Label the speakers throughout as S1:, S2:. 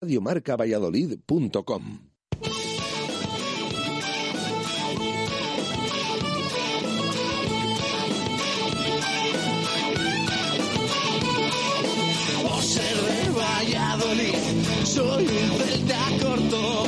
S1: radiomarcavalladolid.com
S2: Valladolid, soy un celta corto.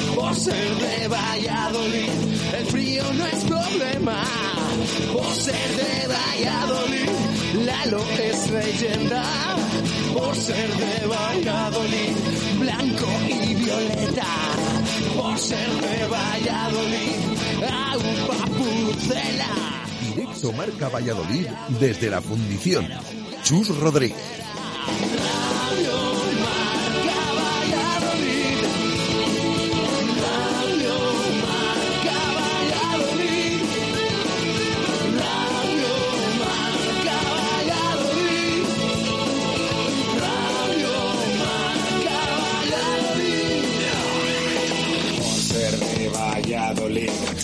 S2: Por ser de Valladolid, el frío no es problema. Por ser de Valladolid, Lalo es leyenda. Por ser de Valladolid, blanco y violeta. Por ser de Valladolid, agua pucela.
S1: Directo Marca Valladolid desde la fundición. Chus Rodríguez.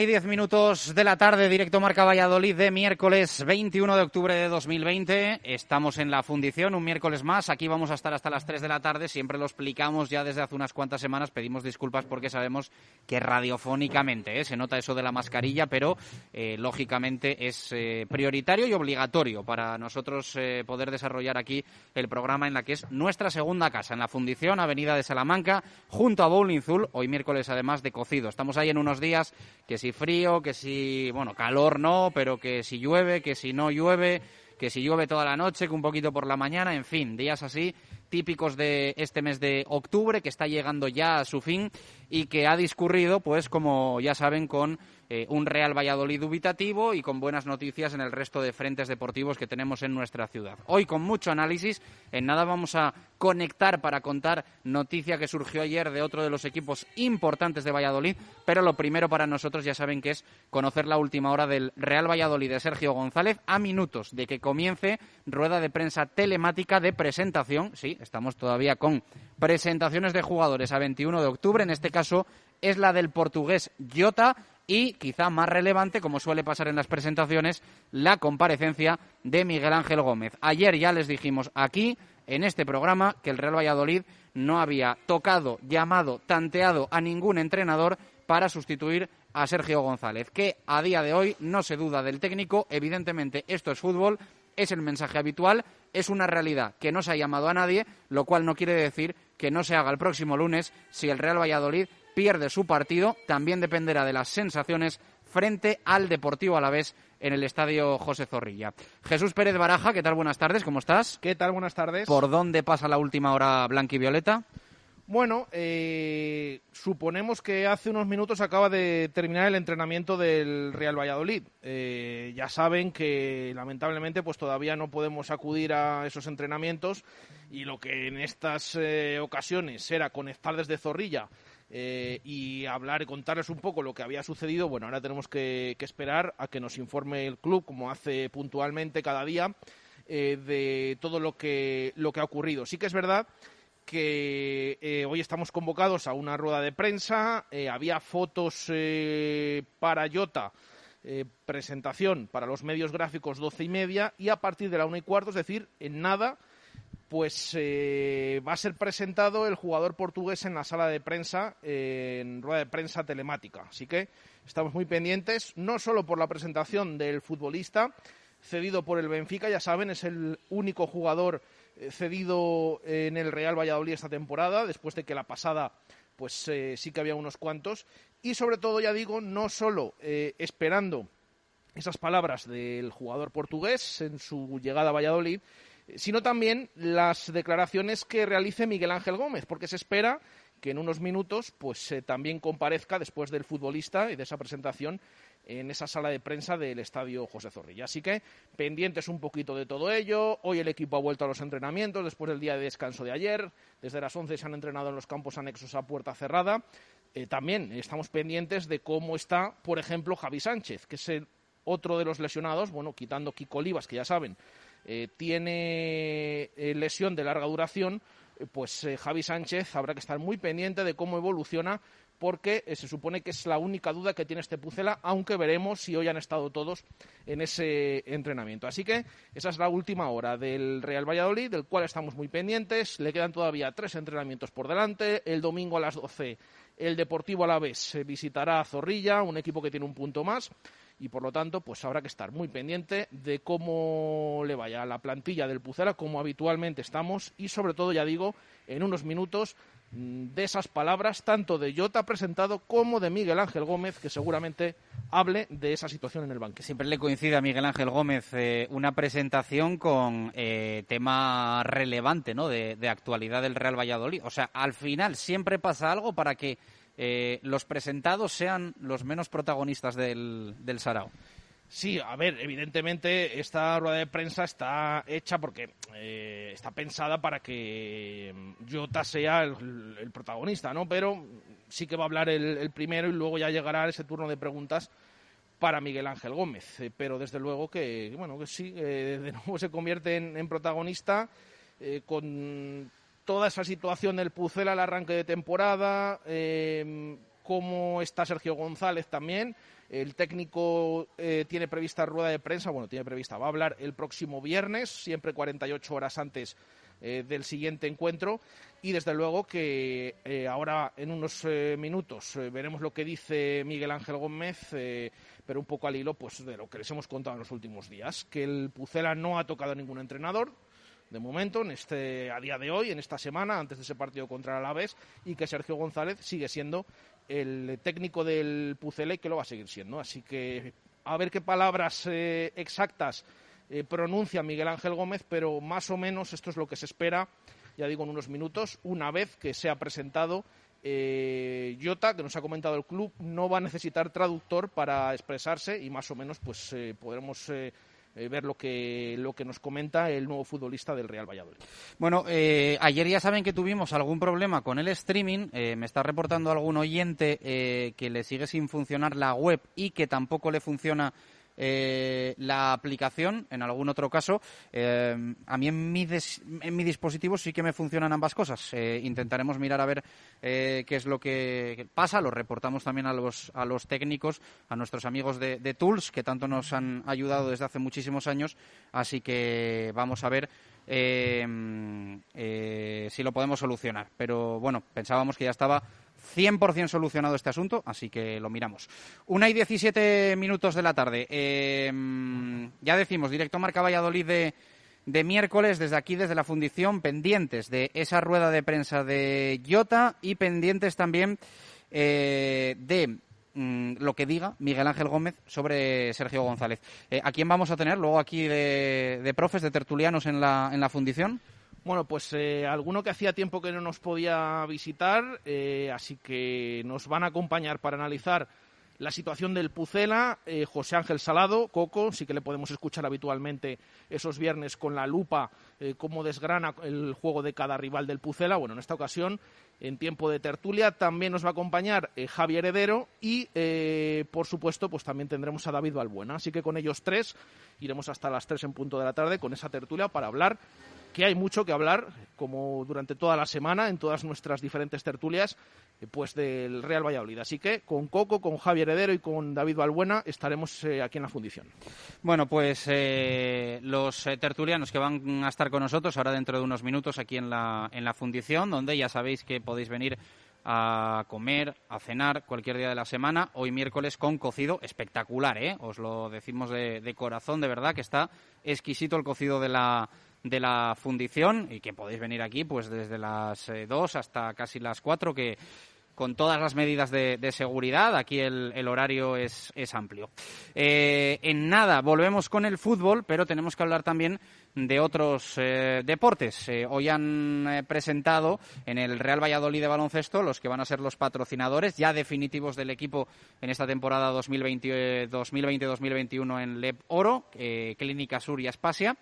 S3: Y diez minutos de la tarde, directo Marca Valladolid de miércoles 21 de octubre de 2020. Estamos en la fundición, un miércoles más. Aquí vamos a estar hasta las 3 de la tarde. Siempre lo explicamos ya desde hace unas cuantas semanas. Pedimos disculpas porque sabemos que radiofónicamente ¿eh? se nota eso de la mascarilla, pero eh, lógicamente es eh, prioritario y obligatorio para nosotros poder desarrollar aquí el programa en la que es nuestra segunda casa, en la fundición, Avenida de Salamanca, junto a Bowling Zul. Hoy miércoles además de cocido. Estamos ahí en unos días que si frío, que si, bueno, calor no, pero que si llueve, que si no llueve, que si llueve toda la noche, que un poquito por la mañana, en fin, días así típicos de este mes de octubre que está llegando ya a su fin y que ha discurrido, pues como ya saben, con eh, un Real Valladolid dubitativo y con buenas noticias en el resto de frentes deportivos que tenemos en nuestra ciudad. Hoy con mucho análisis, en nada vamos a conectar para contar noticia que surgió ayer de otro de los equipos importantes de Valladolid, pero lo primero para nosotros ya saben que es conocer la última hora del Real Valladolid de Sergio González a minutos de que comience rueda de prensa telemática de presentación, sí, estamos todavía con presentaciones de jugadores a 21 de octubre, en este caso es la del portugués Jota y quizá más relevante, como suele pasar en las presentaciones, la comparecencia de Miguel Ángel Gómez. Ayer ya les dijimos aquí, en este programa, que el Real Valladolid no había tocado, llamado, tanteado a ningún entrenador para sustituir a Sergio González, que a día de hoy no se duda del técnico, evidentemente esto es fútbol, es el mensaje habitual, es una realidad que no se ha llamado a nadie, lo cual no quiere decir que no se haga el próximo lunes si el Real Valladolid pierde su partido, también dependerá de las sensaciones frente al Deportivo Alavés en el estadio José Zorrilla. Jesús Pérez Baraja, ¿qué tal? Buenas tardes, ¿cómo estás?
S4: ¿Qué tal? Buenas tardes.
S3: ¿Por dónde pasa la última hora blanca y violeta?
S4: Bueno, eh, suponemos que hace unos minutos acaba de terminar el entrenamiento del Real Valladolid. Eh, ya saben que lamentablemente pues todavía no podemos acudir a esos entrenamientos y lo que en estas eh, ocasiones era conectar desde Zorrilla y hablar y contarles un poco lo que había sucedido, bueno, ahora tenemos que, esperar a que nos informe el club, como hace puntualmente cada día, de todo lo que, lo que ha ocurrido. Sí que es verdad que eh, hoy estamos convocados a una rueda de prensa. Eh, había fotos eh, para Jota, presentación para los medios gráficos doce y media, y a partir de la una y cuarto, es decir, en nada, pues va a ser presentado el jugador portugués en la sala de prensa, en rueda de prensa telemática. Así que estamos muy pendientes, no solo por la presentación del futbolista, cedido por el Benfica, ya saben, es el único jugador eh, cedido en el Real Valladolid esta temporada, después de que la pasada pues eh, sí que había unos cuantos. Y sobre todo, ya digo, no solo eh, esperando esas palabras del jugador portugués en su llegada a Valladolid, sino también las declaraciones que realice Miguel Ángel Gómez, porque se espera que en unos minutos pues también comparezca después del futbolista y de esa presentación en esa sala de prensa del estadio José Zorrilla. Así que pendientes un poquito de todo ello. Hoy el equipo ha vuelto a los entrenamientos después del día de descanso de ayer. Desde las 11 se han entrenado en los campos anexos a puerta cerrada. Eh, también estamos pendientes de cómo está, por ejemplo, Javi Sánchez, que es el otro de los lesionados, bueno, quitando Kiko Olivas, que ya saben, eh, tiene eh, lesión de larga duración, pues Javi Sánchez habrá que estar muy pendiente de cómo evoluciona porque eh, se supone que es la única duda que tiene este Pucela, aunque veremos si hoy han estado todos en ese entrenamiento. Así que esa es la última hora del Real Valladolid, del cual estamos muy pendientes. Le quedan todavía tres entrenamientos por delante. El domingo a las 12 el Deportivo Alavés visitará a Zorrilla, un equipo que tiene un punto más y por lo tanto pues habrá que estar muy pendiente de cómo le vaya a la plantilla del Pucela como habitualmente estamos y sobre todo ya digo en unos minutos Mm, de esas palabras, tanto de Jota presentado como de Miguel Ángel Gómez, que seguramente hable de esa situación en el banque.
S3: Siempre le coincide a Miguel Ángel Gómez eh, una presentación con eh, tema relevante ¿no? De, actualidad del Real Valladolid. O sea, al final siempre pasa algo para que eh, los presentados sean los menos protagonistas del, del Sarao.
S4: Sí, a ver, evidentemente esta rueda de prensa está hecha porque eh, está pensada para que Jota sea el, protagonista, ¿no? Pero sí que va a hablar el, primero y luego ya llegará ese turno de preguntas para Miguel Ángel Gómez. Eh, pero desde luego que, bueno, que sí, eh, de nuevo se convierte en, protagonista con toda esa situación del Pucela al arranque de temporada, cómo está Sergio González también el técnico eh, tiene prevista rueda de prensa, bueno, tiene prevista, va a hablar el próximo viernes, siempre 48 horas antes eh, del siguiente encuentro. Y desde luego que eh, ahora en unos minutos veremos lo que dice Miguel Ángel Gómez, pero un poco al hilo pues, de lo que les hemos contado en los últimos días, que el Pucela no ha tocado a ningún entrenador, de momento, en este, a día de hoy, en esta semana, antes de ese partido contra el Alavés, y que Sergio González sigue siendo el técnico del Pucele que lo va a seguir siendo. Así que a ver qué palabras eh, exactas eh, pronuncia Miguel Ángel Gómez, pero más o menos esto es lo que se espera, ya digo, en unos minutos, una vez que sea presentado eh, Jota, que nos ha comentado el club, no va a necesitar traductor para expresarse y más o menos pues podremos eh, ver lo que, lo que nos comenta el nuevo futbolista del Real Valladolid.
S3: Bueno, eh, ayer ya saben que tuvimos algún problema con el streaming. Eh, me está reportando algún oyente que le sigue sin funcionar la web y que tampoco le funciona eh, la aplicación, en algún otro caso. Eh, a mí en mi, en mi dispositivo sí que me funcionan ambas cosas. Eh, intentaremos mirar a ver qué es lo que pasa. Lo reportamos también a los, a los técnicos, a nuestros amigos de, de Tools, que tanto nos han ayudado desde hace muchísimos años. Así que vamos a ver si lo podemos solucionar. Pero bueno, pensábamos que ya estaba 100% solucionado este asunto, así que lo miramos. Una y 17 minutos de la tarde. Em, ya decimos, directo Marca Valladolid de, de miércoles, desde aquí, desde la fundición, pendientes de esa rueda de prensa de Jota y pendientes también eh, de mm, lo que diga Miguel Ángel Gómez sobre Sergio González. Eh, ¿A quién vamos a tener luego aquí de, de profes, de tertulianos en la, en la fundición?
S4: Bueno, pues eh, alguno que hacía tiempo que no nos podía visitar, eh, así que nos van a acompañar para analizar la situación del Pucela, eh, José Ángel Salado, Coco, sí que le podemos escuchar habitualmente esos viernes con la lupa, cómo desgrana el juego de cada rival del Pucela. Bueno, en esta ocasión, en tiempo de tertulia, también nos va a acompañar Javier Heredero y, por supuesto, pues también tendremos a David Balbuena. Así que con ellos tres iremos hasta las tres en punto de la tarde con esa tertulia para hablar que hay mucho que hablar, como durante toda la semana, en todas nuestras diferentes tertulias, eh, pues del Real Valladolid. Así que con Coco, con Javier Heredero y con David Balbuena estaremos eh, aquí en la fundición.
S3: Bueno, pues eh, los tertulianos que van a estar con nosotros ahora dentro de unos minutos aquí en la, en la fundición, donde ya sabéis que podéis venir a comer, a cenar cualquier día de la semana. Hoy miércoles con cocido espectacular, ¿eh? Os lo decimos de, de corazón, de verdad, que está exquisito el cocido de la de la fundición y que podéis venir aquí pues desde las 2 eh, hasta casi las 4 que con todas las medidas de, seguridad. Aquí el, horario es, amplio. Eh, en nada, volvemos con el fútbol, pero tenemos que hablar también de otros eh, deportes. hoy han presentado en el Real Valladolid de baloncesto los que van a ser los patrocinadores ya definitivos del equipo en esta temporada 2020-2021 en LEP Oro, Clínica Sur y Aspasia.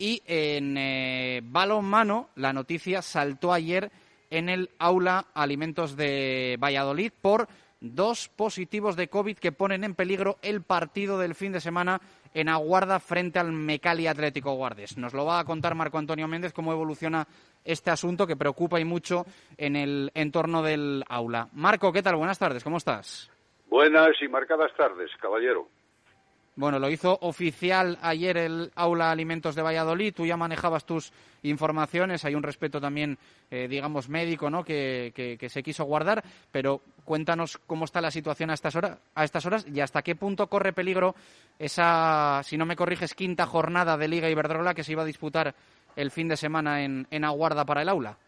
S3: Y en eh, balonmano, la noticia saltó ayer en el aula Alimentos de Valladolid por dos positivos de COVID que ponen en peligro el partido del fin de semana en Aguarda frente al Mecali Atlético Guardes. Nos lo va a contar Marco Antonio Méndez cómo evoluciona este asunto que preocupa y mucho en el entorno del aula. Marco, ¿qué tal? Buenas tardes, ¿cómo estás?
S5: Buenas y marcadas tardes, caballero.
S3: Bueno, lo hizo oficial ayer el Aula Alimentos de Valladolid. Tú ya manejabas tus informaciones. Hay un respeto también, eh, digamos, médico, ¿no? Que, se quiso guardar. Pero cuéntanos cómo está la situación a estas, horas, a estas horas y hasta qué punto corre peligro esa, si no me corriges, quinta jornada de Liga Iberdrola que se iba a disputar el fin de semana en, en Aguarda para el Aula.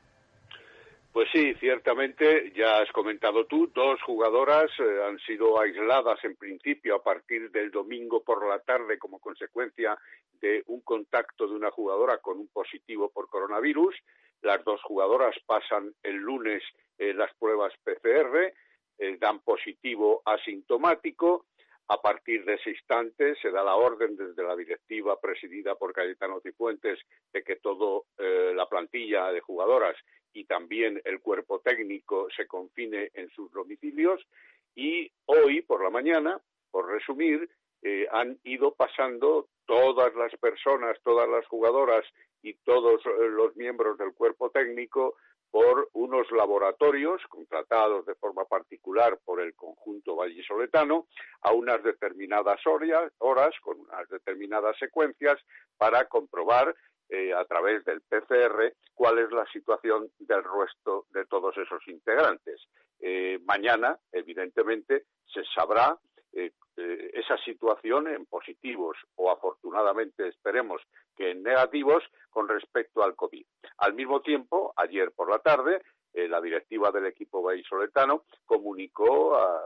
S5: Pues sí, ciertamente, ya has comentado tú, dos jugadoras eh, han sido aisladas en principio a partir del domingo por la tarde como consecuencia de un contacto de una jugadora con un positivo por coronavirus. Las dos jugadoras pasan el lunes eh, las pruebas PCR, eh, dan positivo asintomático. A partir de ese instante se da la orden desde la directiva presidida por Cayetano Cifuentes de que toda la plantilla de jugadoras y también el cuerpo técnico se confine en sus domicilios y hoy por la mañana, por resumir, eh, han ido pasando todas las personas, todas las jugadoras y todos eh, los miembros del cuerpo técnico por unos laboratorios contratados de forma particular por el conjunto vallisoletano a unas determinadas horas, con unas determinadas secuencias para comprobar eh, a través del PCR cuál es la situación del resto de todos esos integrantes. Eh, mañana, evidentemente, se sabrá eh, esa situación en positivos o afortunadamente esperemos que en negativos con respecto al COVID. Al mismo tiempo, ayer por la tarde, la directiva del equipo vallisoletano comunicó a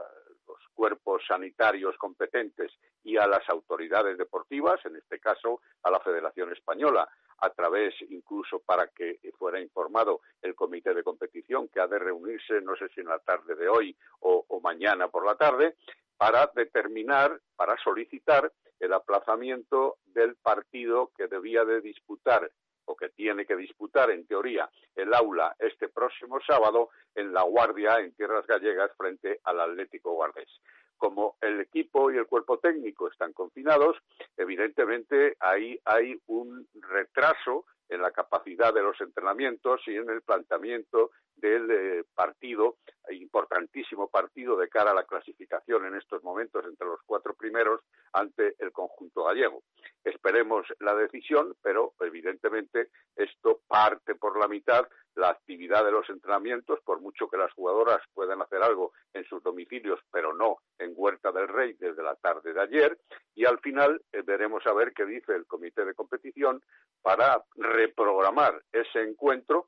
S5: los cuerpos sanitarios competentes y a las autoridades deportivas, en este caso a la Federación Española, a través incluso para que fuera informado el comité de competición que ha de reunirse, no sé si en la tarde de hoy o, mañana por la tarde, para determinar, para solicitar el aplazamiento del partido que debía de disputar o que tiene que disputar en teoría el aula este próximo sábado en La Guardia, en Tierras Gallegas, frente al Atlético Guardés como el equipo y el cuerpo técnico están confinados, evidentemente ahí hay un retraso en la capacidad de los entrenamientos y en el planteamiento del eh, partido, importantísimo partido de cara a la clasificación en estos momentos entre los cuatro primeros ante el conjunto gallego. Esperemos la decisión, pero evidentemente esto parte por la mitad la actividad de los entrenamientos, por mucho que las jugadoras puedan hacer algo en sus domicilios, pero no en Huerta del Rey desde la tarde de ayer, y al final eh, veremos a ver qué dice el comité de competición para reprogramar ese encuentro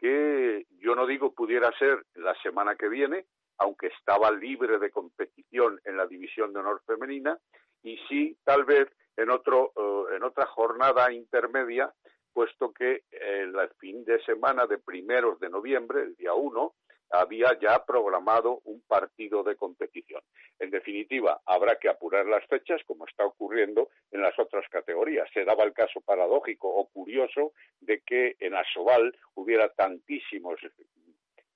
S5: que yo no digo pudiera ser la semana que viene, aunque estaba libre de competición en la división de honor femenina, y sí, tal vez en, otro, eh, en otra jornada intermedia, puesto que el fin de semana de primeros de noviembre, el día 1, había ya programado un partido de competición. En definitiva, habrá que apurar las fechas, como está ocurriendo en las otras categorías. Se daba el caso paradójico o curioso de que en Asobal hubiera tantísimos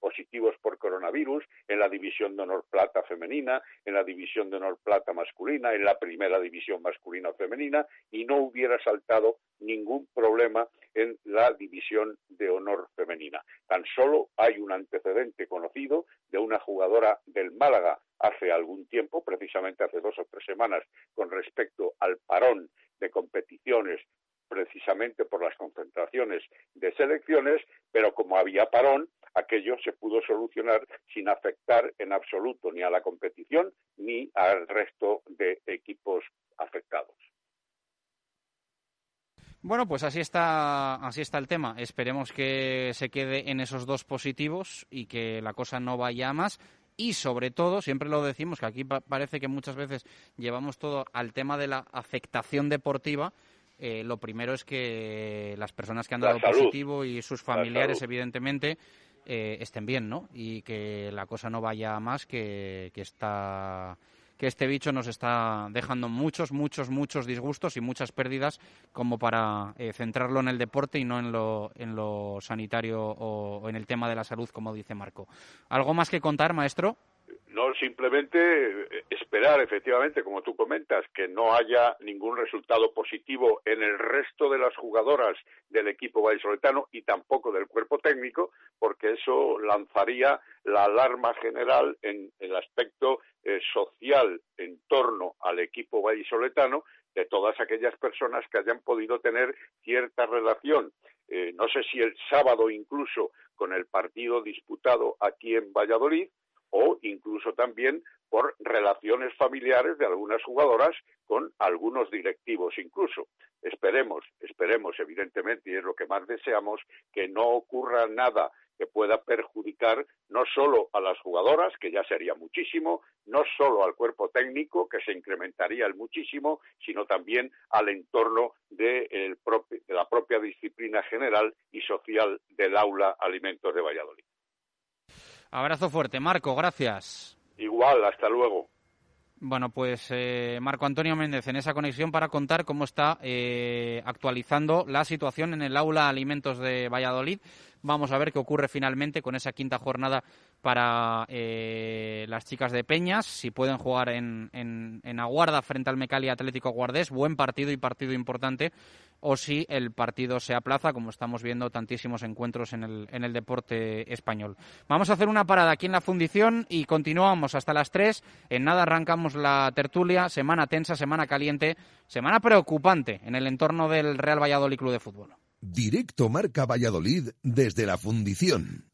S5: positivos por coronavirus en la división de honor plata femenina, en la división de honor plata masculina, en la primera división masculina femenina y no hubiera saltado ningún problema en la división de honor femenina. Tan solo hay un antecedente conocido de una jugadora del Málaga hace algún tiempo, precisamente hace dos o tres semanas, con respecto al parón de competiciones precisamente por las concentraciones de selecciones, pero como había parón, aquello se pudo solucionar sin afectar en absoluto ni a la competición ni al resto de equipos afectados.
S3: Bueno, pues así está, así está el tema. Esperemos que se quede en esos dos positivos y que la cosa no vaya más. Y sobre todo, siempre lo decimos, que aquí parece que muchas veces llevamos todo al tema de la afectación deportiva. Eh, lo primero es que las personas que han dado positivo y sus familiares, evidentemente, eh, estén bien, ¿no? Y que la cosa no vaya más, que, que está que este bicho nos está dejando muchos, muchos, muchos disgustos y muchas pérdidas como para eh, centrarlo en el deporte y no en lo, en lo sanitario o en el tema de la salud, como dice Marco. ¿Algo más que contar, maestro?
S5: No, simplemente eh, esperar, efectivamente, como tú comentas, que no haya ningún resultado positivo en el resto de las jugadoras del equipo vallisoletano y tampoco del cuerpo técnico, porque eso lanzaría la alarma general en el aspecto eh, social en torno al equipo vallisoletano de todas aquellas personas que hayan podido tener cierta relación, eh, no sé si el sábado incluso con el partido disputado aquí en Valladolid, o incluso también por relaciones familiares de algunas jugadoras con algunos directivos incluso. Esperemos, esperemos evidentemente, y es lo que más deseamos, que no ocurra nada que pueda perjudicar no solo a las jugadoras, que ya sería muchísimo, no solo al cuerpo técnico, que se incrementaría el muchísimo, sino también al entorno de, de la propia disciplina general y social del aula Alimentos de Valladolid.
S3: Abrazo fuerte, Marco, gracias.
S5: Igual, hasta luego.
S3: Bueno, pues eh, Marco Antonio Méndez en esa conexión para contar cómo está eh, actualizando la situación en el aula Alimentos de Valladolid. Vamos a ver qué ocurre finalmente con esa quinta jornada para eh, las chicas de Peñas, si pueden jugar en, en, Aguarda frente al Mecali Atlético Guardés, buen partido y partido importante, o si el partido se aplaza, como estamos viendo tantísimos encuentros en el, en el deporte español. Vamos a hacer una parada aquí en la fundición y continuamos hasta las 3. En nada arrancamos la tertulia, semana tensa, semana caliente, semana preocupante en el entorno del Real Valladolid Club de Fútbol.
S1: Directo Marca Valladolid desde la fundición.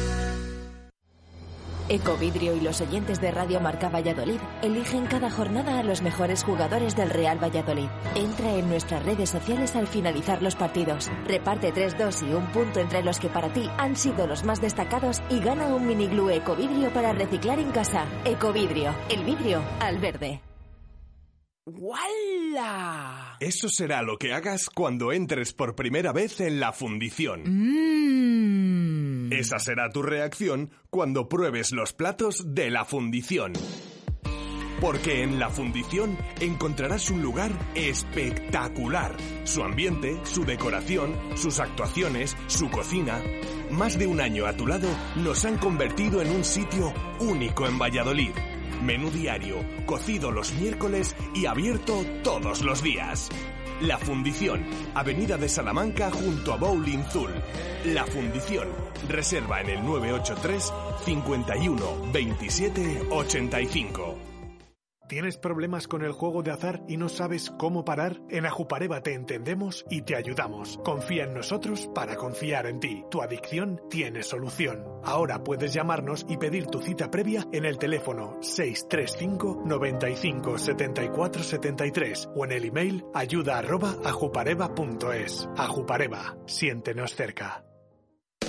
S6: Ecovidrio y los oyentes de Radio Marca Valladolid eligen cada jornada a los mejores jugadores del Real Valladolid. Entra en nuestras redes sociales al finalizar los partidos. Reparte 3-2 y un punto entre los que para ti han sido los más destacados y gana un mini glue Ecovidrio para reciclar en casa. Ecovidrio, el vidrio al verde.
S7: ¡Wala! Eso será lo que hagas cuando entres por primera vez en la fundición.
S6: Mmm.
S7: Esa será tu reacción cuando pruebes los platos de la fundición. Porque en la fundición encontrarás un lugar espectacular. Su ambiente, su decoración, sus actuaciones, su cocina. Más de un año a tu lado nos han convertido en un sitio único en Valladolid. Menú diario, cocido los miércoles y abierto todos los días. La Fundición, Avenida de Salamanca junto a Bowling Zul. La Fundición, reserva en el 983 51 27 85.
S8: ¿Tienes problemas con el juego de azar y no sabes cómo parar? En Ajupareva te entendemos y te ayudamos. Confía en nosotros para confiar en ti. Tu adicción tiene solución. Ahora puedes llamarnos y pedir tu cita previa en el teléfono 635 95 74 73 o en el email ayuda arroba ajupareva.es. Ajupareva, siéntenos cerca.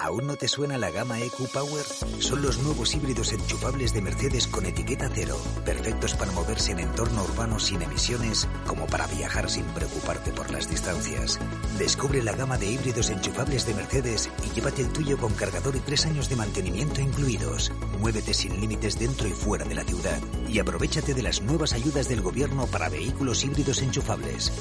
S9: ¿Aún no te suena la gama EQ Power? Son los nuevos híbridos enchufables de Mercedes con etiqueta cero, perfectos para moverse en entorno urbano sin emisiones, como para viajar sin preocuparte por las distancias. Descubre la gama de híbridos enchufables de Mercedes y llévate el tuyo con cargador y tres años de mantenimiento incluidos. Muévete sin límites dentro y fuera de la ciudad y aprovechate de las nuevas ayudas del gobierno para vehículos híbridos enchufables.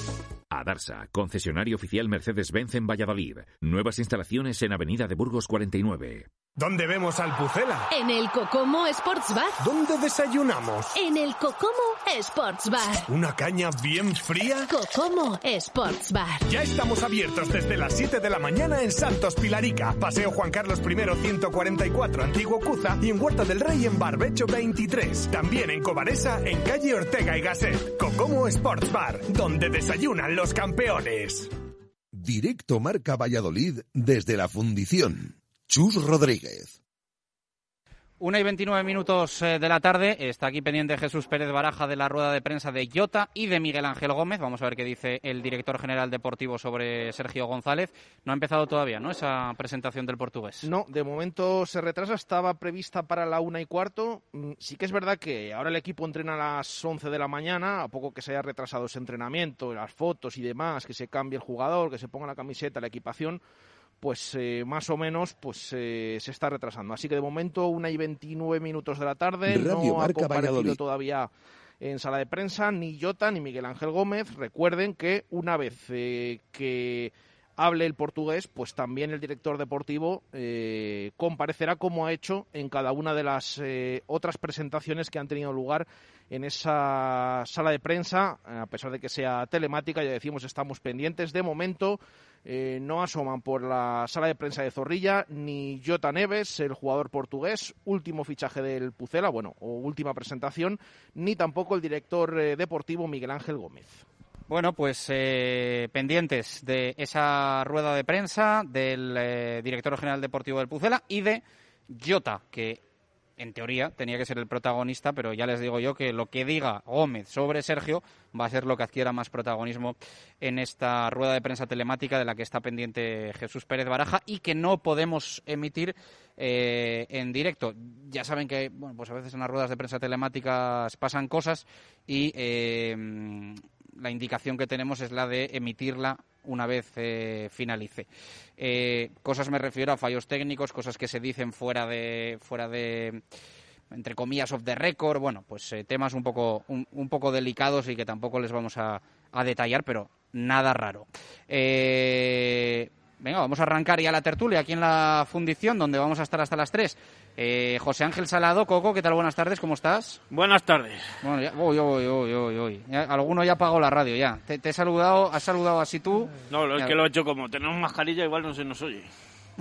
S10: Adarsa, concesionario oficial Mercedes-Benz en Valladolid. Nuevas instalaciones en Avenida de Burgos 49.
S8: ¿Dónde vemos al Pucela?
S11: En el Cocomo Sports Bar.
S8: ¿Dónde desayunamos?
S11: En el Cocomo Sports Bar.
S8: ¿Una caña bien fría?
S11: Cocomo Sports Bar.
S8: Ya estamos abiertos desde las 7 de la mañana en Santos Pilarica, Paseo Juan Carlos I 144, Antiguo Cuza y en Huerta del Rey en Barbecho 23. También en Cobaresa, en calle Ortega y Gasset. Cocomo Sports Bar, donde desayunan los campeones.
S1: Directo Marca Valladolid desde la Fundición. Chus Rodríguez.
S3: Una y 29 minutos eh, de la tarde. Está aquí pendiente Jesús Pérez Baraja de la rueda de prensa de Jota y de Miguel Ángel Gómez. Vamos a ver qué dice el director general deportivo sobre Sergio González. No ha empezado todavía, ¿no? Esa presentación del portugués.
S4: No, de momento se retrasa. Estaba prevista para la una y cuarto. Mm, Sí que es verdad que ahora el equipo entrena a las 11 de la mañana. A poco que se haya retrasado ese entrenamiento, las fotos y demás, que se cambie el jugador, que se ponga la camiseta, la equipación pues eh, más o menos pues eh, se está retrasando. Así que de momento una y 29 minutos de la tarde,
S1: Radio
S4: no ha comparecido
S1: Valladolid.
S4: todavía en sala de prensa ni Jota ni Miguel Ángel Gómez. Recuerden que una vez eh, que hable el portugués, pues también el director deportivo eh, comparecerá como ha hecho en cada una de las eh, otras presentaciones que han tenido lugar en esa sala de prensa, a pesar de que sea telemática, ya decimos estamos pendientes. De momento eh, no asoman por la sala de prensa de Zorrilla ni Jota Neves, el jugador portugués, último fichaje del Pucela, bueno, o última presentación, ni tampoco el director eh, deportivo Miguel Ángel Gómez.
S3: Bueno, pues eh, pendientes de esa rueda de prensa del director general deportivo del Pucela y de Jota, que en teoría tenía que ser el protagonista, pero ya les digo yo que lo que diga Gómez sobre Sergio va a ser lo que adquiera más protagonismo en esta rueda de prensa telemática de la que está pendiente Jesús Pérez Baraja y que no podemos emitir eh, en directo. Ya saben que bueno, pues a veces en las ruedas de prensa telemáticas pasan cosas y eh, la indicación que tenemos es la de emitirla una vez eh, finalice. Eh, cosas me refiero a fallos técnicos, cosas que se dicen fuera de fuera de entre comillas off the record, bueno, pues eh, temas un poco un, poco delicados y que tampoco les vamos a, a detallar, pero nada raro. Venga, vamos a arrancar ya la tertulia aquí en la fundición, donde vamos a estar hasta las 3. Eh, José Ángel Salado, Coco, ¿qué tal? Buenas tardes, ¿cómo estás?
S12: Buenas tardes.
S3: Bueno, ya, uy, uy, uy, uy, uy. Ya, alguno ya apagó la radio, ya. Te, te he saludado, has saludado así tú.
S12: No, lo- es
S3: Ya.
S12: que lo he hecho como tenemos mascarilla, igual no se nos oye.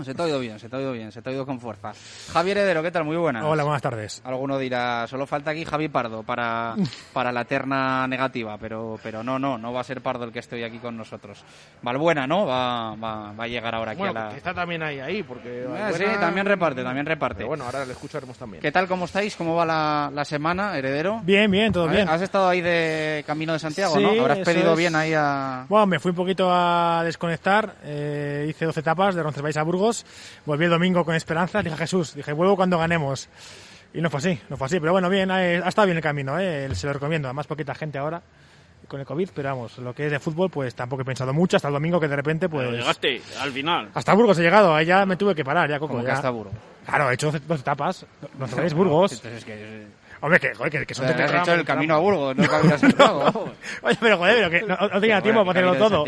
S3: Se te ha oído bien, se te ha oído bien, se te ha oído con fuerza. Javier Heredero, ¿qué tal? Muy buenas.
S13: Hola, buenas tardes.
S3: Alguno dirá, solo falta aquí Javi Pardo para, para la terna negativa, pero, pero no, no, no va a ser Pardo el que esté hoy aquí con nosotros. Valbuena, ¿no? Va, va, va a llegar ahora aquí
S4: Bueno,
S3: a la...
S4: está también ahí, ahí, porque...
S3: Ah, sí,
S4: Valbuena-
S3: también reparte, también reparte.
S4: Pero bueno, ahora le escucharemos también.
S3: ¿Qué tal, cómo estáis? ¿Cómo va la, la semana, Heredero?
S13: Bien, bien, todo
S3: ¿Has-
S13: bien.
S3: Has estado ahí de camino de Santiago,
S13: Sí,
S3: ¿no? Habrás pedido
S13: es.
S3: bien ahí a...
S13: Bueno, me fui un poquito a desconectar, eh, hice 12 etapas de Roncesvalles a Burgos, volví el domingo con esperanzas, dije a Jesús, dije vuelvo cuando ganemos. Y no fue así, no fue así, pero bueno, bien, eh, ha estado bien el camino, eh, se lo recomiendo, además poquita gente ahora con el COVID, pero vamos, lo que es de fútbol pues tampoco he pensado mucho, hasta el domingo que de repente pues...
S12: Pero llegaste al final.
S13: Hasta Burgos he llegado, ahí ya me tuve que parar, ya Coco.
S3: ¿Cómo que
S13: ya.
S3: hasta Burgos?
S13: Claro, he hecho 12 etapas, Roncesvalles, Burgos.
S3: Entonces es que...
S13: Hombre, que, joder, que, que son
S3: Has
S13: tramos,
S3: hecho el camino a Burgos, no el camino a Santiago.
S13: Oye, pero joder, pero que no, no tenía tiempo para hacerlo todo.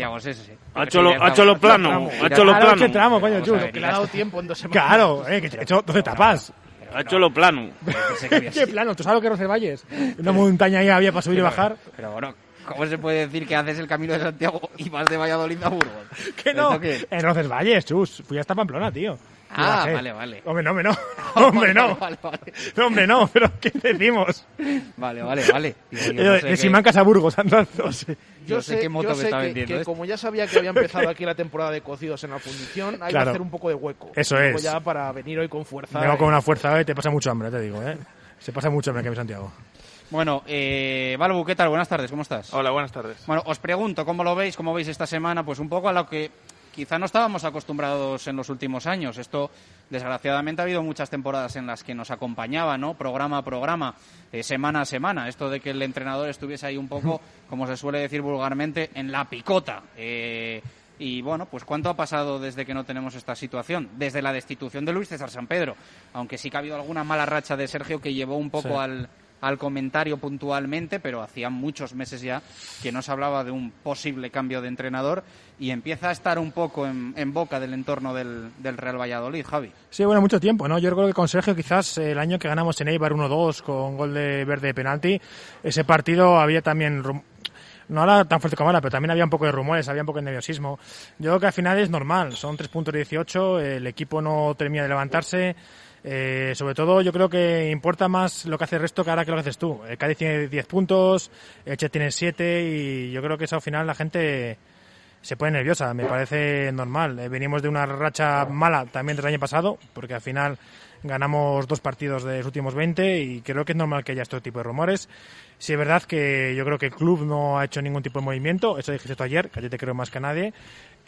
S12: Ha hecho lo- ha hecho lo plano, ha hecho lo
S13: Claro,
S12: plano.
S13: qué tramo, coño, chus.
S4: Que le ha dado tiempo en dos semanas.
S13: Claro, eh, que te he hecho 12 tapas.
S12: Ha hecho lo plano.
S13: ¿Qué plano? ¿Tú sabes lo que es Roncesvalles? Una montaña ahí había para subir y bajar.
S3: Pero bueno, ¿cómo se puede decir que haces el camino de Santiago y vas de Valladolid a Burgos?
S13: Que no, en Roncesvalles, chus. Fui hasta Pamplona, tío.
S3: Ah, vale, vale.
S13: Hombre, no, hombre, no. Hombre, no.
S3: Vale, vale,
S13: No, hombre, no, pero ¿qué decimos?
S3: vale, vale, vale. Digo, yo
S13: Eh,
S3: no
S13: de
S3: sé
S13: de
S3: qué-
S13: Simancas a Burgos andando.
S4: Yo
S3: sé qué moto
S4: yo
S3: me
S4: sé
S3: está
S4: que,
S3: vendiendo
S4: que
S3: esto.
S4: como ya sabía que había empezado aquí la temporada de cocidos en la fundición, hay que hacer un poco de hueco.
S13: Eso
S4: Un
S13: es.
S4: ya para venir hoy con fuerza.
S13: Vengo
S4: eh.
S13: con una fuerza y te pasa mucho hambre, te digo, ¿eh? Se pasa mucho hambre aquí en Santiago.
S3: Bueno, eh, Balbu, ¿qué tal? Buenas tardes, ¿cómo estás?
S14: Hola, buenas tardes.
S3: Bueno, os pregunto, ¿cómo lo veis? ¿Cómo veis esta semana? Pues un poco a lo que quizá no estábamos acostumbrados en los últimos años. Esto, desgraciadamente, ha habido muchas temporadas en las que nos acompañaba, ¿no? Programa a programa, eh, semana a semana. Esto de que el entrenador estuviese ahí un poco, como se suele decir vulgarmente, en la picota. Eh, y bueno, pues ¿cuánto ha pasado desde que no tenemos esta situación? Desde la destitución de Luis César San Pedro. Aunque sí que ha habido alguna mala racha de Sergio que llevó un poco
S13: Sí.
S3: al, al comentario puntualmente, pero hacía muchos meses ya que no se hablaba de un posible cambio de entrenador y empieza a estar un poco en, boca del entorno del, del Real Valladolid, Javi.
S13: Sí, bueno, mucho tiempo, ¿no? Yo creo que con Sergio quizás el año que ganamos en Eibar 1-2 con gol de verde de penalti, ese partido había también... No era tan fuerte como ahora, pero también había un poco de rumores, había un poco de nerviosismo. Yo creo que al final es normal, son 3 puntos de 18, el equipo no termina de levantarse. Eh, sobre todo, yo creo que importa más lo que hace el resto que ahora que lo que haces tú. El Cádiz tiene 10 puntos, el Che tiene 7 y yo creo que eso al final la gente se pone nerviosa, me parece normal. Eh, venimos de una racha mala también del año pasado, porque al final ganamos dos partidos de los últimos 20 y creo que es normal que haya este tipo de rumores. Sí, es verdad que yo creo que el club no ha hecho ningún tipo de movimiento, eso dijiste tú ayer, que yo te creo más que nadie,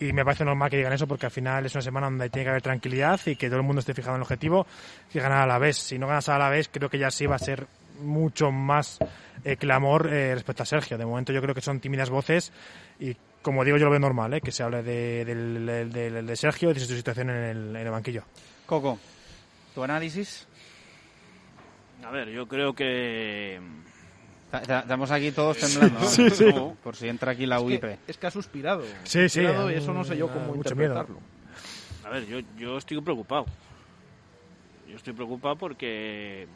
S13: y me parece normal que digan eso porque al final es una semana donde tiene que haber tranquilidad y que todo el mundo esté fijado en el objetivo y ganar a la vez. Si no ganas a la vez, creo que ya sí va a ser mucho más eh, clamor eh, respecto a Sergio. De momento yo creo que son tímidas voces y como digo yo lo veo normal, eh, que se hable de, del- de Sergio y de su situación en el, en el banquillo.
S3: Coco, ¿tu análisis?
S12: A ver, yo creo que...
S3: Ta- ta- Estamos aquí todos temblando. ¿no?
S13: Sí, sí.
S3: No, Por si entra aquí la
S4: Es
S3: UIP.
S4: que, es que ha suspirado.
S13: Sí, sí,
S4: Suspirado y eso no sé yo cómo
S13: mucho miedo.
S4: interpretarlo.
S12: A ver, yo, yo estoy preocupado. Yo estoy preocupado porque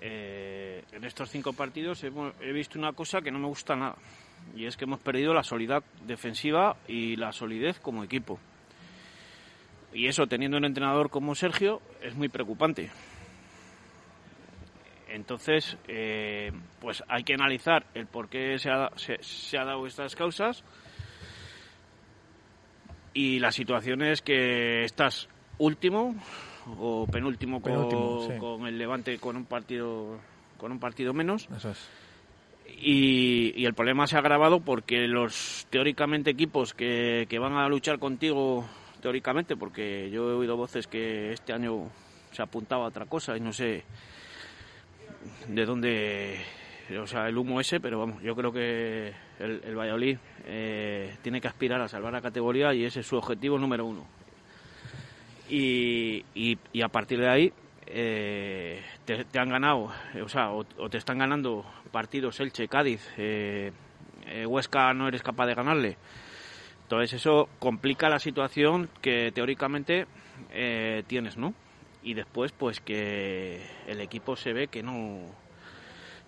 S12: eh, en estos cinco partidos hemos- he visto una cosa que no me gusta nada. Y es que hemos perdido la solidez defensiva y la solidez como equipo. Y eso, teniendo un entrenador como Sergio, es muy preocupante. Entonces, eh, pues hay que analizar el por qué se ha, se, se ha dado estas causas y la situación es que estás último o penúltimo, con,
S13: Penúltimo, sí.
S12: con el Levante con un partido con un partido menos
S13: Eso es.
S12: y, y el problema se ha agravado porque los teóricamente equipos que, que van a luchar contigo teóricamente porque yo he oído voces que este año se apuntaba a otra cosa y no sé de dónde o sea el humo ese pero vamos yo creo que el, Valladolid eh, tiene que aspirar a salvar la categoría y ese es su objetivo número uno y, y, a partir de ahí eh, te, han ganado, eh, o sea, o, te están ganando partidos Elche, Cádiz, Huesca no eres capaz de ganarle. Entonces eso complica la situación que teóricamente tienes, ¿no? Y después, pues que el equipo se ve que no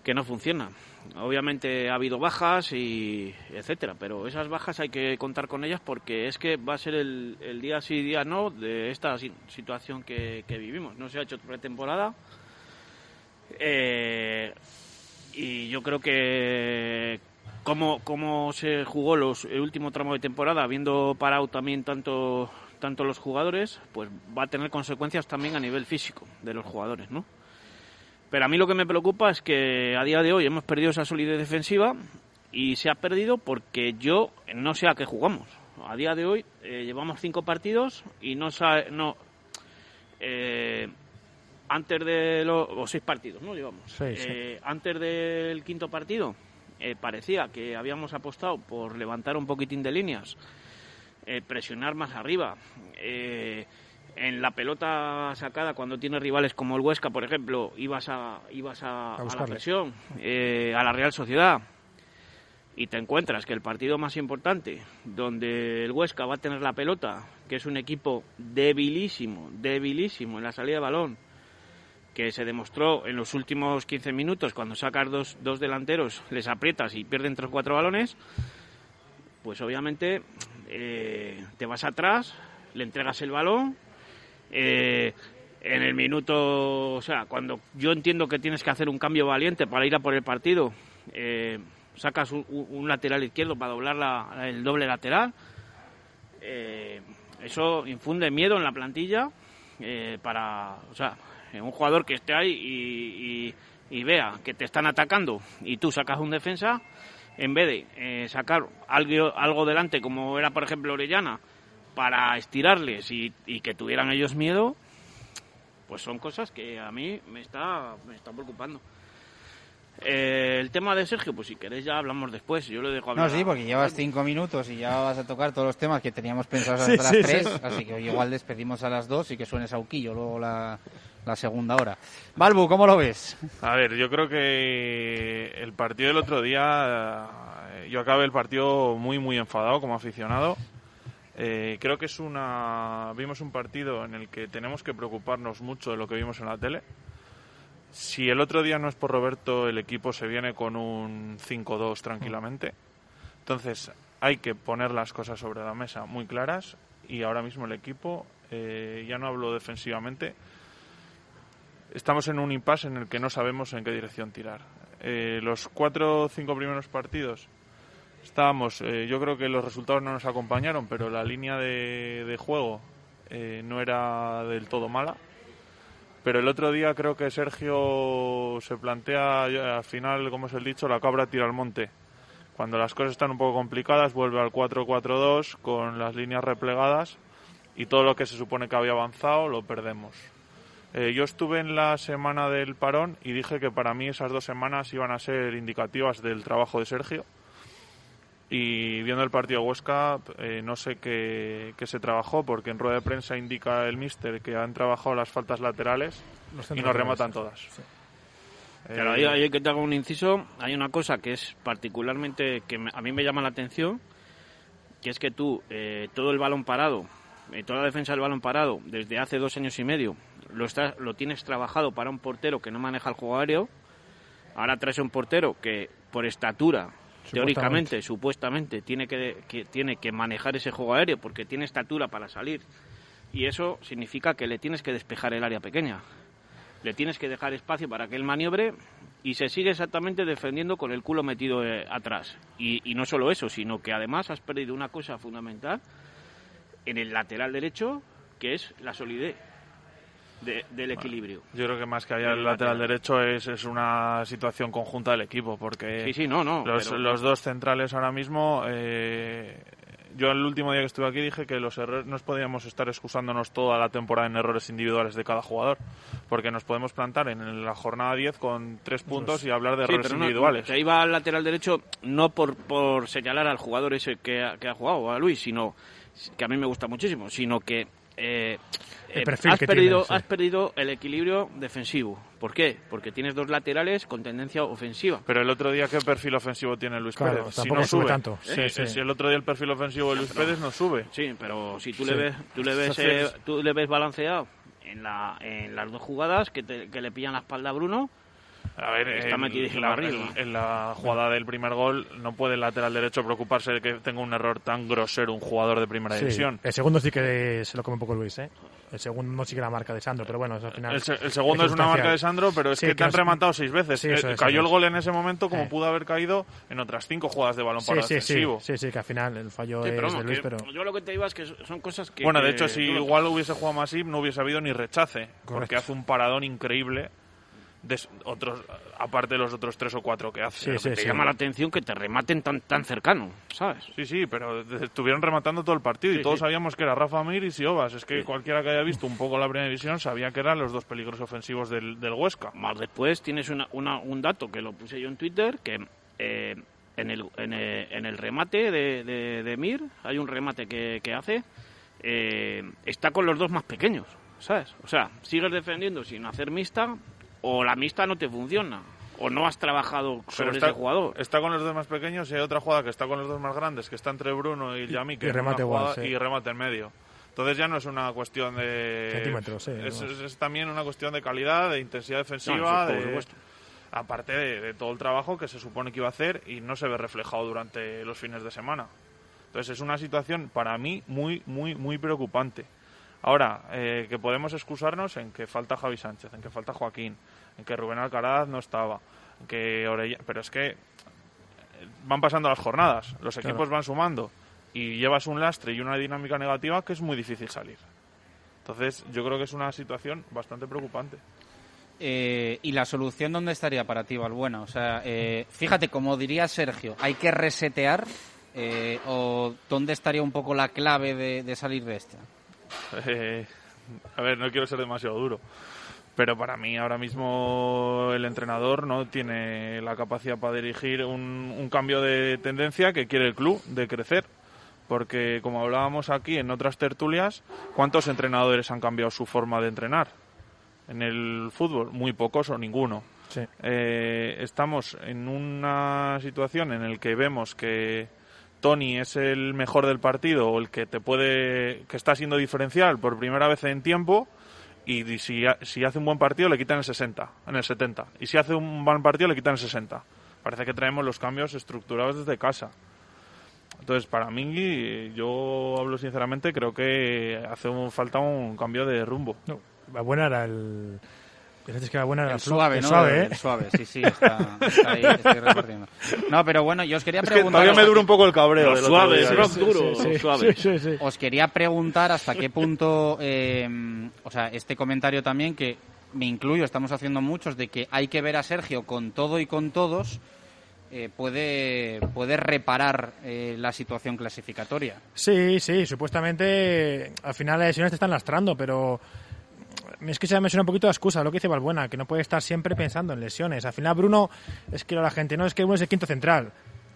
S12: que no funciona. Obviamente ha habido bajas y etcétera, pero esas bajas hay que contar con ellas porque es que va a ser el, día sí día no de esta si- situación que, vivimos. No se ha hecho pretemporada eh, y yo creo que como como se jugó los, el último tramo de temporada, habiendo parado también tanto tanto los jugadores, pues va a tener consecuencias también a nivel físico de los jugadores, ¿no? Pero a mí lo que me preocupa es que a día de hoy hemos perdido esa solidez defensiva y se ha perdido porque yo no sé a qué jugamos. A día de hoy eh, llevamos cinco partidos y no sabe, no eh, antes de los o seis partidos, ¿no? Llevamos.
S13: Sí, sí.
S12: Eh, antes del quinto partido parecía que habíamos apostado por levantar un poquitín de líneas, eh, presionar más arriba, eh, en la pelota sacada cuando tienes rivales como el Huesca, por ejemplo, ibas a, ibas a,
S13: A
S12: a la presión, eh, a la Real Sociedad, y te encuentras que el partido más importante, donde el Huesca va a tener la pelota, que es un equipo debilísimo, debilísimo en la salida de balón, que se demostró en los últimos 15 minutos, cuando sacas dos, dos delanteros, les aprietas y pierden 3 cuatro balones, pues obviamente eh, te vas atrás, le entregas el balón, eh, en el minuto, o sea, cuando yo entiendo que tienes que hacer un cambio valiente para ir a por el partido, eh, sacas un, lateral izquierdo para doblar la- el doble lateral, eh, eso infunde miedo en la plantilla para, o sea, un jugador que esté ahí y- y vea que te están atacando y tú sacas un defensa, en vez de eh, sacar algo, algo delante como era por ejemplo Orellana para estirarles y, que tuvieran ellos miedo, pues son cosas que a mí me está, me está preocupando. Eh, el tema de Sergio, pues si queréis ya hablamos después, yo lo dejo hablar.
S3: No, sí, porque llevas cinco minutos y ya vas a tocar todos los temas que teníamos pensados
S12: Sí,
S3: hasta
S12: sí,
S3: las tres,
S12: sí.
S3: así que hoy igual despedimos a las dos y que suene Sauquillo luego la, la segunda hora. Balbu, ¿cómo lo ves?
S14: A ver, yo creo que el partido del otro día, eh, yo acabé el partido muy, muy enfadado como aficionado. Eh, creo que es una. Vimos un partido en el que tenemos que preocuparnos mucho de lo que vimos en la tele. Si el otro día no es por Roberto, el equipo se viene con un 5-2 tranquilamente. Entonces, hay que poner las cosas sobre la mesa muy claras. Y ahora mismo el equipo, eh, ya no hablo defensivamente, estamos en un impasse en el que no sabemos en qué dirección tirar. Eh, los cuatro o cinco primeros partidos estábamos, eh, yo creo que los resultados no nos acompañaron, pero la línea de, de juego eh, no era del todo mala. Pero el otro día creo que Sergio se plantea, ya, al final, como es el dicho, la cabra tira al monte. Cuando las cosas están un poco complicadas, vuelve al 4-4-2 con las líneas replegadas y todo lo que se supone que había avanzado lo perdemos. Eh, yo estuve en la semana del parón y dije que para mí esas dos semanas iban a ser indicativas del trabajo de Sergio. Y viendo el partido Huesca, eh, no sé qué, qué se trabajó, porque en rueda de prensa indica el míster que han trabajado las faltas laterales y nos rematan todas.
S12: Pero
S14: Eh,
S12: ahí, ahí hay que te haga un inciso. Hay una cosa que es particularmente que me- a mí me llama la atención, que es que tú eh, todo el balón parado, eh, toda la defensa del balón parado, desde hace dos años y medio, lo estás, lo tienes trabajado para un portero que no maneja el juego aéreo. Ahora traes un portero que por estatura teóricamente, supuestamente, tiene que, que tiene que manejar ese juego aéreo porque tiene estatura para salir. Y eso significa que le tienes que despejar el área pequeña. Le tienes que dejar espacio para que él maniobre y se sigue exactamente defendiendo con el culo metido eh, atrás. Y, y no solo eso, sino que además has perdido una cosa fundamental en el lateral derecho, que es la solidez de- del equilibrio.
S14: Yo creo que más que haya el lateral
S12: lateral.
S14: derecho es, es una situación conjunta del equipo, porque
S12: Sí, sí, no, no,
S14: los,
S12: pero-
S14: los dos centrales ahora mismo, eh, yo el último día que estuve aquí dije que los errores nos podíamos estar excusándonos toda la temporada en errores individuales de cada jugador, porque nos podemos plantar en la jornada 10 con tres puntos y hablar de
S12: Sí,
S14: errores
S12: pero no-
S14: individuales.
S12: se iba al lateral derecho no por, por señalar al jugador ese que ha, que ha jugado, a Luis, sino que a mí me gusta muchísimo, sino que eh,
S13: El
S12: eh,
S13: perfil
S12: has,
S13: que
S12: perdido,
S13: tiene, sí.
S12: has perdido el equilibrio defensivo. ¿Por qué? Porque tienes dos laterales con tendencia ofensiva.
S14: Pero el otro día, ¿qué perfil ofensivo tiene Luis
S12: Claro,
S14: Pérez? Si
S12: tampoco
S14: no
S12: sube
S14: sube.
S12: tanto.
S14: Sí,
S12: sí.
S14: Si el otro día el perfil ofensivo de Luis Pérez no sube.
S12: Sí, pero si tú
S14: Sí.
S12: le ves, tú le ves, eh, tú le ves balanceado en, la, en las dos jugadas que, te- que le pillan la espalda a Bruno.
S14: A ver,
S12: está
S14: en, la,
S12: arriba.
S14: en- en la jugada del primer gol no puede el lateral derecho preocuparse de que tenga un error tan grosero un jugador de primera
S13: Sí,
S14: división.
S13: El segundo sí que se lo come un poco Luis, ¿eh? El segundo no sigue la marca de Sandro, pero bueno, eso al final.
S14: El, se- el segundo es una marca de Sandro, pero es
S13: Sí,
S14: que te han rematado seis veces.
S13: Sí,
S14: Eh,
S13: es,
S14: cayó el gol en ese momento como
S13: Eh.
S14: pudo haber caído en otras cinco jugadas de balón
S13: Sí,
S14: para
S13: sí, sí,
S14: defensivo.
S13: sí, sí, que al final el fallo
S12: Sí, pero
S13: es
S12: vamos,
S13: de Luis, pero.
S12: Yo lo que te digo es que son cosas que...
S14: bueno, de hecho, si igual hubiese jugado Masip, no hubiese habido ni rechace, porque hace un paradón increíble. Otros, aparte de los otros tres o cuatro que hace.
S12: Pero que te llama la atención que te rematen tan tan cercano, ¿sabes?
S14: Sí, sí, pero estuvieron rematando todo el partido y
S12: Sí,
S14: todos
S12: sí.
S14: sabíamos que era Rafa Mir y Siobas. Es que cualquiera que haya visto un poco la primera división sabía que eran los dos peligros ofensivos del, del Huesca.
S12: Más después tienes una, una- un dato que lo puse yo en Twitter, que eh, en, el, en, el, en el remate de, de, de Mir, hay un remate que, que hace, eh, está con los dos más pequeños, ¿sabes? O sea, sigues defendiendo sin hacer mixta o la mixta no te funciona o no has trabajado sobre
S14: está,
S12: ese jugador.
S14: está con los dos más pequeños y hay otra jugada que está con los dos más grandes, que está entre Bruno y Yami, que
S13: y remate igual, sí.
S14: y remate en medio. Entonces ya no es una cuestión de...
S13: Centímetros, sí,
S14: Es,
S13: además.
S14: es- es también una cuestión de calidad, de intensidad defensiva,
S12: No,
S14: de-
S12: supuesto.
S14: aparte de, de todo el trabajo que se supone que iba a hacer y no se ve reflejado durante los fines de semana. Entonces es una situación para mí muy, muy, muy preocupante. Ahora, eh, que podemos excusarnos en que falta Javi Sánchez, en que falta Joaquín, en que Rubén Alcaraz no estaba, en que Orella... Pero es que eh, van pasando las jornadas, los
S13: Claro.
S14: equipos van sumando y llevas un lastre y una dinámica negativa que es muy difícil salir. Entonces yo creo que es una situación bastante preocupante.
S3: Eh, ¿Y la solución dónde estaría para ti, Valbuena? O sea, eh, fíjate, como diría Sergio, ¿hay que resetear? Eh, ¿O dónde estaría un poco la clave de, de salir de esta?
S14: Eh, a ver, no quiero ser demasiado duro, pero para mí ahora mismo el entrenador no tiene la capacidad para dirigir un, un cambio de tendencia que quiere el club, de crecer. Porque, como hablábamos aquí en otras tertulias, ¿cuántos entrenadores han cambiado su forma de entrenar? En el fútbol, muy pocos o ninguno.
S13: Sí.
S14: Eh, estamos en una situación en la que vemos que Tony es el mejor del partido o el que te puede que está siendo diferencial por primera vez en tiempo y si, si hace un buen partido le quitan el 60, en el 70 y si hace un mal partido le quitan el 60. Parece que traemos los cambios estructurados desde casa. Entonces, para mí, yo hablo sinceramente, creo que hace un- falta un cambio de rumbo.
S13: No, buena era el. Es que la buena era
S3: El suave,
S13: el
S3: ¿no?
S13: suave, ¿eh?
S3: El suave, sí, sí, está, está ahí, estoy repartiendo. No, pero bueno, yo os quería
S14: Es que
S3: preguntar...
S14: todavía me dura un poco el cabreo. Del
S12: duro,
S13: sí,
S12: suave.
S13: sí, sí, sí.
S3: Os quería preguntar hasta qué punto, eh, o sea, este comentario también que me incluyo, estamos haciendo muchos, de que hay que ver a Sergio con todo y con todos, eh, puede, puede reparar eh, la situación clasificatoria.
S13: Sí, sí, supuestamente al final las lesiones te están lastrando, pero es que se me suena un poquito la excusa, lo que dice Balbuena, que no puede estar siempre pensando en lesiones. Al final Bruno, es que la gente no es que Bruno es el quinto central.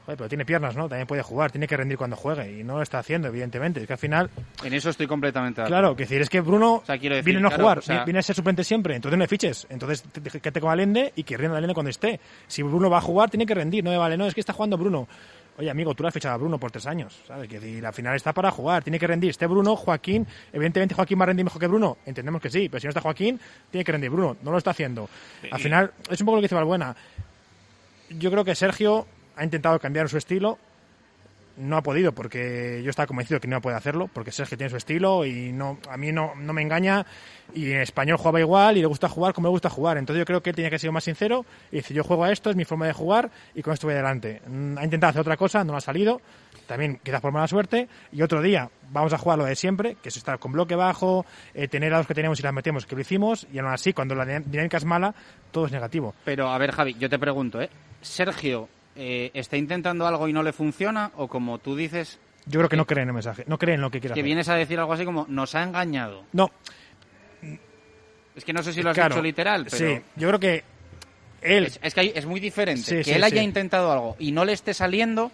S13: Joder, pero tiene piernas, ¿no? También puede jugar, tiene que rendir cuando juegue y no lo está haciendo, evidentemente. Es que al final,
S3: En eso estoy completamente de
S13: claro, que decir, es que Bruno
S3: sea, quiero decir,
S13: viene a no
S3: claro,
S13: jugar,
S3: o sea-
S13: viene a ser suplente siempre, entonces no le fiches. Entonces que te con Alende y que rinda Alende cuando esté. Si Bruno va a jugar, tiene que rendir, no me vale, no, es que está jugando Bruno. Oye, amigo, tú le has fichado a Bruno por tres años, ¿sabes? Que al final está para jugar, tiene que rendir. Esté Bruno, Joaquín, evidentemente Joaquín va a rendir mejor que Bruno, entendemos que sí, pero si no está Joaquín, tiene que rendir Bruno, no lo está haciendo. Al final, es un poco lo que dice Valbuena. Yo creo que Sergio ha intentado cambiar su estilo, no ha podido porque yo estaba convencido que no puede hacerlo porque Sergio tiene su estilo y no a mí no, no me engaña y en español jugaba igual y le gusta jugar como le gusta jugar. Entonces yo creo que él tenía que ser más sincero y decir yo juego a esto es mi forma de jugar y con esto voy adelante Mm, ha intentado hacer otra cosa no ha salido también quizás por mala suerte y otro día vamos a jugar lo de siempre que es estar con bloque bajo eh, tener a los que tenemos y las metemos que lo hicimos y aún así cuando la dinámica es mala todo es negativo.
S3: Pero a ver, Javi, yo te pregunto, ¿eh? Sergio, eh, ¿está intentando algo y no le funciona? ¿O como tú dices,
S13: yo creo que no cree en el mensaje no cree en lo que quiere
S3: que
S13: hacer
S3: vienes a decir algo así como, nos ha engañado?
S13: no
S3: Es que no sé si lo has
S13: Claro,
S3: dicho literal, pero...
S13: Sí, yo creo que él.
S3: Es, es que hay- es muy diferente
S13: Sí,
S3: que
S13: sí,
S3: él haya
S13: sí.
S3: intentado algo y no le esté saliendo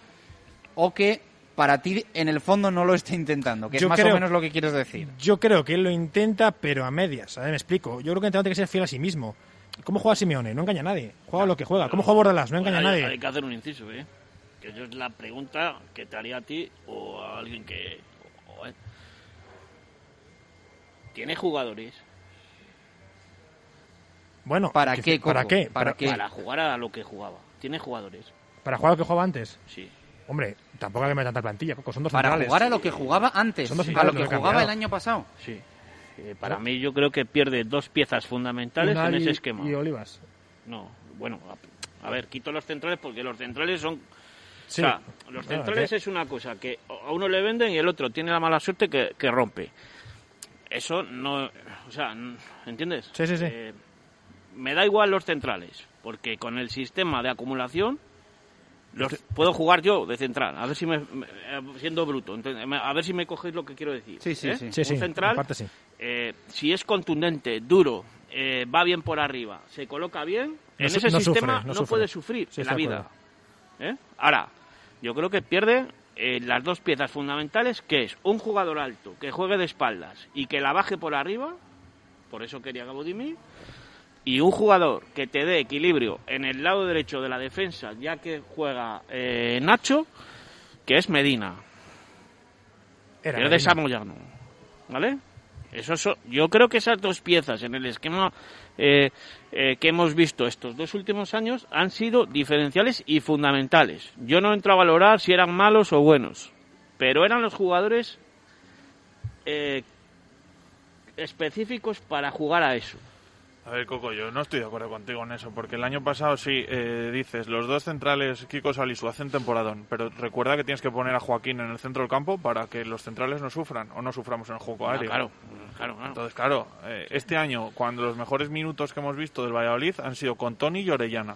S3: o que para ti en el fondo no lo esté intentando, que
S13: Yo
S3: es más
S13: creo-
S3: o menos lo que quieres decir.
S13: Yo creo que él lo intenta, pero a medias. ¿sabes? Me explico. Yo creo que el entrenador tiene que ser fiel a sí mismo. ¿Cómo juega Simeone? No engaña a nadie. Juega lo que juega. ¿Cómo juega Bordalas? No engaña a nadie.
S12: Hay que hacer un inciso, ¿eh? Que eso es la pregunta que te haría a ti o a alguien que... o- o- ¿Tiene jugadores
S13: Bueno,
S3: ¿Para qué,
S13: ¿Para qué?
S3: ¿Para qué?
S12: para jugar a lo que jugaba? ¿Tiene jugadores?
S13: ¿Para jugar lo que jugaba antes?
S12: Sí.
S13: Hombre, tampoco hay que meter tanta plantilla, Coco. Son dos
S3: Para
S13: centrales.
S3: jugar a lo que jugaba antes,
S13: Son dos
S3: a lo que jugaba el año pasado.
S12: Sí. Eh, para mí yo creo que pierde dos piezas fundamentales en ese
S13: y-
S12: esquema.
S13: Y Olivas.
S12: No, bueno, a, a ver, quito los centrales porque los centrales son...
S13: Sí.
S12: O sea, los centrales es una cosa que a uno le venden y el otro tiene la mala suerte que, que rompe. Eso no... O sea, ¿entiendes?
S13: Sí, sí, sí.
S12: Eh, me da igual los centrales, porque con el sistema de acumulación los puedo jugar yo de central. A ver si me... me- eh, siendo bruto, a ver si me cogéis lo que quiero decir.
S3: Sí, sí,
S12: ¿eh?
S3: sí.
S13: Sí,
S12: Un
S13: sí,
S12: central
S13: en parte sí.
S12: eh, si es contundente, duro, eh, va bien por arriba, se coloca bien,
S13: No
S12: en ese
S13: no
S12: sistema
S13: sufre, no
S12: no,
S13: sufre.
S12: puede sufrir
S13: Sí,
S12: en la vida. ¿Eh? Ahora, yo creo que pierde eh, las dos piezas fundamentales, que es un jugador alto, que juegue de espaldas y que la baje por arriba, por eso quería Gabodimir, y un jugador que te dé equilibrio en el lado derecho de la defensa, ya que juega eh, Nacho, que es Medina.
S13: Era
S12: que es de. Samoyano. ¿Vale? Eso, so- yo creo que esas dos piezas en el esquema eh, eh, que hemos visto estos dos últimos años han sido diferenciales y fundamentales. Yo no entro a valorar si eran malos o buenos, pero eran los jugadores específicos para jugar a eso.
S14: A ver, Coco, yo no estoy de acuerdo contigo en eso, porque el año pasado sí, eh, dices, los dos centrales, Kiko Salisu, hacen temporadón, pero recuerda que tienes que poner a Joaquín en el centro del campo para que los centrales no sufran o no suframos en el juego
S12: Ah,
S14: aéreo.
S12: claro, claro, claro.
S14: Entonces, claro, eh, este año, cuando los mejores minutos que hemos visto del Valladolid han sido con Tony y Orellana.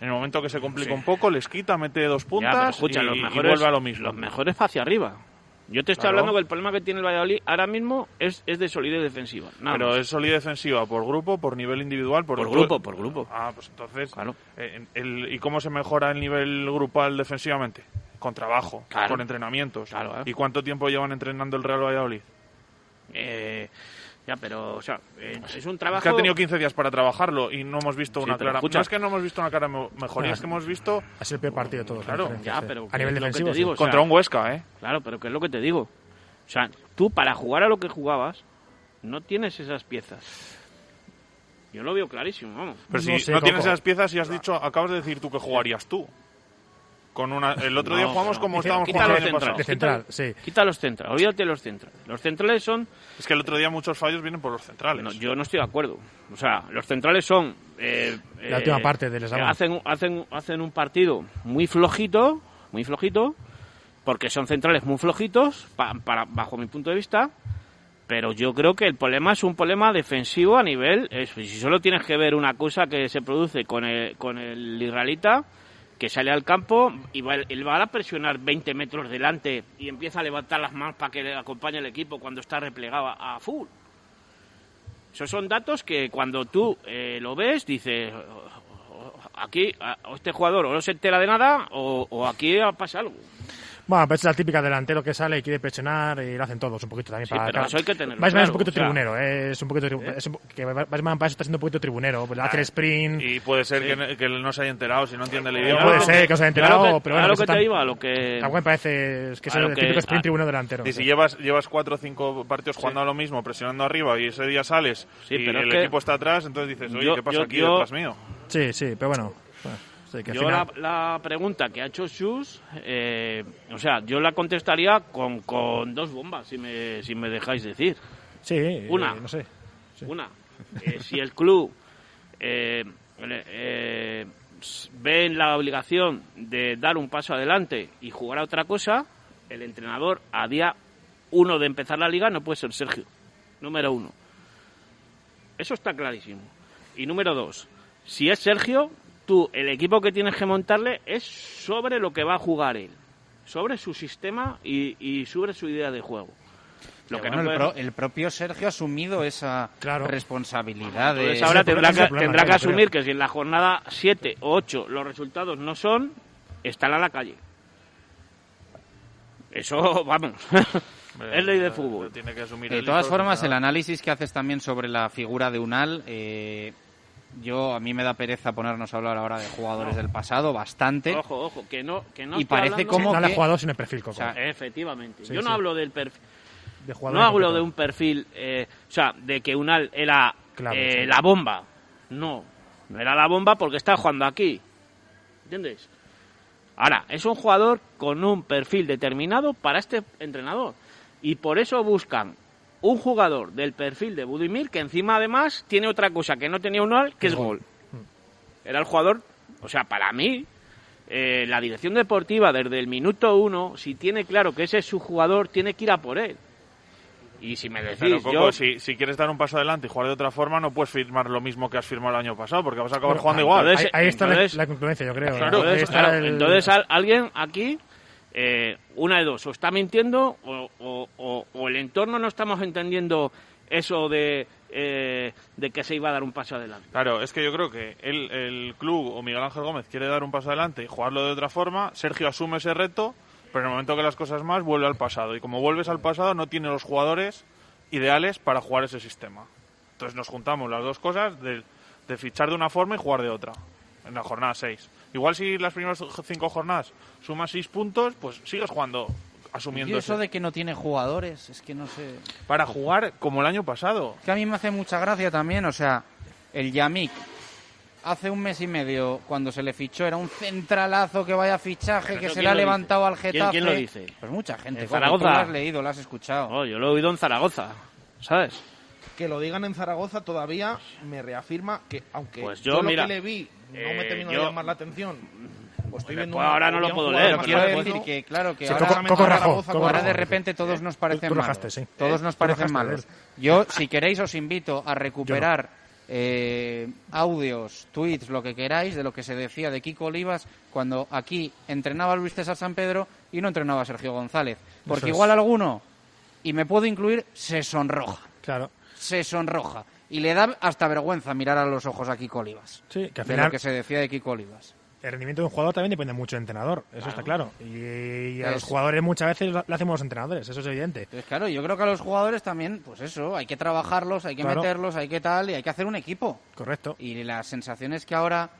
S14: En el momento que se complica
S12: Sí.
S14: un poco, les quita, mete dos puntas
S12: escucha,
S14: y,
S12: los
S14: y
S12: mejores,
S14: vuelve a lo mismo.
S12: Los mejores hacia arriba. Yo te estoy
S14: Claro.
S12: hablando que el problema que tiene el Valladolid ahora mismo es, es de solidez defensiva. nada
S14: Pero
S12: más.
S14: es solidez defensiva por grupo, por nivel individual, por,
S12: Por grupo, por grupo.
S14: Ah, pues entonces. eh, el- ¿Y cómo se mejora el nivel grupal defensivamente? Con trabajo,
S12: Claro.
S14: con entrenamientos.
S12: Claro.
S14: ¿Y cuánto tiempo llevan entrenando el Real Valladolid?
S12: Eh, ya, pero, o sea, eh, es un
S14: Es
S12: trabajo...
S14: que ha tenido 15 días para trabajo y no hemos visto
S12: Sí,
S14: una clara.
S12: escucha.
S14: No es que no hemos visto una clara me- mejoría,
S13: Ah,
S14: es que hemos visto.
S13: Ha sido el peor partido de todos.
S14: Claro.
S12: Ya,
S13: sí.
S12: pero
S13: a nivel
S12: es
S13: defensivo.
S12: te
S13: sí.
S12: digo, o sea,
S14: Contra un Huesca, ¿eh?
S12: Claro, pero que es lo que te digo. O sea, tú para jugar a lo que jugabas no tienes esas piezas. Yo lo veo clarísimo, vamos.
S14: Pero si
S13: No
S14: no,
S13: sé,
S14: tienes
S13: Coco.
S14: esas piezas y has dicho, acabas de decir tú que jugarías tú. Con una, el otro día
S12: No,
S14: jugamos
S12: no.
S14: como
S12: Dice,
S14: estábamos
S12: quita
S14: jugando
S12: los.
S13: De central, sí.
S12: Quita los centrales, olvídate los centrales. Los centrales son...
S14: Es que el otro día muchos fallos vienen por los centrales.
S12: No, yo no estoy de acuerdo. O sea, los centrales son... eh,
S13: La última parte del
S12: eh,
S13: eslabón.
S12: hacen, hacen, hacen un partido muy flojito, muy flojito, porque son centrales muy flojitos, pa- para, bajo mi punto de vista, pero yo creo que el problema es un problema defensivo a nivel... eh, si solo tienes que ver una cosa que se produce con el, con el israelita, que sale al campo y va, él va a presionar 20 metros delante y empieza a levantar las manos para que le acompañe el equipo cuando está replegado a, full. Esos son datos que cuando tú eh, lo ves, dices, "Oh, oh, aquí a- o este jugador o no se entera de nada o, o aquí pasa algo.
S13: Bueno, pero es la típica delantero que sale y quiere presionar y lo hacen todos un poquito también.
S12: Sí,
S13: para,
S12: pero eso hay que tenerlo
S13: Weissman es
S12: claro,
S13: un poquito
S12: o sea,
S13: tribunero, eh, es un poquito tribu- es un po- que Weissman para eso está siendo un poquito tribunero, pues, hace el sprint.
S14: Y puede ser que, no- que no se haya enterado si no entiende el
S13: Claro,
S14: idioma.
S13: puede ser que os haya enterado,
S12: Claro que-
S13: pero bueno,
S12: claro que te iba a lo que-
S13: Tampoco me parece es que es el típico sprint
S12: a-
S13: tribunero delantero.
S14: Y si llevas, llevas cuatro o cinco partidos jugando a lo mismo, presionando arriba, y ese día sales
S12: Sí,
S14: y
S12: pero es
S14: el
S12: que-
S14: equipo está atrás, entonces dices, oye,
S12: Yo-
S14: ¿qué pasa
S12: yo-
S14: aquí
S12: yo-
S14: detrás mío?
S13: Sí, sí, pero bueno. Sí, que
S12: Yo
S13: final-
S12: la, la pregunta que ha hecho Shus, eh, o sea, yo la contestaría con, con dos bombas, si me, si me dejáis decir.
S13: Sí, eh,
S12: Una.
S13: no sé.
S12: Una. Eh, si el club eh, eh, ve en la obligación de dar un paso adelante y jugar a otra cosa, el entrenador a día uno de empezar la liga no puede ser Sergio. Número uno. Eso está clarísimo. Y número dos, si es Sergio, tú, el equipo que tienes que montarle es sobre lo que va a jugar él. Sobre su sistema y, y sobre su idea de juego. Lo que
S3: bueno,
S12: no
S3: el,
S12: puede-
S3: pro- el propio Sergio ha asumido esa responsabilidad. de-
S12: ahora tendrá, que,
S3: problema
S12: tendrá
S3: que
S12: asumir que si en la jornada 7 o 8 los resultados no son, estará a la calle. Eso, vamos, es ley de fútbol.
S14: Tiene que asumir
S3: De todas formas, el análisis que haces también sobre la figura de Unal, eh, yo a mí me da pereza ponernos a hablar ahora de jugadores del pasado, bastante.
S12: Ojo, ojo, que no, que no
S3: Y parece
S12: hablando-
S3: como
S13: no le ha
S3: que-
S13: jugado sin el perfil, Coco.
S12: O sea, efectivamente.
S13: Sí,
S12: Yo no
S13: sí.
S12: hablo del perfil.
S13: De jugador
S12: No hablo de un perfil, eh, o sea, de que Unal era
S13: Claro,
S12: eh,
S13: sí.
S12: la bomba. No, no era la bomba porque está jugando aquí. ¿Entiendes? Ahora, es un jugador con un perfil determinado para este entrenador. Y por eso buscan un jugador del perfil de Budimir que encima además tiene otra cosa que no tenía Unal, que es gol. Era el jugador, o sea, para mí, eh, la dirección deportiva desde el minuto uno, si tiene claro que ese es su jugador, tiene que ir a por él. Y si me decís,
S14: Pero, Coco,
S12: yo...
S14: si, si quieres dar un paso adelante y jugar de otra forma, no puedes firmar lo mismo que has firmado el año pasado, porque vas a acabar jugando
S13: ah,
S14: igual.
S13: ahí, ahí está la-
S12: entonces-
S13: la, concluencia, yo creo.
S12: Claro,
S13: Ahí
S12: entonces,
S13: está
S12: claro,
S13: el-
S12: entonces al- alguien aquí, eh, una de dos, o está mintiendo o, o- el entorno no estamos entendiendo eso de, eh, de que se iba a dar un paso adelante.
S14: Claro, es que yo creo que el, el club o Miguel Ángel Gómez quiere dar un paso adelante y jugarlo de otra forma. Sergio asume ese reto, Pero en el momento que las cosas más, vuelve al pasado. Y como vuelves al pasado, no tiene los jugadores ideales para jugar ese sistema. Entonces nos juntamos las dos cosas de, de fichar de una forma y jugar de otra. En la jornada 6. Igual si las primeras cinco jornadas sumas 6 puntos, pues sigues jugando asumiendo
S3: Y eso
S14: ese-
S3: de que no tiene jugadores, es que no sé.
S14: para jugar como el año pasado.
S3: Que a mí me hace mucha gracia también, o sea, el Yamik hace un mes y medio cuando se le fichó era un centralazo que vaya fichaje
S12: ¿Pero
S3: que se
S12: quién
S3: le ha
S12: dice?
S3: levantado al
S12: ¿Quién-
S3: Getafe.
S12: quién lo dice?
S3: Pues mucha gente.
S12: ¿En
S3: Coco,
S12: Zaragoza?
S3: Tú lo has leído, lo has escuchado.
S12: Oh, yo lo he oído en Zaragoza, ¿sabes?
S4: Que lo digan en Zaragoza todavía me reafirma que, aunque
S12: Pues
S4: yo,
S12: yo,
S4: lo
S12: mira,
S4: que le vi no
S12: eh,
S4: me terminó
S12: yo-
S4: de llamar la atención, pues estoy viendo
S12: pues ahora no lo puedo leer,
S3: Quiero decir que, claro, que
S4: Sí,
S3: ahora,
S4: Coco- Coco
S3: ahora-
S4: Coco
S3: de repente todos nos parecen
S13: tú
S3: malos.
S13: rajaste, sí.
S3: Todos
S13: ¿Eh?
S3: nos parecen
S13: rajaste
S3: malos. Yo, si queréis, os invito a recuperar eh, audios, tweets, lo que queráis, de lo que se decía de Kiko Olivas cuando aquí entrenaba Luis César San Pedro y no entrenaba Sergio González. Porque
S13: es.
S3: igual alguno, y me puedo incluir, se sonroja.
S13: Claro.
S3: Se sonroja. Y le da hasta vergüenza mirar a los ojos a Kiko Olivas.
S13: Sí, que al
S3: de lo que se decía de Kiko Olivas.
S13: el rendimiento de un jugador también depende mucho del entrenador, eso está claro. Y, y a
S3: Es-
S13: los jugadores muchas veces lo hacemos los entrenadores, eso es evidente.
S3: Entonces, claro, yo creo que a los jugadores también, pues eso, hay que trabajarlos, hay que
S13: Claro.
S3: meterlos, hay que tal, y hay que hacer un equipo.
S13: Correcto.
S3: Y la sensación es que ahora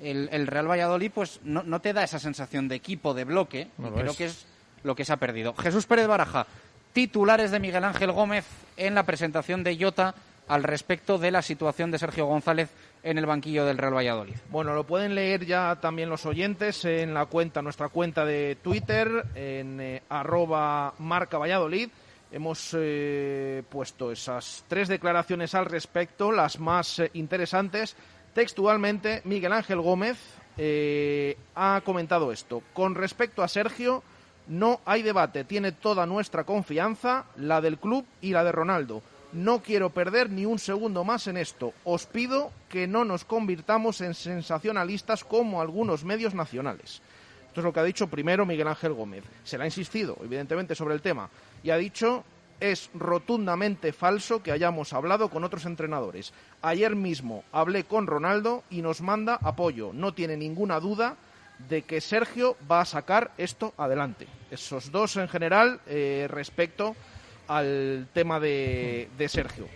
S3: el, el Real Valladolid, pues no, no te da esa sensación de equipo, de bloque,
S13: No
S3: y
S13: lo
S3: creo
S13: es.
S3: que es lo que se ha perdido. Jesús Pérez Baraja, titulares de Miguel Ángel Gómez en la presentación de Jota al respecto de la situación de Sergio González en el banquillo del Real Valladolid.
S4: Bueno, lo pueden leer ya también los oyentes en la cuenta, nuestra cuenta de Twitter, en eh, arroba marca Valladolid. Hemos eh, puesto esas tres declaraciones al respecto, las más eh, interesantes. Textualmente, Miguel Ángel Gómez ha comentado esto. Con respecto a Sergio, no hay debate, tiene toda nuestra confianza, la del club y la de Ronaldo. No quiero perder ni un segundo más en esto. Os pido que no nos convirtamos en sensacionalistas como algunos medios nacionales. Esto es lo que ha dicho primero Miguel Ángel Gómez. Se le ha insistido, evidentemente, sobre el tema. Y ha dicho, es rotundamente falso que hayamos hablado con otros entrenadores. Ayer mismo hablé con Ronaldo y nos manda apoyo. No tiene ninguna duda de que Sergio va a sacar esto adelante. Esos dos en general eh, respecto al tema de, de Sergio.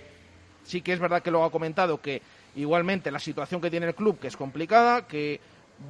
S4: Sí que es verdad que lo ha comentado que igualmente la situación que tiene el club, que es complicada, que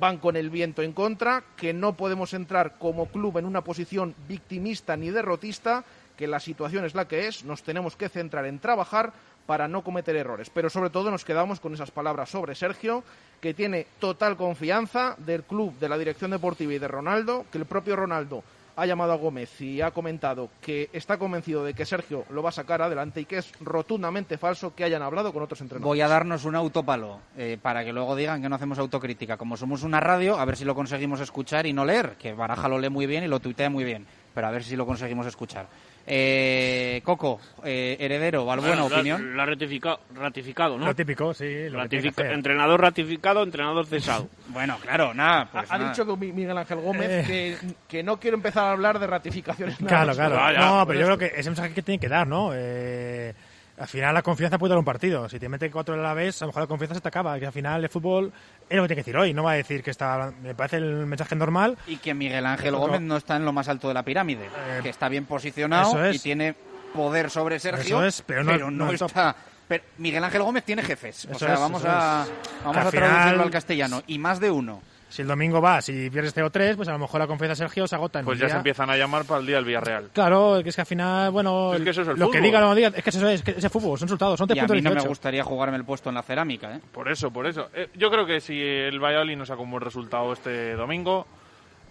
S4: van con el viento en contra, que no podemos entrar como club en una posición victimista ni derrotista, que la situación es la que es, nos tenemos que centrar en trabajar para no cometer errores. Pero sobre todo nos quedamos con esas palabras sobre Sergio, que tiene total confianza del club, de la dirección deportiva y de Ronaldo, que el propio Ronaldo ha llamado a Gómez y ha comentado que está convencido de que Sergio lo va a sacar adelante y que es rotundamente falso que hayan hablado con otros entrenadores.
S3: Voy a darnos un autopalo eh, para que luego digan que no hacemos autocrítica. Como somos una radio, a ver si lo conseguimos escuchar y no leer, que Baraja lo lee muy bien y lo tuitea muy bien, pero a ver si lo conseguimos escuchar. Eh, Coco, eh, heredero, Balbuena,
S12: Bueno, la-
S3: opinión.
S12: Lo ha ratificado, ratificado, ¿no?
S13: Lo típico, sí. Lo que tiene que hacer.
S12: entrenador ratificado, entrenador cesado.
S3: Bueno, claro, nada. Pues
S4: ha ha
S3: nada.
S4: dicho que Mi- Miguel Ángel Gómez
S13: Eh.
S4: que, que no quiero empezar a hablar de ratificaciones. nada
S13: Claro, claro.
S12: Vaya,
S13: no, pero yo
S4: esto.
S13: creo que ese mensaje que tiene que dar, ¿no? Eh, al final la confianza puede dar un partido. Si te mete cuatro a la vez, a lo mejor la confianza se te acaba. Que al final el fútbol es lo que tiene que decir hoy. No va a decir que está... Me parece el mensaje normal.
S3: Y que Miguel Ángel Gómez no está en lo más alto de la pirámide, que está bien posicionado
S13: es.
S3: y tiene poder sobre Sergio,
S13: Eso es, pero no- no
S3: está. Pero Miguel Ángel Gómez tiene jefes, o sea,
S13: es,
S3: vamos a vamos a traducirlo
S13: final-
S3: al castellano y más de uno.
S13: Si el domingo vas y pierdes 0-3, pues a lo mejor la confianza de Sergio se agota en
S14: Pues ya
S13: día.
S14: se empiezan a llamar para el día del Villarreal.
S13: Claro, que es que al final, bueno,
S14: Es que eso es el
S13: lo que
S14: fútbol.
S13: diga, lo que diga, es que eso es, que ese fútbol, son resultados, son
S3: Y
S13: 3
S3: a
S13: puntos
S3: mí no me
S13: 18.
S3: gustaría jugarme el puesto en la cerámica, ¿eh?
S14: Por eso, por eso. Eh, yo creo que si el Valladolid nos saca un buen resultado este domingo,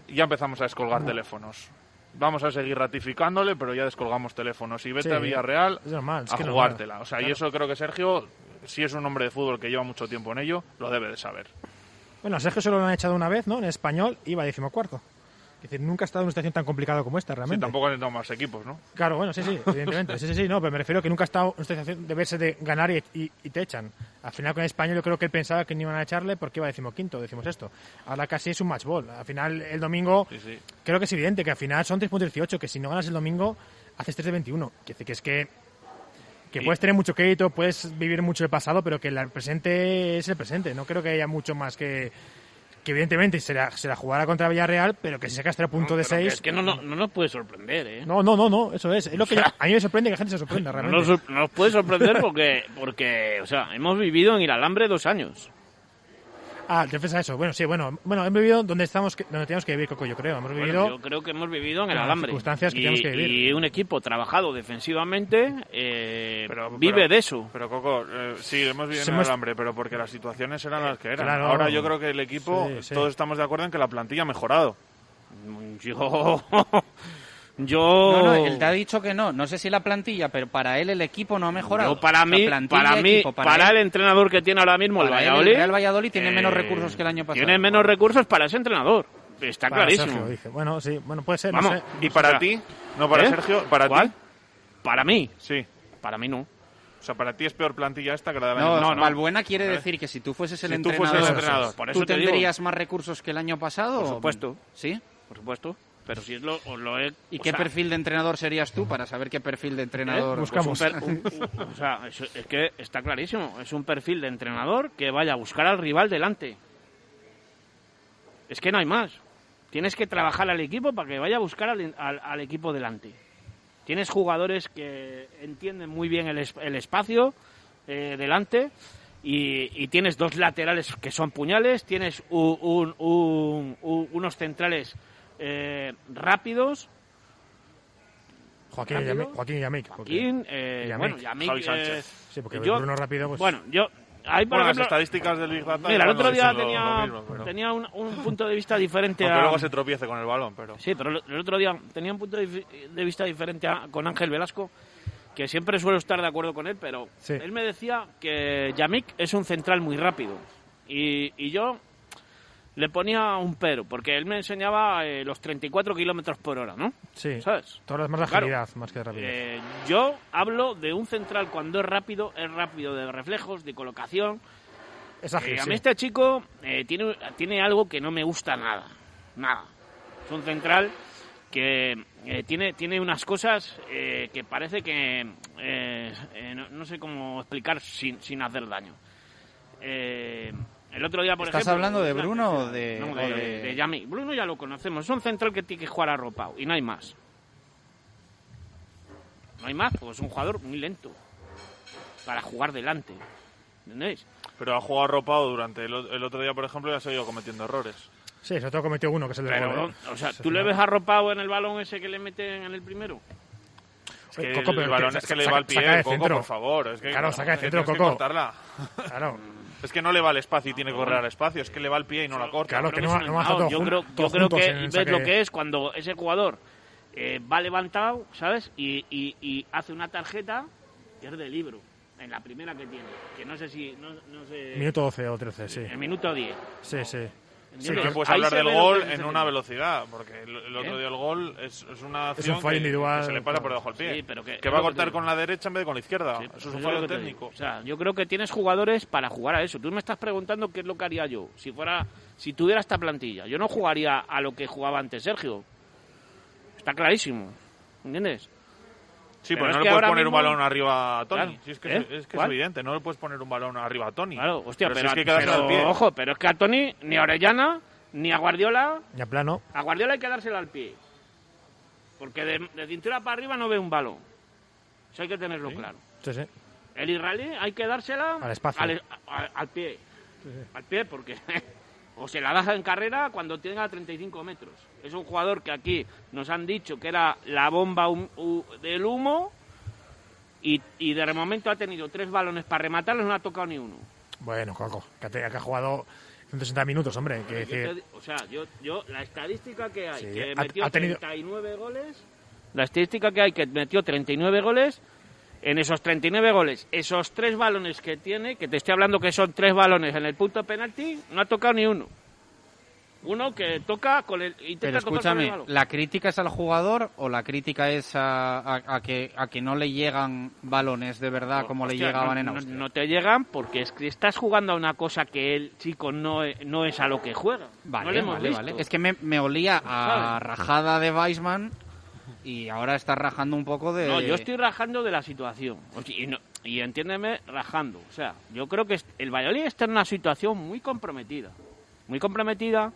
S14: ya empezamos a descolgar teléfonos. Vamos a seguir ratificándole, pero ya descolgamos teléfonos. Y vete
S13: Sí,
S14: a Villarreal
S13: es normal, es
S14: a
S13: que
S14: jugártela. O sea, y eso creo que Sergio, si es un hombre de fútbol que lleva mucho tiempo en ello, lo debe de saber.
S13: Bueno, a Sergio solo lo han echado una vez, ¿no? En español iba a decimocuarto. Es decir, nunca ha estado en una situación tan complicada como esta,
S14: Sí,
S13: realmente.
S14: tampoco han entrado más equipos, ¿no?
S13: Claro, bueno, sí, sí, evidentemente. Sí, sí, sí, no, pero me refiero que nunca ha estado en una situación de verse de ganar y, y- y te echan. Al final con español yo creo que él pensaba que no iban a echarle porque iba decimoquinto, decimos esto. Ahora casi es un match ball. Al final el domingo
S14: Sí, sí.
S13: creo que es evidente que al final son 3.18, que si no ganas el domingo haces 3 de 21. Quiere decir que es que que puedes tener mucho crédito, puedes vivir mucho el pasado, pero que el presente es el presente. No creo que haya mucho más que, que evidentemente se la, se la jugará contra Villarreal, pero que si saca este punto de
S12: Pero que
S13: 6...
S12: Es que no, no, no nos puede sorprender, ¿eh?
S13: No, no, no, no, eso es. Es lo que a mí me sorprende que la gente se sorprenda,
S12: No
S13: realmente.
S12: nos, no nos puede sorprender porque, porque, o sea, hemos vivido en el alambre dos años.
S13: Ah, defensa eso. Bueno, sí, bueno, bueno, hemos vivido donde estamos, que- donde teníamos que vivir, Coco, yo creo. Hemos
S12: Bueno,
S13: vivido...
S12: yo creo que hemos vivido en el alambre.
S13: circunstancias que
S12: y,
S13: tenemos que vivir.
S12: y un equipo trabajado defensivamente eh,
S14: Pero-
S12: vive
S14: pero-
S12: de eso.
S14: Pero Coco, eh, sí, hemos vivido
S12: Se
S14: en el
S12: hemos-
S14: hambre, pero porque las situaciones eran las que eran.
S13: claro.
S14: Ahora yo creo que el equipo,
S13: Sí, sí.
S14: todos estamos de acuerdo en que la plantilla ha mejorado.
S12: Yo... Yo...
S3: No, no, él te ha dicho que no. No sé si la plantilla, pero para él el equipo no ha mejorado.
S12: Yo para mí, para mí,
S3: equipo,
S12: para,
S3: él-
S12: el entrenador que tiene ahora mismo el
S3: él,
S12: Valladolid,
S3: el Real Valladolid tiene menos
S12: eh,
S3: recursos que el año pasado.
S12: tiene menos recursos para ese entrenador. Está
S13: Para
S12: clarísimo.
S13: Sergio. Bueno, sí, bueno, puede ser, no
S12: Vamos,
S13: sé.
S14: ¿Y para
S12: O sea,
S14: ti? No, para
S12: ¿eh?
S14: Sergio, para ti.
S12: Para mí.
S14: Sí.
S12: Para mí no.
S14: O sea, para ti es peor plantilla esta que la
S3: No, no,
S14: pasado.
S3: Valbuena quiere decir que si tú fueses el
S14: Si tú
S3: entrenador,
S14: fueses el entrenador,
S12: por
S3: ¿tú
S12: eso digo.
S3: tendrías más recursos que el año pasado?
S12: Por supuesto.
S3: ¿Sí?
S12: Por supuesto. Pero si es lo, os lo he...
S3: ¿Y qué
S12: sea,
S3: perfil de entrenador serías tú para saber qué perfil de entrenador
S12: ¿eh?
S3: buscamos?
S12: Pues un per- un- un- o sea, es, es que está clarísimo. Es un perfil de entrenador que vaya a buscar al rival delante. Es que no hay más. Tienes que trabajar al equipo para que vaya a buscar al, al- al equipo delante. Tienes jugadores que entienden muy bien el, es- el espacio eh, delante y, y tienes dos laterales que son puñales, tienes un- un- un- un- unos centrales eh, rápidos,
S13: Joaquín y
S12: rápido.
S13: Yamik. Joaquín Yamik.
S12: Joaquín, eh,
S13: Yamik.
S12: bueno, Yamik,
S14: Javi
S12: eh,
S14: Sánchez.
S13: Sí, porque
S12: yo-
S13: Bruno rápido, pues...
S12: Bueno, yo... Ahí, por
S14: Bueno, las
S12: ejemplo,
S14: estadísticas del Big Data
S12: Mira, el otro día
S14: dicen lo-
S12: tenía,
S14: lo mismo, pero-
S12: tenía un, un punto de vista diferente
S14: Aunque
S12: a...
S14: luego se tropiece con el balón, pero...
S12: Sí, pero el el otro día tenía un punto de vista diferente a- con Ángel Velasco, que siempre suelo estar de acuerdo con él, pero
S13: Sí.
S12: él me decía que Yamik es un central muy rápido. Y, y yo le ponía un pero, porque él me enseñaba eh, los 34 kilómetros por hora, ¿no?
S13: Sí.
S12: ¿Sabes?
S13: Todo lo demás de
S12: Claro.
S13: agilidad, más que de rapidez.
S12: Eh, yo hablo de un central cuando es rápido, es rápido de reflejos, de colocación.
S13: Es ágil,
S12: Eh, a
S13: sí.
S12: mí este chico eh, tiene, tiene algo que no me gusta nada. Nada. Es un central que eh, tiene, tiene unas cosas eh, que parece que... eh, eh, no, no sé cómo explicar sin, sin hacer daño. Eh, el otro día, por
S3: ¿Estás
S12: ejemplo...
S3: hablando de Bruno o de-
S12: No,
S3: o
S12: de,
S3: de-
S12: de Yami. Bruno ya lo conocemos. Es un central que tiene que jugar arropado y no hay más. No hay más, pues es un jugador muy lento para jugar delante. ¿Entendéis?
S14: Pero ha jugado arropado durante el, el otro día, por ejemplo, y ha seguido cometiendo errores.
S13: Sí, sobre todo cometió uno, que es el de
S12: Pero,
S13: ¿eh?
S12: o sea, ¿tú le ves arropado en el balón ese que le meten en el primero?
S14: Es que
S13: Coco,
S14: el, balón
S13: que
S14: es que le va al pie, Coco,
S13: centro.
S14: por favor. Es que,
S13: Claro, saca de centro, Coco. Claro.
S14: Es que no le va al espacio y tiene que correr al espacio. Es que le va al pie y no la corta.
S13: Claro, que no, no
S12: es
S13: va a
S12: un
S13: estar
S12: entrenador.
S13: todos
S12: yo creo, yo creo que
S13: el
S12: ves lo que es cuando ese jugador eh, va levantado, ¿sabes? Y, y- y hace una tarjeta que es de libro, en la primera que tiene. Que no sé si... No, no sé,
S13: Minuto 12 o 13, sí.
S12: En minuto 10.
S13: Sí, sí.
S14: Sí, que puedes hablar del gol
S12: es
S14: en una velocidad, porque el, el otro
S12: ¿Eh?
S14: día el gol es, es una
S13: Es
S14: acción
S13: un fallo
S14: que,
S13: individual,
S14: que se le pasa
S13: claro.
S14: por debajo del pie.
S12: Sí, pero que-
S14: que
S12: es
S14: va a cortar con la derecha en vez de con la izquierda.
S12: Sí,
S14: eso es
S12: pues
S14: un
S12: es
S14: fallo técnico.
S12: O sea, yo creo que tienes jugadores para jugar a eso. Tú me estás preguntando qué es lo que haría yo. Si fuera, si tuviera esta plantilla, yo no jugaría a lo que jugaba antes Sergio. Está clarísimo. ¿Entiendes?
S14: Sí,
S12: Pero
S14: no le puedes poner
S12: mismo-
S14: un balón arriba a Tony.
S12: Claro.
S14: Sí, es que,
S12: ¿Eh?
S14: es, que es evidente, no le puedes poner un balón arriba a Tony.
S12: Claro, hostia,
S14: pero,
S12: pero,
S14: si es que hay que dárselo
S12: pero,
S14: al pie.
S12: ojo, pero es que a Tony, ni a Orellana, ni a Guardiola,
S13: Ya plano.
S12: a Guardiola hay que dárselo al pie. Porque de, de cintura para arriba no ve un balón. Eso hay que tenerlo claro.
S13: Sí, sí.
S12: El israelí hay que dársela
S13: Al espacio.
S12: al, a- al pie. Al pie, porque o se la das en carrera cuando tenga 35 metros. Es un jugador que aquí nos han dicho que era la bomba hum- hu- del humo y, y de momento ha tenido tres balones para rematarlos, no ha tocado ni uno.
S13: Bueno, Coco, que, te- que ha jugado 160 minutos, hombre. Que
S12: te o sea, yo, yo, la estadística que hay,
S13: Sí,
S12: que
S13: ha-
S12: metió
S13: ha tenido-
S12: 39 goles, la estadística que hay, que metió 39 goles, en esos 39 goles, esos tres balones que tiene, que te estoy hablando que son tres balones en el punto de penalti, no ha tocado ni uno. Uno que toca con el... Intenta
S3: Pero
S12: tocar con el
S3: escúchame. ¿la crítica es al jugador o la crítica es a, a- a que, a que no le llegan balones de verdad como le llegaban
S12: no,
S3: en Austria?
S12: No te llegan porque es que estás jugando a una cosa que el chico no es, no es a lo que juega.
S3: Vale, vale,
S12: visto.
S3: vale. Es que me, me olía a
S12: ¿Sabes?
S3: rajada de Weisman y ahora está rajando un poco de...
S12: No, yo estoy rajando de la situación. Y, entiéndeme, rajando. O sea, yo creo que el Valladolid está en una situación muy comprometida. muy comprometida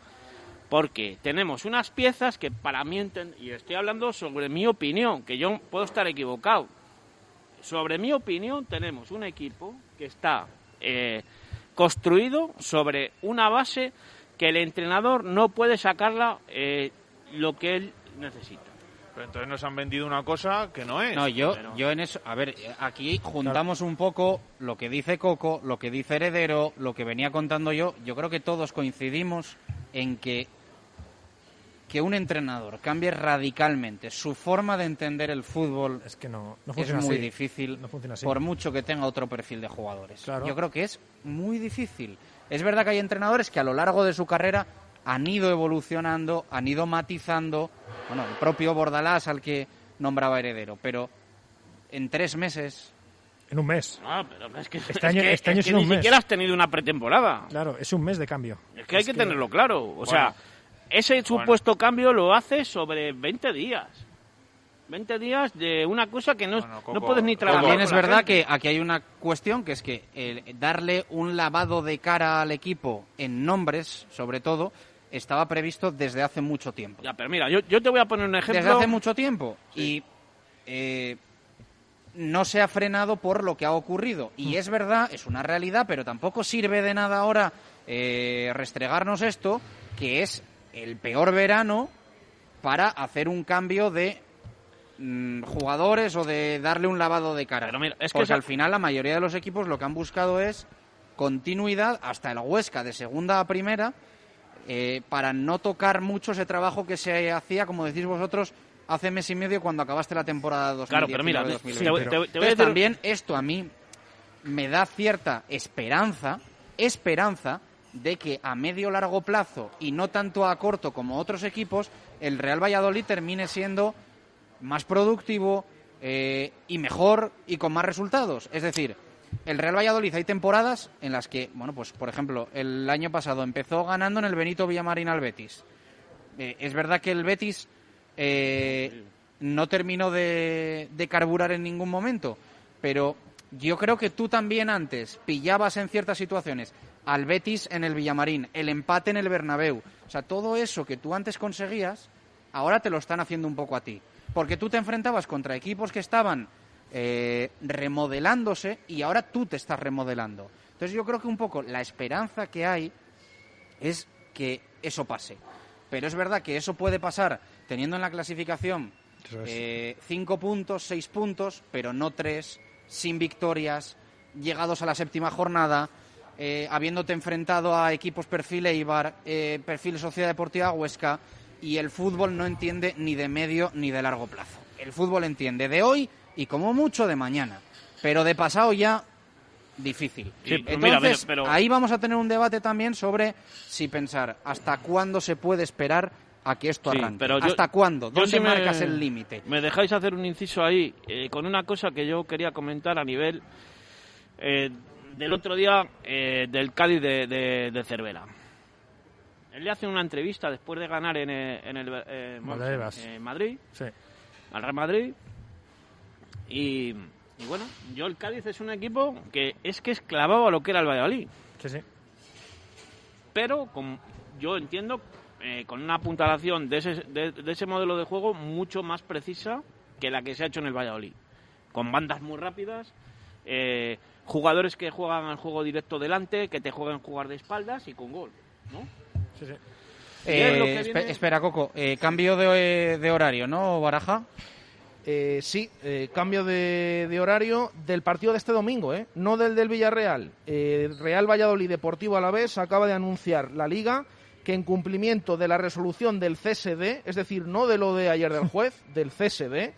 S12: porque tenemos unas piezas que para mí, y estoy hablando sobre mi opinión, que yo puedo estar equivocado, sobre mi opinión tenemos un equipo que está eh, construido sobre una base que el entrenador no puede sacarla eh, lo que él necesita.
S14: Pero entonces nos han vendido una cosa que no es.
S3: No, yo, yo en eso, a ver, eh, aquí juntamos un poco lo que dice Coco, lo que dice Heredero, lo que venía contando yo. Yo creo que todos coincidimos en que que un entrenador cambie radicalmente su forma de entender el fútbol
S13: es que no, no
S3: es muy
S13: así.
S3: difícil,
S13: No funciona así.
S3: por mucho que tenga otro perfil de jugadores.
S13: Claro.
S3: Yo creo que es muy difícil. Es verdad que hay entrenadores que a lo largo de su carrera han ido evolucionando, han ido matizando, bueno, el propio Bordalás al que nombraba heredero, pero en tres meses
S13: En un mes.
S12: Ah, pero es que,
S13: Este
S12: es
S13: año-
S12: que-
S13: este año
S12: es
S13: es
S12: que
S13: un
S12: ni
S13: mes.
S12: siquiera has tenido una pretemporada.
S13: Claro, es un mes de cambio.
S12: Es que hay
S13: Es
S12: que,
S13: que-
S12: tenerlo claro. O
S13: Bueno.
S12: sea, ese supuesto cambio lo hace sobre 20 días. 20 días de una cosa que no, no puedes ni trabajar.
S3: También es verdad
S12: gente.
S3: que aquí hay una cuestión que es que el darle un lavado de cara al equipo en nombres, sobre todo, estaba previsto desde hace mucho tiempo.
S12: Ya, pero mira, yo, yo te voy a poner un ejemplo.
S3: Desde hace mucho tiempo. Y eh, no se ha frenado por lo que ha ocurrido.
S12: Mm.
S3: Y es verdad, es una realidad, pero tampoco sirve de nada ahora eh, restregarnos esto, que es el peor verano para hacer un cambio de mm, jugadores o de darle un lavado de cara.
S12: es que
S3: Porque
S12: esa-
S3: al final la mayoría de los equipos lo que han buscado es continuidad hasta el Huesca de segunda a primera eh, para no tocar mucho ese trabajo que se hacía, como decís vosotros, hace mes y medio cuando acabaste la temporada 2019
S12: Claro, pero mira, te-
S3: 2020.
S12: te voy- te voy- te voy a
S3: Entonces,
S12: decir-
S3: también esto a mí me da cierta esperanza, esperanza de que a medio largo plazo y no tanto a corto como otros equipos, el Real Valladolid termine siendo más productivo eh, y mejor y con más resultados. Es decir, el Real Valladolid hay temporadas en las que, bueno, pues por ejemplo, el año pasado empezó ganando en el Benito Villamarín al Betis. Eh, es verdad que el Betis eh, no terminó de, de carburar en ningún momento, pero yo creo que tú también antes pillabas en ciertas situaciones al Betis en el Villamarín, el empate en el Bernabéu. O sea, todo eso que tú antes conseguías, ahora te lo están haciendo un poco a ti. Porque tú te enfrentabas contra equipos que estaban eh, remodelándose y ahora tú te estás remodelando. Entonces yo creo que un poco la esperanza que hay es que eso pase. Pero es verdad que eso puede pasar teniendo en la clasificación eh, cinco puntos, seis puntos, pero no tres, sin victorias, llegados a la séptima jornada, eh, habiéndote enfrentado a equipos perfil Eibar, eh, perfil Sociedad Deportiva Huesca, y el fútbol no entiende ni de medio ni de largo plazo. El fútbol entiende de hoy y como mucho de mañana, pero de pasado ya difícil.
S12: Sí, pero
S3: Entonces,
S12: mira, mira, pero-
S3: ahí vamos a tener un debate también sobre si pensar hasta cuándo se puede esperar a que esto
S12: Sí,
S3: arranque.
S12: pero yo-
S3: ¿Hasta cuándo? ¿Dónde
S12: sí me-
S3: marcas el límite?
S12: Me dejáis hacer un inciso ahí eh, con una cosa que yo quería comentar a nivel eh, del otro día eh, del Cádiz de, de- de Cervera. Él le hace una entrevista después de ganar en, eh, en el eh, Madrid,
S13: Sí.
S12: al Real Madrid. Y, y bueno, yo el Cádiz es un equipo que es que es clavado a lo que era el Valladolid.
S13: Sí, sí.
S12: pero con, yo entiendo eh, con una apuntalación de ese, de, de ese modelo de juego mucho más precisa que la que se ha hecho en el Valladolid. Con bandas muy rápidas, eh, jugadores que juegan al juego directo delante, que te juegan jugar de espaldas y con gol, ¿no?
S13: Sí, sí.
S3: Eh,
S12: viene-
S3: Espera, Coco, eh, cambio de, de horario, ¿no, Baraja?
S4: Eh, sí, eh, cambio de, de horario del partido de este domingo, ¿eh? no del del Villarreal. Eh, Real Valladolid Deportivo Alavés acaba de anunciar la Liga que en cumplimiento de la resolución del CSD, es decir, no de lo de ayer del juez, del CSD,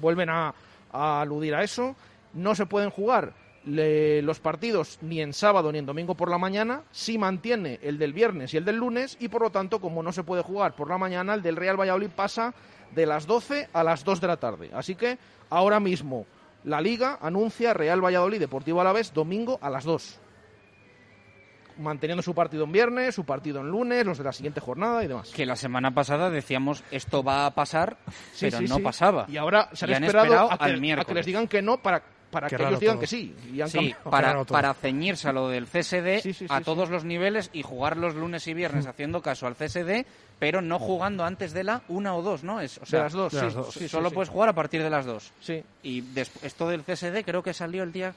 S4: vuelven a, a aludir a eso, no se pueden jugar le- los partidos ni en sábado ni en domingo por la mañana, sí mantiene el del viernes y el del lunes y por lo tanto como no se puede jugar por la mañana, el del Real Valladolid pasa de las 12 a las 2 de la tarde. Así que ahora mismo la liga anuncia Real Valladolid Deportivo Alavés domingo a las 2. Manteniendo su partido en viernes, su partido en lunes, los de la siguiente jornada y demás.
S3: Que la semana pasada decíamos esto va a pasar,
S4: Sí,
S3: pero
S4: sí,
S3: no
S4: sí.
S3: pasaba.
S4: Y ahora se han
S3: Y han
S4: esperado,
S3: esperado
S4: a, que,
S3: al
S4: a que
S3: miércoles.
S4: les digan que no para, para
S13: Qué
S4: que
S13: raro
S4: ellos digan
S13: todo.
S4: que sí. Y han
S3: Sí, para, ceñirse a lo del CSD
S4: Sí, sí,
S3: a
S4: sí,
S3: todos los niveles y jugar los lunes y viernes haciendo caso al CSD, pero no jugando antes de la una o dos, ¿no? Es, o sea,
S4: las dos,
S13: de
S4: sí,
S13: las dos.
S4: sí, sí,
S3: solo
S4: sí.
S3: puedes jugar a partir de las dos.
S4: Sí.
S3: Y esto del CSD creo que salió el día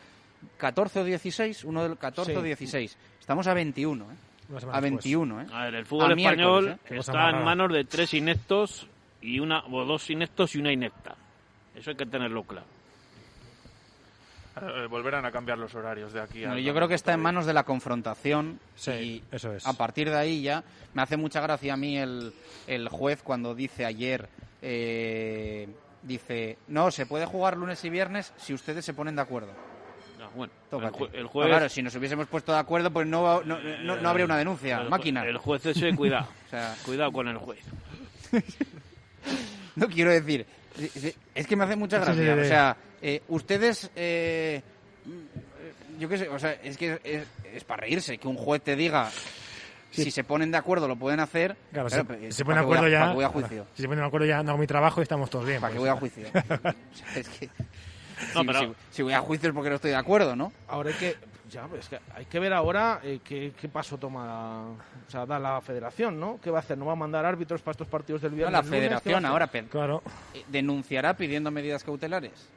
S3: 14 o 16, uno del 14 o
S4: Sí.
S3: 16. Estamos a 21, ¿eh? A
S13: después.
S3: 21, ¿eh?
S12: A ver, el fútbol
S3: A
S12: español
S3: ¿eh?
S12: Está en manos de tres ineptos y una o dos ineptos y una inepta. Eso hay que tenerlo claro.
S14: Eh, volverán a cambiar los horarios de aquí a.
S3: Yo creo que está en manos de la confrontación
S13: Sí,
S3: y
S13: eso es.
S3: a partir de ahí ya me hace mucha gracia a mí el, el juez cuando dice ayer eh, dice no se puede jugar lunes y viernes si ustedes se ponen de acuerdo.
S12: Ah, bueno, el, juez,
S3: claro, si nos hubiésemos puesto de acuerdo pues no, no, no, no habría una denuncia,
S12: el
S3: máquina.
S12: El juez ese, cuidado.
S3: O sea,
S12: Cuidado con el juez.
S3: no quiero decir es que me hace mucha
S13: Sí, sí,
S3: gracia.
S13: sí,
S3: O sea, eh, ustedes eh, yo qué sé, o sea, es que es, es para reírse que un juez te diga si se ponen de acuerdo lo pueden hacer.
S13: Claro,
S3: Claro,
S13: si-
S3: pero,
S13: si se
S3: ¿para
S13: ponen de
S3: voy a-
S13: acuerdo ya.
S3: ¿Para qué voy a juicio?
S13: Si se ponen de acuerdo ya no hago mi trabajo y estamos todos bien.
S3: ¿Para qué
S13: pues.
S3: voy a juicio? O sea, es que,
S12: No,
S3: si,
S12: pero-
S3: si- si voy a juicio es porque no estoy de acuerdo, ¿no?
S4: Ahora hay que, ya, pues es que hay que ver ahora eh, qué, qué paso toma, o sea, da la federación, ¿no? ¿Qué va a hacer? ¿No va a mandar árbitros para estos partidos del
S3: No,
S4: viernes?
S3: la
S4: lunes? ¿Qué va a
S3: federación ahora
S13: Claro.
S3: eh, denunciará pidiendo medidas cautelares.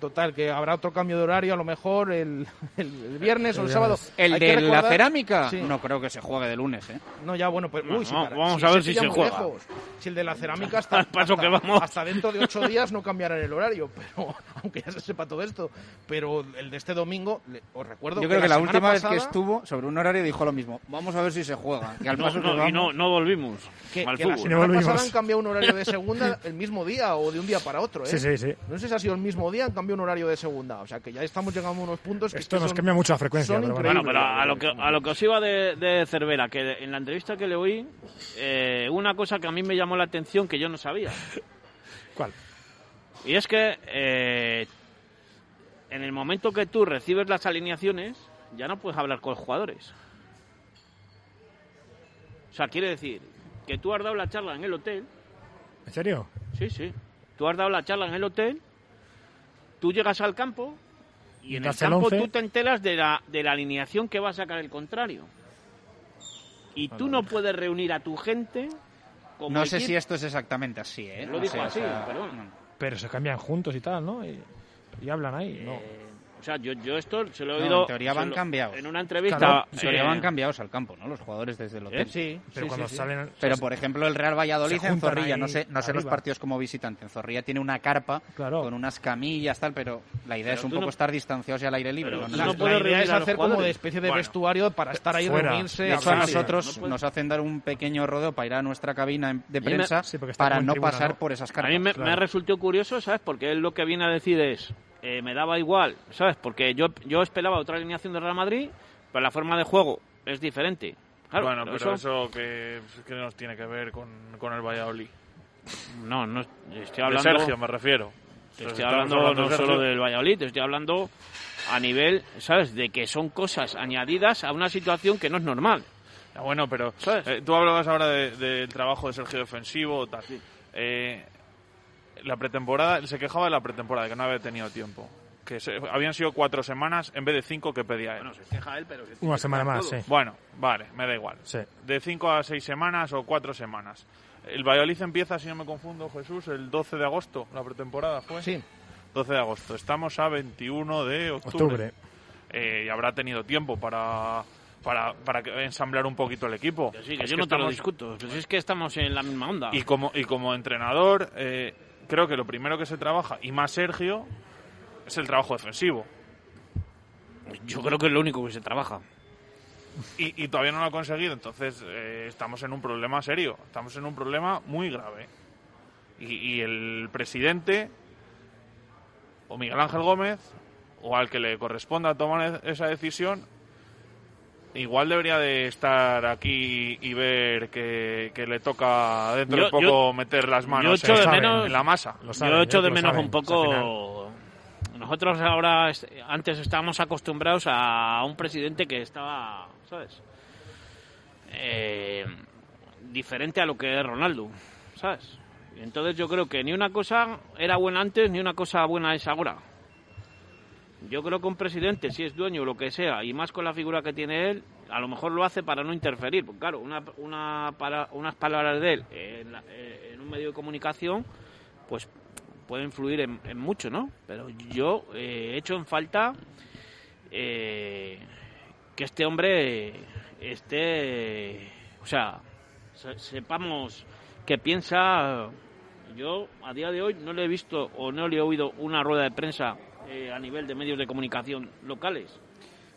S4: Total, que habrá otro cambio de horario, a lo mejor el, el- el viernes o el sábado.
S3: ¿El
S4: Hay
S3: de
S4: que
S3: la cerámica?
S4: Sí.
S3: No creo que se juegue de lunes, ¿eh?
S4: No, ya, bueno, pues. Uy, si
S12: Vamos-
S4: para-
S12: vamos
S4: si
S12: a ver si se
S4: muy
S12: juega.
S4: lejos. Si el de la cerámica está.
S12: Al paso
S4: hasta,
S12: que vamos.
S4: hasta dentro de ocho días no cambiarán el horario, pero aunque ya se sepa todo esto. Pero el de este domingo, le- os recuerdo
S3: Yo creo que la última vez que estuvo sobre un horario dijo lo mismo. Vamos a ver si se juega. Y al
S12: No,
S3: paso que
S12: no, y
S3: vamos-
S12: no, no volvimos
S4: Que,
S12: al
S4: que la
S12: fútbol.
S4: semana
S13: volvimos.
S4: pasada han cambiado un horario de segunda el mismo día o de un día para otro, ¿eh?
S13: Sí, sí, sí.
S4: No sé si ha sido el mismo día, han cambiado un horario de segunda. O sea que ya estamos llegando a unos puntos que,
S13: Esto
S4: es que
S13: nos
S4: son-
S13: cambia mucho la frecuencia.
S4: son
S13: pero bueno.
S12: Pero a lo que, a lo que os iba de, de Cervera, que en la entrevista que le oí, eh, una cosa que a mí me llamó la atención que yo no sabía.
S13: ¿Cuál?
S12: Y es que eh, en el momento que tú recibes las alineaciones, ya no puedes hablar con los jugadores. O sea, quiere decir que tú has dado la charla en el hotel,
S13: ¿En serio?
S12: sí, sí, tú has dado la charla en el hotel, tú llegas al campo y en el
S13: el
S12: campo
S13: once.
S12: tú te enteras de la, de la alineación que va a sacar el contrario. Y tú no puedes reunir a tu gente como
S3: No sé
S12: equipo.
S3: si esto es exactamente así, ¿eh?
S12: Lo
S3: No
S12: dijo
S3: sé, o
S12: así,
S3: sea,
S12: pero bueno.
S13: Pero se cambian juntos y tal, ¿no? Y, y hablan ahí, ¿no?
S12: Eh, o sea, yo, yo esto se lo he
S3: No,
S12: oído
S3: en teoría van
S12: lo-
S3: cambiados.
S12: en una entrevista.
S3: Claro, en teoría
S12: eh,
S3: van cambiados al campo, ¿no? Los jugadores desde el hotel.
S12: ¿Eh? Sí,
S13: Pero
S12: sí,
S13: cuando
S12: sí, sí.
S13: salen...
S3: Pero, por ejemplo, el Real Valladolid en Zorrilla, no sé, no sé los partidos como visitante. En Zorrilla tiene una carpa
S13: Claro.
S3: con unas camillas, tal, pero la idea
S12: Pero
S3: es un poco
S12: no-
S3: estar distanciados y al aire libre.
S12: Pero
S3: ¿no?
S4: La, idea es
S12: a
S4: hacer como de especie de
S12: Bueno.
S4: vestuario para estar ahí
S13: Fuera.
S4: reunirse.
S3: De hecho, a nosotros nos hacen dar un pequeño rodeo para ir a nuestra cabina de prensa
S13: Sí, porque está
S3: para no pasar por esas
S12: A
S3: carpas.
S12: mí me, me resultó curioso, ¿sabes? Porque él lo que viene a decir es, eh, me daba igual, ¿sabes? Porque yo, yo esperaba otra alineación de Real Madrid, pero la forma de juego es diferente. Claro,
S14: bueno,
S12: pero eso-
S14: eso, que, que nos tiene que ver con, con el Valladolid.
S12: No, no, estoy
S14: De
S12: hablando...
S14: Sergio, me refiero.
S12: Te estoy hablando
S14: hablando
S12: no
S14: de
S12: solo del Valladolid, te estoy hablando a nivel, ¿sabes? De que son cosas añadidas a una situación que no es normal.
S14: Ah, bueno, pero
S12: ¿Sabes?
S14: eh, tú hablabas ahora de- del trabajo de Sergio defensivo, tal. Eh, la pretemporada, él se quejaba de la pretemporada, que no había tenido tiempo. Que se- habían sido cuatro semanas en vez de cinco que pedía él.
S12: Bueno, se queja él, pero... se
S13: Una semana más,
S12: todo.
S13: sí.
S14: Bueno, vale, me da igual.
S13: Sí.
S14: De cinco a seis semanas o cuatro semanas. El Valladolid empieza, si no me confundo, Jesús, el 12 de agosto, la pretemporada fue.
S4: Sí.
S14: 12 de agosto. Estamos a 21 de octubre.
S13: Octubre.
S14: Eh, y habrá tenido tiempo para, para, para que- ensamblar un poquito el equipo.
S12: Que sí, que
S14: Es
S12: yo
S14: que
S12: no te lo
S14: estamos-
S12: discuto, pero si es que estamos en la misma onda.
S14: Y como, y como entrenador, eh, creo que lo primero que se trabaja, y más Sergio, es el trabajo defensivo.
S12: Yo creo que es lo único que se trabaja.
S14: Y, y todavía no lo ha conseguido, entonces eh, estamos en un problema serio, estamos en un problema muy grave. Y, y el presidente, o Miguel Ángel Gómez, o al que le corresponda tomar esa decisión, igual debería de estar aquí y ver que, que le toca dentro
S12: Yo-
S14: de poco
S12: yo-
S14: meter las
S12: yo
S14: manos
S12: echo
S14: en,
S12: de
S14: saben,
S12: menos-
S14: en la masa.
S13: Lo saben,
S12: Yo echo
S13: ¿eh?
S12: de menos
S13: saben,
S12: un poco... Nosotros ahora, antes estábamos acostumbrados a un presidente que estaba, ¿sabes? Eh, diferente a lo que es Ronaldo, ¿sabes? Y entonces yo creo que ni una cosa era buena antes ni una cosa buena es ahora. Yo creo que un presidente, si es dueño o lo que sea, y más con la figura que tiene él, a lo mejor lo hace para no interferir. Porque claro, una, una para, unas palabras de él en, la- eh, en un medio de comunicación, pues pueden influir en, en mucho, ¿no? Pero yo eh, he hecho en falta eh, que este hombre esté, o sea, se- sepamos que piensa. Yo a día de hoy no le he visto o no le he oído una rueda de prensa eh, a nivel de medios de comunicación locales.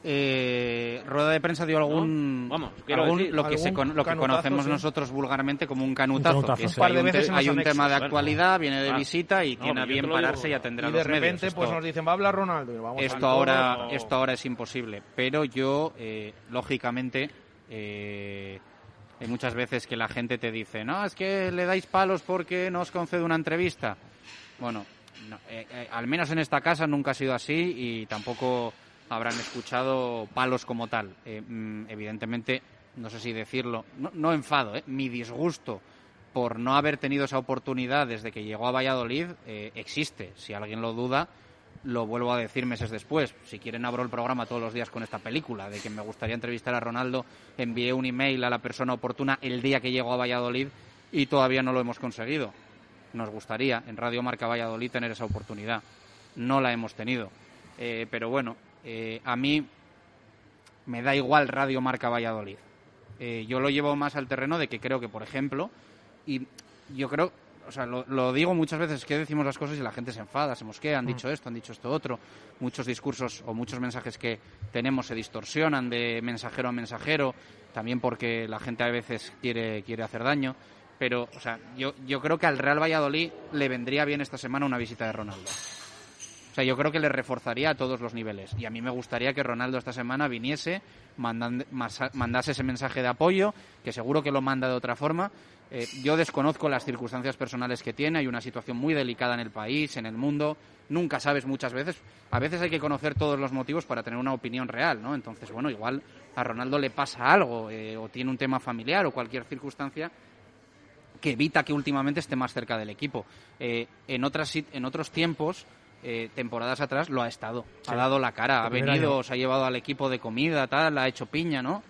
S3: Eh, rueda de prensa dio algún,
S12: No, vamos, quiero
S3: algún-
S12: decir,
S3: lo que se con- lo que conocemos
S12: sí.
S3: nosotros vulgarmente como un canutazo,
S13: Un canutazo,
S3: que es
S13: sí.
S3: que
S4: Un par de
S3: hay un,
S4: veces
S3: hay un tema de
S4: bueno.
S3: actualidad, viene de
S4: Ah.
S3: visita y
S4: No,
S3: tiene a bien
S4: lo digo.
S3: pararse y atender
S4: Y
S3: a
S4: de
S3: los medios.
S4: repente pues
S3: Esto-
S4: nos dicen, va a hablar Ronaldo. y vamos
S3: esto
S4: al
S3: ahora esto ahora es imposible pero yo eh, lógicamente eh, hay muchas veces que la gente te dice no es que le dais palos porque no os concede una entrevista bueno no, eh, eh, al menos en esta casa nunca ha sido así y tampoco habrán escuchado palos como tal Eh, mm, evidentemente no sé si decirlo no, no enfado eh, mi disgusto por no haber tenido esa oportunidad desde que llegó a Valladolid existe si alguien lo duda lo vuelvo a decir meses después. Si quieren abro el programa todos los días con esta película de que me gustaría entrevistar a Ronaldo, envié un email a la persona oportuna el día que llegó a Valladolid y todavía no lo hemos conseguido. Nos gustaría en Radio Marca Valladolid tener esa oportunidad. No la hemos tenido. Eh, pero bueno, eh, a mí me da igual Radio Marca Valladolid. Eh, yo lo llevo más al terreno de que creo que, por ejemplo, y yo creo, o sea, lo, lo digo muchas veces que decimos las cosas y la gente se enfada, se mosquea, han dicho esto, han dicho esto otro. Muchos discursos o muchos mensajes que tenemos se distorsionan de mensajero a mensajero, también porque la gente a veces quiere, quiere hacer daño. Pero, o sea, yo, yo creo que al Real Valladolid le vendría bien esta semana una visita de Ronaldo. O sea, yo creo que le reforzaría a todos los niveles. Y a mí me gustaría que Ronaldo esta semana viniese, mandan- mandase ese mensaje de apoyo, que seguro que lo manda de otra forma. Eh, yo desconozco las circunstancias personales que tiene, hay una situación muy delicada en el país, en el mundo. Nunca sabes muchas veces. A veces hay que conocer todos los motivos para tener una opinión real, ¿no? Entonces, bueno, igual a Ronaldo le pasa algo, eh, o tiene un tema familiar, o cualquier circunstancia que evita que últimamente esté más cerca del equipo. Eh, en, otras, en otros tiempos, eh, temporadas atrás, lo ha estado.
S13: Sí.
S3: Ha dado la cara, ha
S13: El
S3: venido,
S13: año.
S3: se ha llevado al equipo de comida, tal, ha hecho piña, ¿no?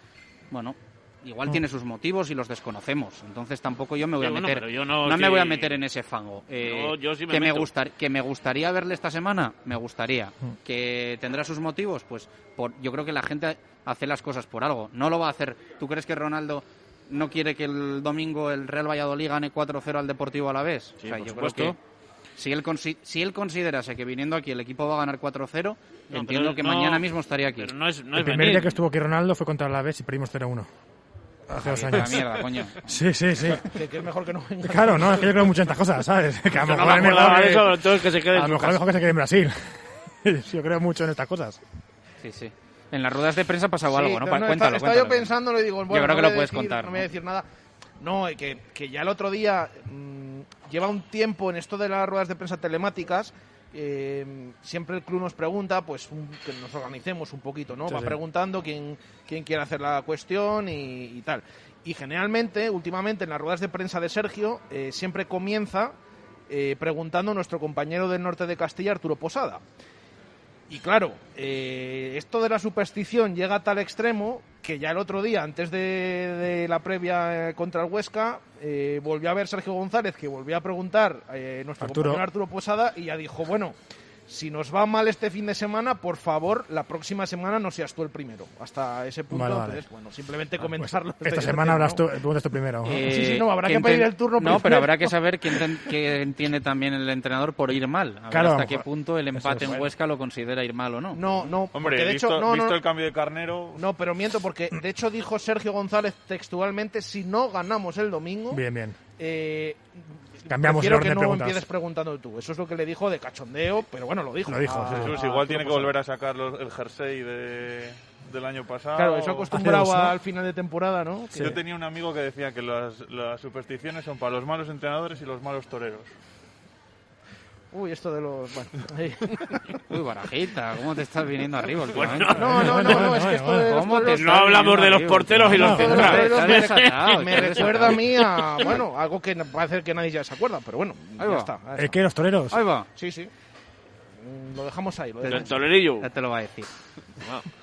S3: Bueno, igual
S12: Mm.
S3: tiene sus motivos y los desconocemos. Entonces tampoco yo me voy a
S12: bueno,
S3: meter.
S12: pero yo no
S3: me
S12: estoy-
S3: voy a meter en ese fango. Eh,
S12: No, yo sí me
S3: que, me gustar, que me gustaría verle esta semana, me gustaría.
S13: Mm.
S3: Que tendrá sus motivos, pues por, yo creo que la gente hace las cosas por algo. No lo va a hacer. ¿Tú crees que Ronaldo no quiere que el domingo el Real Valladolid gane 4-0 al Deportivo a la vez?
S12: Sí,
S3: o sea,
S12: por
S3: yo
S12: supuesto.
S3: creo que si él, consi- si él considerase que viniendo aquí el equipo va a ganar 4-0,
S12: No,
S3: entiendo que
S12: no-
S3: mañana mismo estaría aquí.
S12: Pero no es, no
S13: el
S12: es
S13: primer
S12: venir.
S13: día que estuvo aquí Ronaldo fue contra la Vez y perdimos 0-1. Hace dos
S3: la
S13: años.
S3: mierda, coño.
S13: Sí, sí, sí.
S4: Que, que es mejor que no venga.
S13: Claro, no, es que yo creo mucho en estas cosas, ¿sabes? Que a lo mejor
S12: me
S13: es mejor que-
S12: eso, entonces que se quede en
S13: a mejor mejor que se quede en Brasil. yo creo mucho en estas cosas.
S3: Sí, sí. En las ruedas de prensa ha pasado
S4: Sí,
S3: algo, ¿no?
S4: no, no,
S3: cuéntalo,
S4: está- estaba yo pensando, le digo, bueno,
S3: Yo creo
S4: no
S3: que
S4: voy
S3: lo
S4: a
S3: puedes
S4: decir-
S3: contar.
S4: No voy a decir nada. No, que, que ya el otro día mm, lleva un tiempo en esto de las ruedas de prensa telemáticas. eh, siempre el club nos pregunta, pues un- que nos organicemos un poquito, ¿no?
S13: Sí,
S4: Va
S13: sí.
S4: preguntando quién, quién quiere hacer la cuestión y, y tal. Y generalmente, últimamente, en las ruedas de prensa de Sergio, eh, siempre comienza eh, preguntando nuestro compañero del norte de Castilla, Arturo Posada. Y claro, eh, esto de la superstición llega a tal extremo que ya el otro día, antes de, de la previa eh, contra el Huesca, eh, volvió a ver Sergio González, que volvió a preguntar eh, nuestro
S13: Arturo.
S4: compañero Arturo Posada, y ya dijo, bueno, si nos va mal este fin de semana, por favor, la próxima semana no seas tú el primero. Hasta ese punto,
S13: Vale, vale.
S4: entonces, bueno, simplemente
S13: Ah, pues
S4: comentarlo.
S13: esta semana hablas tú, preguntas tú primero.
S3: Eh,
S4: Sí, sí, no, habrá que pedir el turno
S3: No, pero habrá que saber qué, enten- qué entiende también el entrenador por ir mal. A ver
S13: Claro, a
S3: hasta qué punto el empate
S13: es.
S3: en Huesca lo considera ir mal o no.
S4: No, no,
S14: Hombre,
S4: de
S14: visto,
S4: hecho, no,
S14: visto
S4: no,
S14: el cambio de carnero,
S4: no, pero miento porque de hecho dijo Sergio González textualmente, si no ganamos el domingo,
S13: Bien, bien.
S4: eh,
S13: Cambiamos orden
S4: que
S13: de
S4: no
S13: preguntas.
S4: empieces preguntando tú. Eso es lo que le dijo de cachondeo, pero bueno, lo dijo.
S13: Lo dijo,
S4: Ah.
S14: Jesús
S4: ah,
S14: igual
S4: ¿qué
S14: tiene que volver a sacar los- el jersey de, del año pasado.
S4: Claro, eso acostumbrado
S13: dos, ¿no?
S4: al final de temporada, ¿no?
S13: Sí.
S14: Yo tenía un amigo que decía que las, las supersticiones son para los malos entrenadores y los malos toreros.
S4: Uy, esto de los... Bueno.
S3: Uy, barajita, ¿cómo te estás viniendo arriba
S12: Bueno,
S3: últimamente?
S4: no, no, no, no, es que esto de los
S3: ¿Cómo te
S4: toreros-
S3: estás
S12: No hablamos de los porteros y los centrales.
S4: me recuerda a mí a, bueno, algo que parece que nadie ya se acuerda, pero bueno,
S3: Ahí
S4: ya
S3: va.
S4: está.
S13: ¿El qué? ¿Los toreros?
S3: Ahí va.
S4: Sí, sí. Mm, Lo dejamos ahí. Lo
S12: El
S4: dejamos.
S12: tolerillo.
S3: Ya te lo va a decir.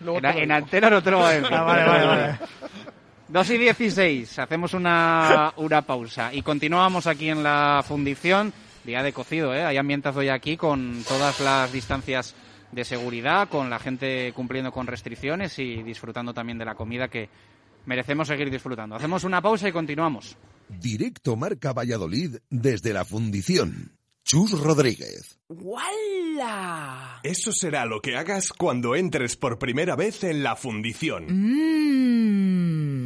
S3: En, en antena no te lo va a decir.
S13: Ah, vale, vale, vale.
S3: 2 y 16, hacemos una, una pausa y continuamos aquí en la fundición. Día de cocido, ¿eh? Hay ambientazo ya aquí con todas las distancias de seguridad, con la gente cumpliendo con restricciones y disfrutando también de la comida que merecemos seguir disfrutando. Hacemos una pausa y continuamos.
S1: Directo Marca Valladolid desde la fundición. Chus Rodríguez.
S7: ¡Wala! Eso será lo que hagas cuando entres por primera vez en la fundición.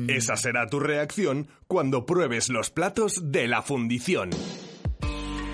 S7: Esa será tu reacción cuando pruebes los platos de la fundición.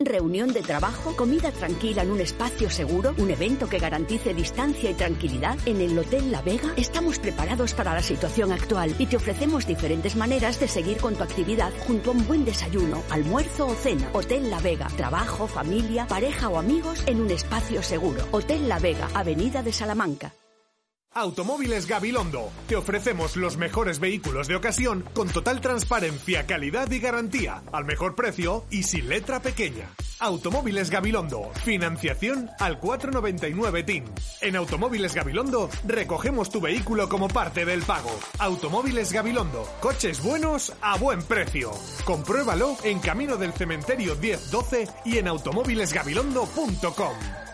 S15: Reunión de trabajo, comida tranquila en un espacio seguro, un evento que garantice distancia y tranquilidad. En el Hotel La Vega estamos preparados para la situación actual y te ofrecemos diferentes maneras de seguir con tu actividad junto a un buen desayuno, almuerzo o cena. Hotel La Vega, trabajo, familia, pareja o amigos en un espacio seguro. Hotel La Vega, Avenida de Salamanca.
S7: Automóviles Gabilondo. Te ofrecemos los mejores vehículos de ocasión con total transparencia, calidad y garantía, al mejor precio y sin letra pequeña. Automóviles Gabilondo. Financiación al 499 TIN. En Automóviles Gabilondo recogemos tu vehículo como parte del pago. Automóviles Gabilondo. Coches buenos a buen precio. Compruébalo en Camino del Cementerio 1012 y en automóvilesgabilondo.com.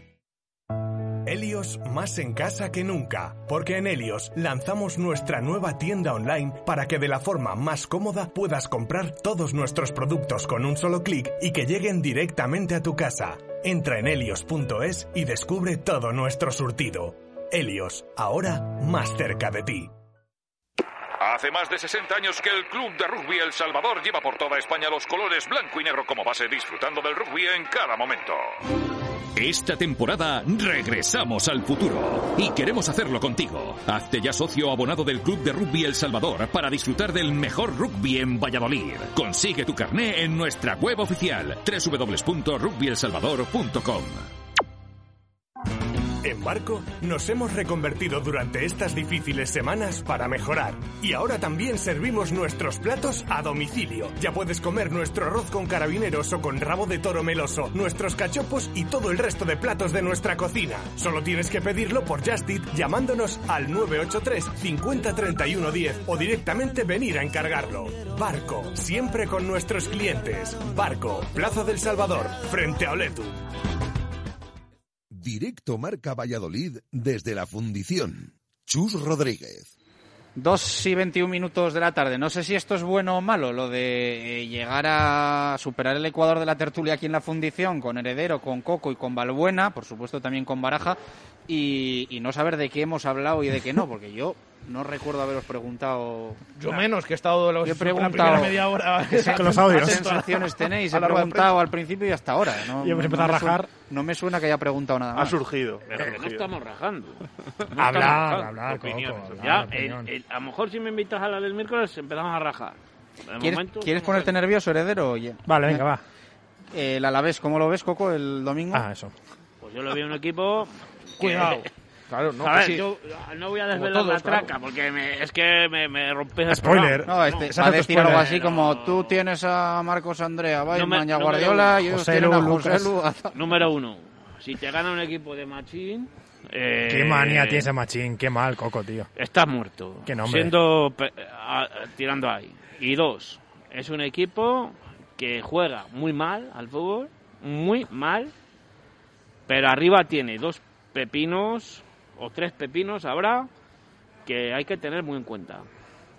S7: Helios más en casa que nunca, porque en Helios lanzamos nuestra nueva tienda online para que de la forma más cómoda puedas comprar todos nuestros productos con un solo clic y que lleguen directamente a tu casa. Entra en helios.es y descubre todo nuestro surtido. Helios, ahora más cerca de ti.
S16: Hace más de 60 años que el Club de Rugby El Salvador lleva por toda España los colores blanco y negro como base, disfrutando del rugby en cada momento.
S10: Esta temporada regresamos al futuro y queremos hacerlo contigo. Hazte ya socio abonado del Club de Rugby El Salvador para disfrutar del mejor rugby en Valladolid. Consigue tu carné en nuestra web oficial www.rugbyelsalvador.com.
S7: En Barco nos hemos reconvertido durante estas difíciles semanas para mejorar. Y ahora también servimos nuestros platos a domicilio. Ya puedes comer nuestro arroz con carabineros o con rabo de toro meloso, nuestros cachopos y todo el resto de platos de nuestra cocina. Solo tienes que pedirlo por Just llamándonos al 983 50 31 10 o directamente venir a encargarlo. Barco, siempre con nuestros clientes. Barco, Plaza del Salvador, frente a Oletu.
S1: Directo Marca Valladolid desde la fundición. Chus Rodríguez.
S3: 2 y 21 minutos de la tarde. No sé si esto es bueno o malo, lo de eh, llegar a superar el ecuador de la tertulia aquí en la fundición, con Heredero, con Coco y con Balbuena, por supuesto también con Baraja, y, y no saber de qué hemos hablado y de qué no, porque yo No recuerdo haberos preguntado.
S4: Yo menos, que he estado los,
S3: Yo he
S4: la
S3: preguntado
S4: primera media hora
S3: qué
S13: Con los audios.
S3: qué sensaciones tenéis. He
S4: la
S3: preguntado al principio y hasta ahora. No,
S13: Y hemos
S3: no
S13: empezado
S3: me
S13: a
S3: suena-
S13: rajar.
S3: no me suena que haya preguntado nada
S14: Ha
S3: más.
S14: surgido.
S12: Pero que no estamos rajando. No
S13: Hablar,
S12: estamos
S13: hablar,
S14: Opiniones,
S13: Coco, hablar,
S12: Ya, el- el- a lo mejor si me invitas a la del miércoles empezamos a rajar. De
S3: ¿Quieres,
S12: momento,
S3: ¿quieres ponerte nervioso, heredero? Oye.
S13: Vale, venga, va.
S3: El Alavés, ¿cómo lo ves, Coco, el domingo?
S13: Ah, eso.
S12: Pues yo lo veo un equipo... que-
S4: Cuidado. Claro, no,
S12: a
S4: que
S12: ver,
S4: sí.
S12: yo no voy a desvelar
S4: todos,
S12: la
S4: claro.
S12: traca porque me- es que me, me rompes el
S13: Spoiler.
S3: No, este, va a decir algo así como tú tienes a Marcos Andrea, Weissman y a
S12: no me
S3: Guardiola y ellos
S13: José
S3: tienen a
S13: Lu,
S3: José
S13: Lucas.
S3: Lu.
S12: Número uno, si te gana un equipo de machín... eh,
S13: Qué manía tiene ese machín, qué mal, Coco, tío.
S12: Estás muerto.
S13: Qué nombre.
S12: Siendo pe- a- tirando ahí. Y dos, es un equipo que juega muy mal al fútbol, muy mal, pero arriba tiene dos pepinos o tres pepinos habrá que hay que tener muy en cuenta.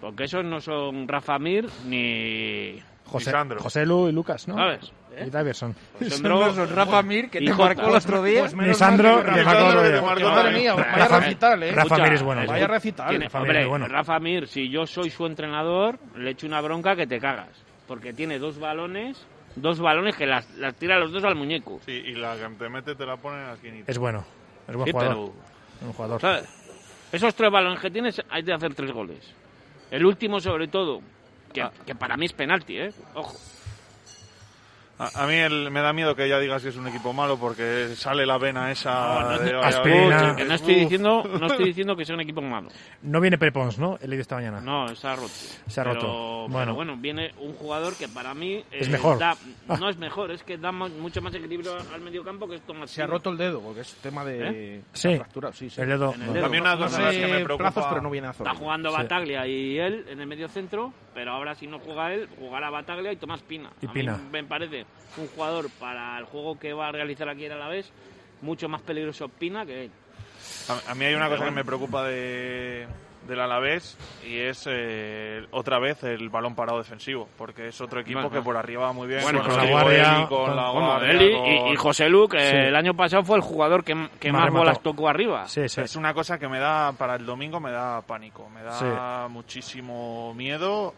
S12: Porque esos no son Rafa Mir ni
S13: José. José Lu y Lucas, ¿no?
S12: ¿Sabes?
S13: Y Davidson.
S12: Sandro-
S3: Son Rafa Mir, que
S12: y
S3: te
S12: Jota.
S3: marcó el otro día.
S4: Pues que
S13: que otro día.
S4: Porque, Madre mía, vaya
S13: Rafa-
S4: recital, ¿eh?
S13: Rafa Mir es bueno.
S4: Vaya
S13: sí.
S4: recital.
S12: Tiene-
S13: Rafa Mir
S12: hombre,
S13: es bueno.
S12: Rafa Mir, si yo soy su entrenador, le echo una bronca que te cagas. Porque tiene dos balones, dos balones que las, las tira los dos al muñeco.
S14: Sí, y la que te mete te la pone en la esquinita.
S13: Es bueno. Es buen
S12: Sí,
S13: jugador.
S12: pero,
S13: un jugador.
S12: ¿sabes? Esos tres balones que tienes, hay de hacer tres goles. El último, sobre todo, que, que para mí es penalti, ¿eh? Ojo.
S14: A, a mí el- me da miedo que ya digas que es un equipo malo porque sale la vena esa
S12: No, no,
S14: de.
S13: Aspirina.
S12: que estoy diciendo, no estoy diciendo que sea un equipo malo.
S13: No viene Pepons, ¿no? He leído esta mañana.
S12: No, se ha roto.
S13: Se ha
S12: Pero-
S13: roto.
S12: pero
S13: Bueno.
S12: bueno. viene un jugador que para mí eh,
S13: Es mejor.
S12: da-
S13: Ah.
S12: no es mejor, es que da mucho más equilibrio al medio campo que esto más.
S4: Se ha roto el dedo, porque es tema de
S12: ¿Eh?
S13: Sí.
S4: fractura. Sí, sí.
S13: El dedo.
S12: El
S14: una de las que me preocupa...
S4: plazos, pero no viene a
S12: Está jugando
S13: Sí.
S12: Bataglia y él en el medio centro, pero ahora si no juega él, jugará Bataglia y Tomás Pina.
S13: Y
S12: a
S13: Pina.
S12: mí me parece un jugador para el juego que va a realizar aquí en Alavés mucho más peligroso Pina que él.
S14: A, a mí hay una cosa que me preocupa de, del Alavés y es eh, otra vez el balón parado defensivo, porque es otro equipo
S12: Bueno,
S14: que por arriba va muy bien.
S12: Bueno,
S14: con,
S12: la
S13: Guardia,
S14: con la Guardia,
S12: y,
S14: con-
S12: y- y José Lu, que
S13: Sí.
S12: el año pasado fue el jugador que, que
S13: Más
S12: más,
S13: remató.
S12: bolas tocó arriba.
S13: Sí, sí.
S14: Es una cosa que me da, para el domingo me da pánico, me da
S13: Sí.
S14: muchísimo miedo,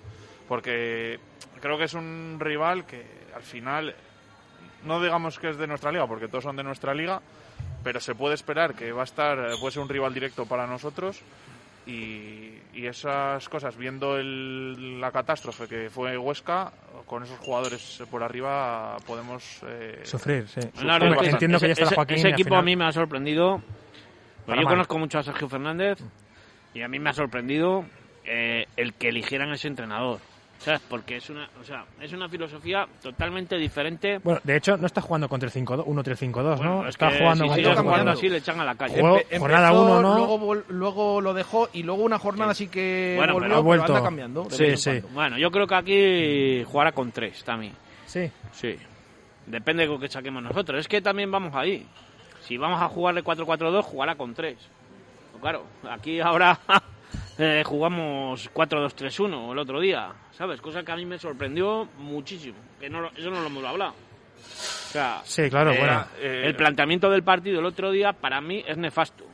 S14: porque creo que es un rival que al final, no digamos que es de nuestra liga, porque todos son de nuestra liga, pero se puede esperar que va a estar, eh, puede ser un rival directo para nosotros. Y, y esas cosas, viendo el- la catástrofe que fue Huesca, con esos jugadores por arriba podemos eh,
S13: Sufrir, sí. Entiendo que ya
S12: ese-
S13: está
S12: ese-
S13: Joaquín.
S12: Equipo
S13: final-
S12: a mí me ha sorprendido. Pues yo
S13: mal.
S12: conozco mucho a Sergio Fernández y a mí me ha sorprendido eh, el que eligieran ese entrenador. ¿Sabes? Porque es una, o sea, es una filosofía totalmente diferente.
S13: Bueno, de hecho, no está jugando contra el 5-2, 1-3-5-2,
S12: Bueno,
S13: ¿no?
S12: es
S13: Está
S12: que
S13: jugando
S12: si jugando
S13: 5-2.
S12: así le echan a la calle.
S13: Juego-
S4: Empe-
S13: jornada
S4: empezó,
S13: uno, ¿no?
S4: Luego, vol- luego lo dejó y luego una jornada sí que
S12: Bueno,
S4: volvió,
S12: pero ha
S4: pero
S13: vuelto.
S4: anda cambiando.
S13: Sí, sí.
S12: Bueno, yo creo que aquí jugará con tres también.
S13: Sí.
S12: Sí. Depende de lo que saquemos nosotros. Es que también vamos ahí. Si vamos a jugarle 4-4-2, jugará con tres. Pues claro, aquí ahora eh, jugamos 4-2-3-1 el otro día, ¿sabes? Cosa que a mí me sorprendió muchísimo. Que no, lo- eso no lo hemos hablado. O sea,
S13: Sí, claro,
S12: eh,
S13: bueno.
S12: el planteamiento del partido el otro día para mí es nefasto.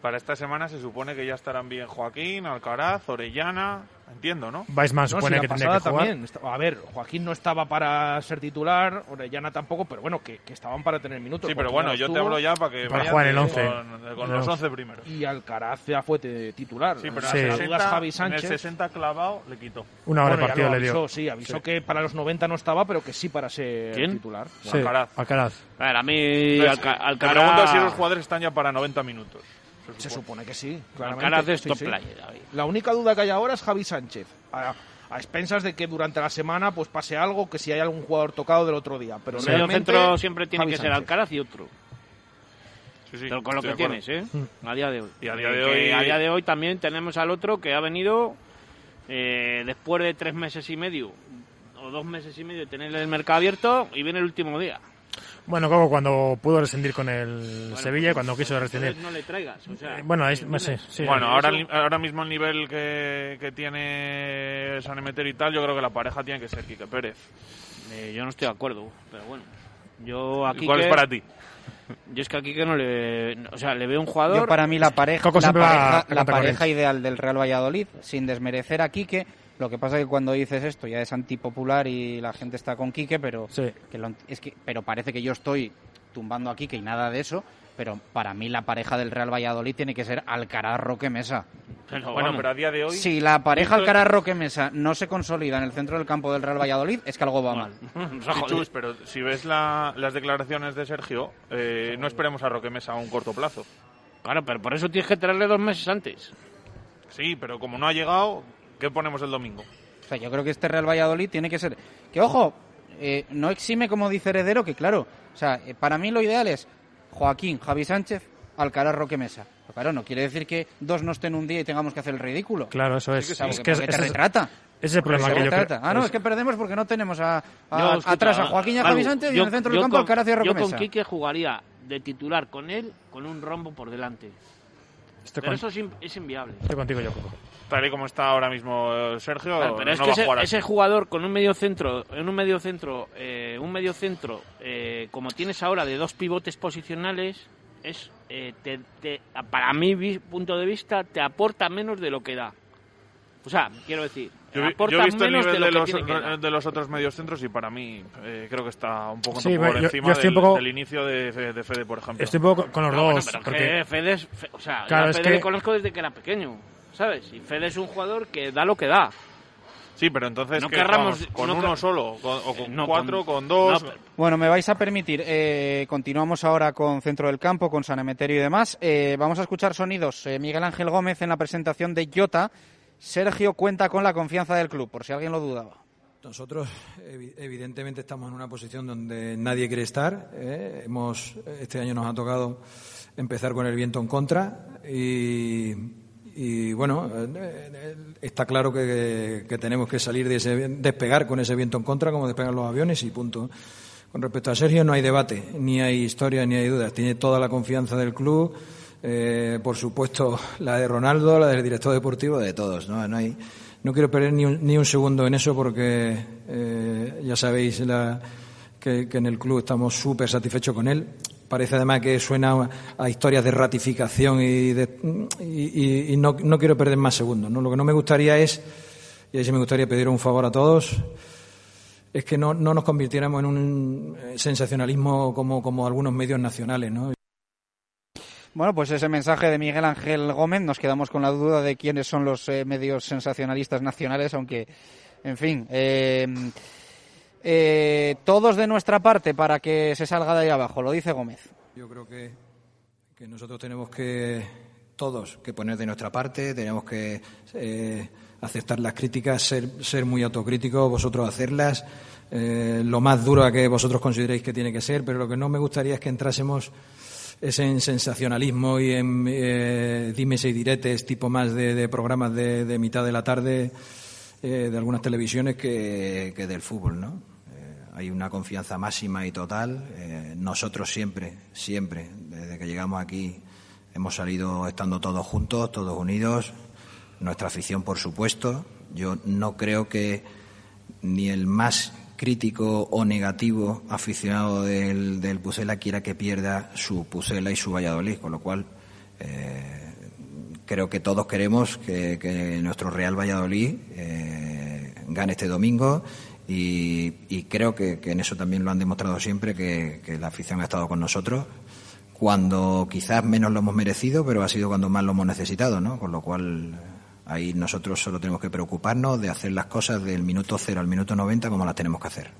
S14: Para esta semana se supone que ya estarán bien Joaquín, Alcaraz, Orellana, entiendo, ¿no?
S13: Weissman
S4: No,
S13: supone
S4: si la
S13: que tendría que jugar.
S4: también. A ver, Joaquín no estaba para ser titular, Orellana tampoco, pero bueno, que, que estaban para tener minutos.
S14: Sí, pero bueno, yo te hablo ya para que
S13: Para jugar el
S14: de-
S13: 11.
S14: con, con
S13: El
S14: los
S13: 11
S14: 11 primeros.
S4: Y Alcaraz ya fue de titular.
S14: Sí, pero
S13: Sí.
S14: en, el
S4: Dudas
S14: 60,
S4: Javi
S14: en el
S4: Sánchez.
S14: 60 clavado le quitó.
S13: Una hora
S4: Bueno,
S13: de partido le dio.
S4: avisó, sí, avisó
S13: Sí.
S4: que para los 90 no estaba, pero que sí para ser
S12: ¿Quién?
S4: titular.
S13: Sí,
S14: Alcaraz.
S13: Alcaraz.
S12: A ver, a mí
S14: Entonces,
S12: Alca- Alcaraz...
S14: pregunto si los jugadores están ya para 90 minutos.
S4: Se supone que sí, claramente.
S12: Alcaraz es
S4: Sí,
S12: top
S4: sí. La única duda que hay ahora es Javi Sánchez. A, a expensas de que durante la semana pues pase algo, que si hay algún jugador tocado del otro día. Pero
S12: El medio
S4: realmente,
S12: centro siempre tiene
S4: Javi
S12: que ser
S4: Sánchez.
S12: Alcaraz y otro.
S14: Sí, sí,
S12: Pero con lo que
S14: de
S12: tienes, ¿eh? A día de hoy.
S14: Y a día de
S12: que
S14: hoy-
S12: a día de hoy también tenemos al otro que ha venido eh, después de tres meses y medio o dos meses y medio de tener el mercado abierto y viene el último día.
S13: Bueno, como cuando pudo rescindir con el Sevilla y
S12: pues,
S13: cuando quiso
S12: pues,
S13: rescindir.
S12: no le traigas. O sea,
S13: Eh, bueno, es-
S12: ¿entiendes?
S13: sí, sí.
S14: Bueno, ahora, ahora mismo el nivel que, que tiene San Emeterio y tal, yo creo que la pareja tiene que ser Quique Pérez.
S12: eh, yo no estoy de acuerdo, pero bueno. Yo aquí
S14: ¿Cuál es para ti?
S12: Yo es que aquí que no le... O sea, le veo un jugador...
S3: Yo para mí la pareja, la pareja, la pareja ideal del Real Valladolid, sin desmerecer a Quique, lo que pasa es que cuando dices esto ya es antipopular y la gente está con Quique, pero que lo- es que pero parece que yo estoy tumbando a Quique y nada de eso, pero para mí la pareja del Real Valladolid tiene que ser Alcaraz Roque Mesa.
S14: bueno, pero a día de hoy...
S3: Si la pareja Alcaraz Roque Mesa no se consolida en el centro del campo del Real Valladolid, es que algo va mal.
S14: Sí, Chus, pero si ves la- las declaraciones de Sergio, eh, no esperemos a Roque Mesa a un corto plazo.
S12: Claro, pero por eso tienes que traerle dos meses antes.
S14: Sí, pero como no ha llegado, ¿qué ponemos el domingo?
S3: O sea, yo creo que este Real Valladolid tiene que ser... Que ojo, eh, no exime como dice Heredero, que claro, o sea, eh, para mí lo ideal es Joaquín, Javi Sánchez, Alcaraz Roque Mesa. Pero claro, no quiere decir que dos no estén un día y tengamos que hacer el ridículo.
S13: Claro, eso es.
S3: O sea,
S13: Es
S3: porque-
S13: que es-
S3: te retrata.
S13: ese es el problema que yo creo-.
S3: Ah, no,
S13: es-
S3: que perdemos porque no tenemos a, a-
S12: Yo, escucha,
S3: atrás a Joaquín y a Javi Sánchez y en el centro del campo
S12: con-
S3: Alcaraz y a Roque
S12: Yo con. Quique jugaría de titular con él con un rombo por delante.
S13: Estoy
S12: pero
S13: con-
S12: eso es, in- es inviable.
S13: Estoy contigo, yo, Coco.
S14: Tal y como está ahora mismo Sergio,
S12: Claro, pero es
S14: no
S12: que
S14: va
S12: ese,
S14: a jugar así.
S12: ese jugador con un medio centro, en un medio centro, eh, un medio centro, eh, como tienes ahora de dos pivotes posicionales, es eh, te- te- para mi punto de vista te aporta menos de lo que da. O sea, quiero decir,
S14: Yo, yo he visto el
S12: menos
S14: nivel
S12: de
S14: de,
S12: lo
S14: los,
S12: que que
S14: de los otros medios centros y para mí eh, creo que está un poco
S13: Sí,
S14: por
S13: yo- yo
S14: encima
S13: un
S14: del,
S13: poco-
S14: del inicio de, de Fede, por ejemplo.
S13: Estoy un poco con los
S12: bueno,
S13: dos.
S12: pero
S13: porque...
S12: que Fede es- Fe- o sea,
S13: Claro, es
S12: Fede
S13: que-
S12: le conozco desde que era pequeño, ¿sabes? Y Fede es un jugador que da lo que da.
S14: Sí, pero entonces
S12: No
S14: ¿qué
S12: querramos-
S14: vamos? con
S12: no
S14: uno
S12: que-
S14: solo, con- o con
S12: no,
S14: cuatro,
S12: con-
S14: con, dos.
S12: no,
S3: Bueno, me vais a permitir, eh, continuamos ahora con Centro del Campo, con San Emeterio y demás. Eh, vamos a escuchar sonidos. Eh, Miguel Ángel Gómez en la presentación de Jota. Sergio cuenta con la confianza del club, por si alguien lo dudaba.
S17: Nosotros, evi- evidentemente, estamos en una posición donde nadie quiere estar. ¿eh? Hemos, este año nos ha tocado empezar con el viento en contra y, y, bueno, eh, eh, está claro que, tenemos que salir de ese, despegar con ese viento en contra, como despegan los aviones y punto. Con respecto a Sergio, no hay debate, ni hay historia, ni hay dudas. Tiene toda la confianza del club. eh, por supuesto, la de Ronaldo, la del director deportivo, de todos. No, no hay, no quiero perder ni un, ni un segundo en eso porque eh, ya sabéis la- que, que en el club estamos súper satisfechos con él. Parece además que suena a historias de ratificación y, de- y- no, quiero perder más segundos. Lo que no me gustaría es, y ahí sí me gustaría pedir un favor a todos, es que no, no nos convirtiéramos en un sensacionalismo como, algunos medios nacionales. ¿no?
S3: Bueno, pues ese mensaje de Miguel Ángel Gómez, nos quedamos con la duda de quiénes son los eh, medios sensacionalistas nacionales, aunque, en fin, eh, eh, todos de nuestra parte para que se salga de ahí abajo, lo dice Gómez.
S17: Yo creo que, nosotros tenemos que, todos, que poner de nuestra parte, tenemos que eh, aceptar las críticas, ser, muy autocríticos, vosotros hacerlas, eh, lo más duro que vosotros consideréis que tiene que ser, pero lo que no me gustaría es que entrásemos es en sensacionalismo y en eh, dimes y diretes, tipo más de, de programas de, de mitad de la tarde de algunas televisiones que del fútbol, ¿no? Hay una confianza máxima y total. Eh, nosotros siempre, siempre, desde que llegamos aquí, hemos salido estando todos juntos, todos unidos. Nuestra afición, por supuesto. Yo no creo que ni el más crítico o negativo aficionado del, del Pucela quiera que pierda su Pucela y su Valladolid, con lo cual eh, creo que todos queremos que, que nuestro Real Valladolid eh, gane este domingo y, creo que, que en eso también lo han demostrado siempre, que, que la afición ha estado con nosotros cuando quizás menos lo hemos merecido, pero ha sido cuando más lo hemos necesitado, ¿no? Con lo cual ahí nosotros solo tenemos que preocuparnos de hacer las cosas del minuto cero al minuto 90 como las tenemos que hacer.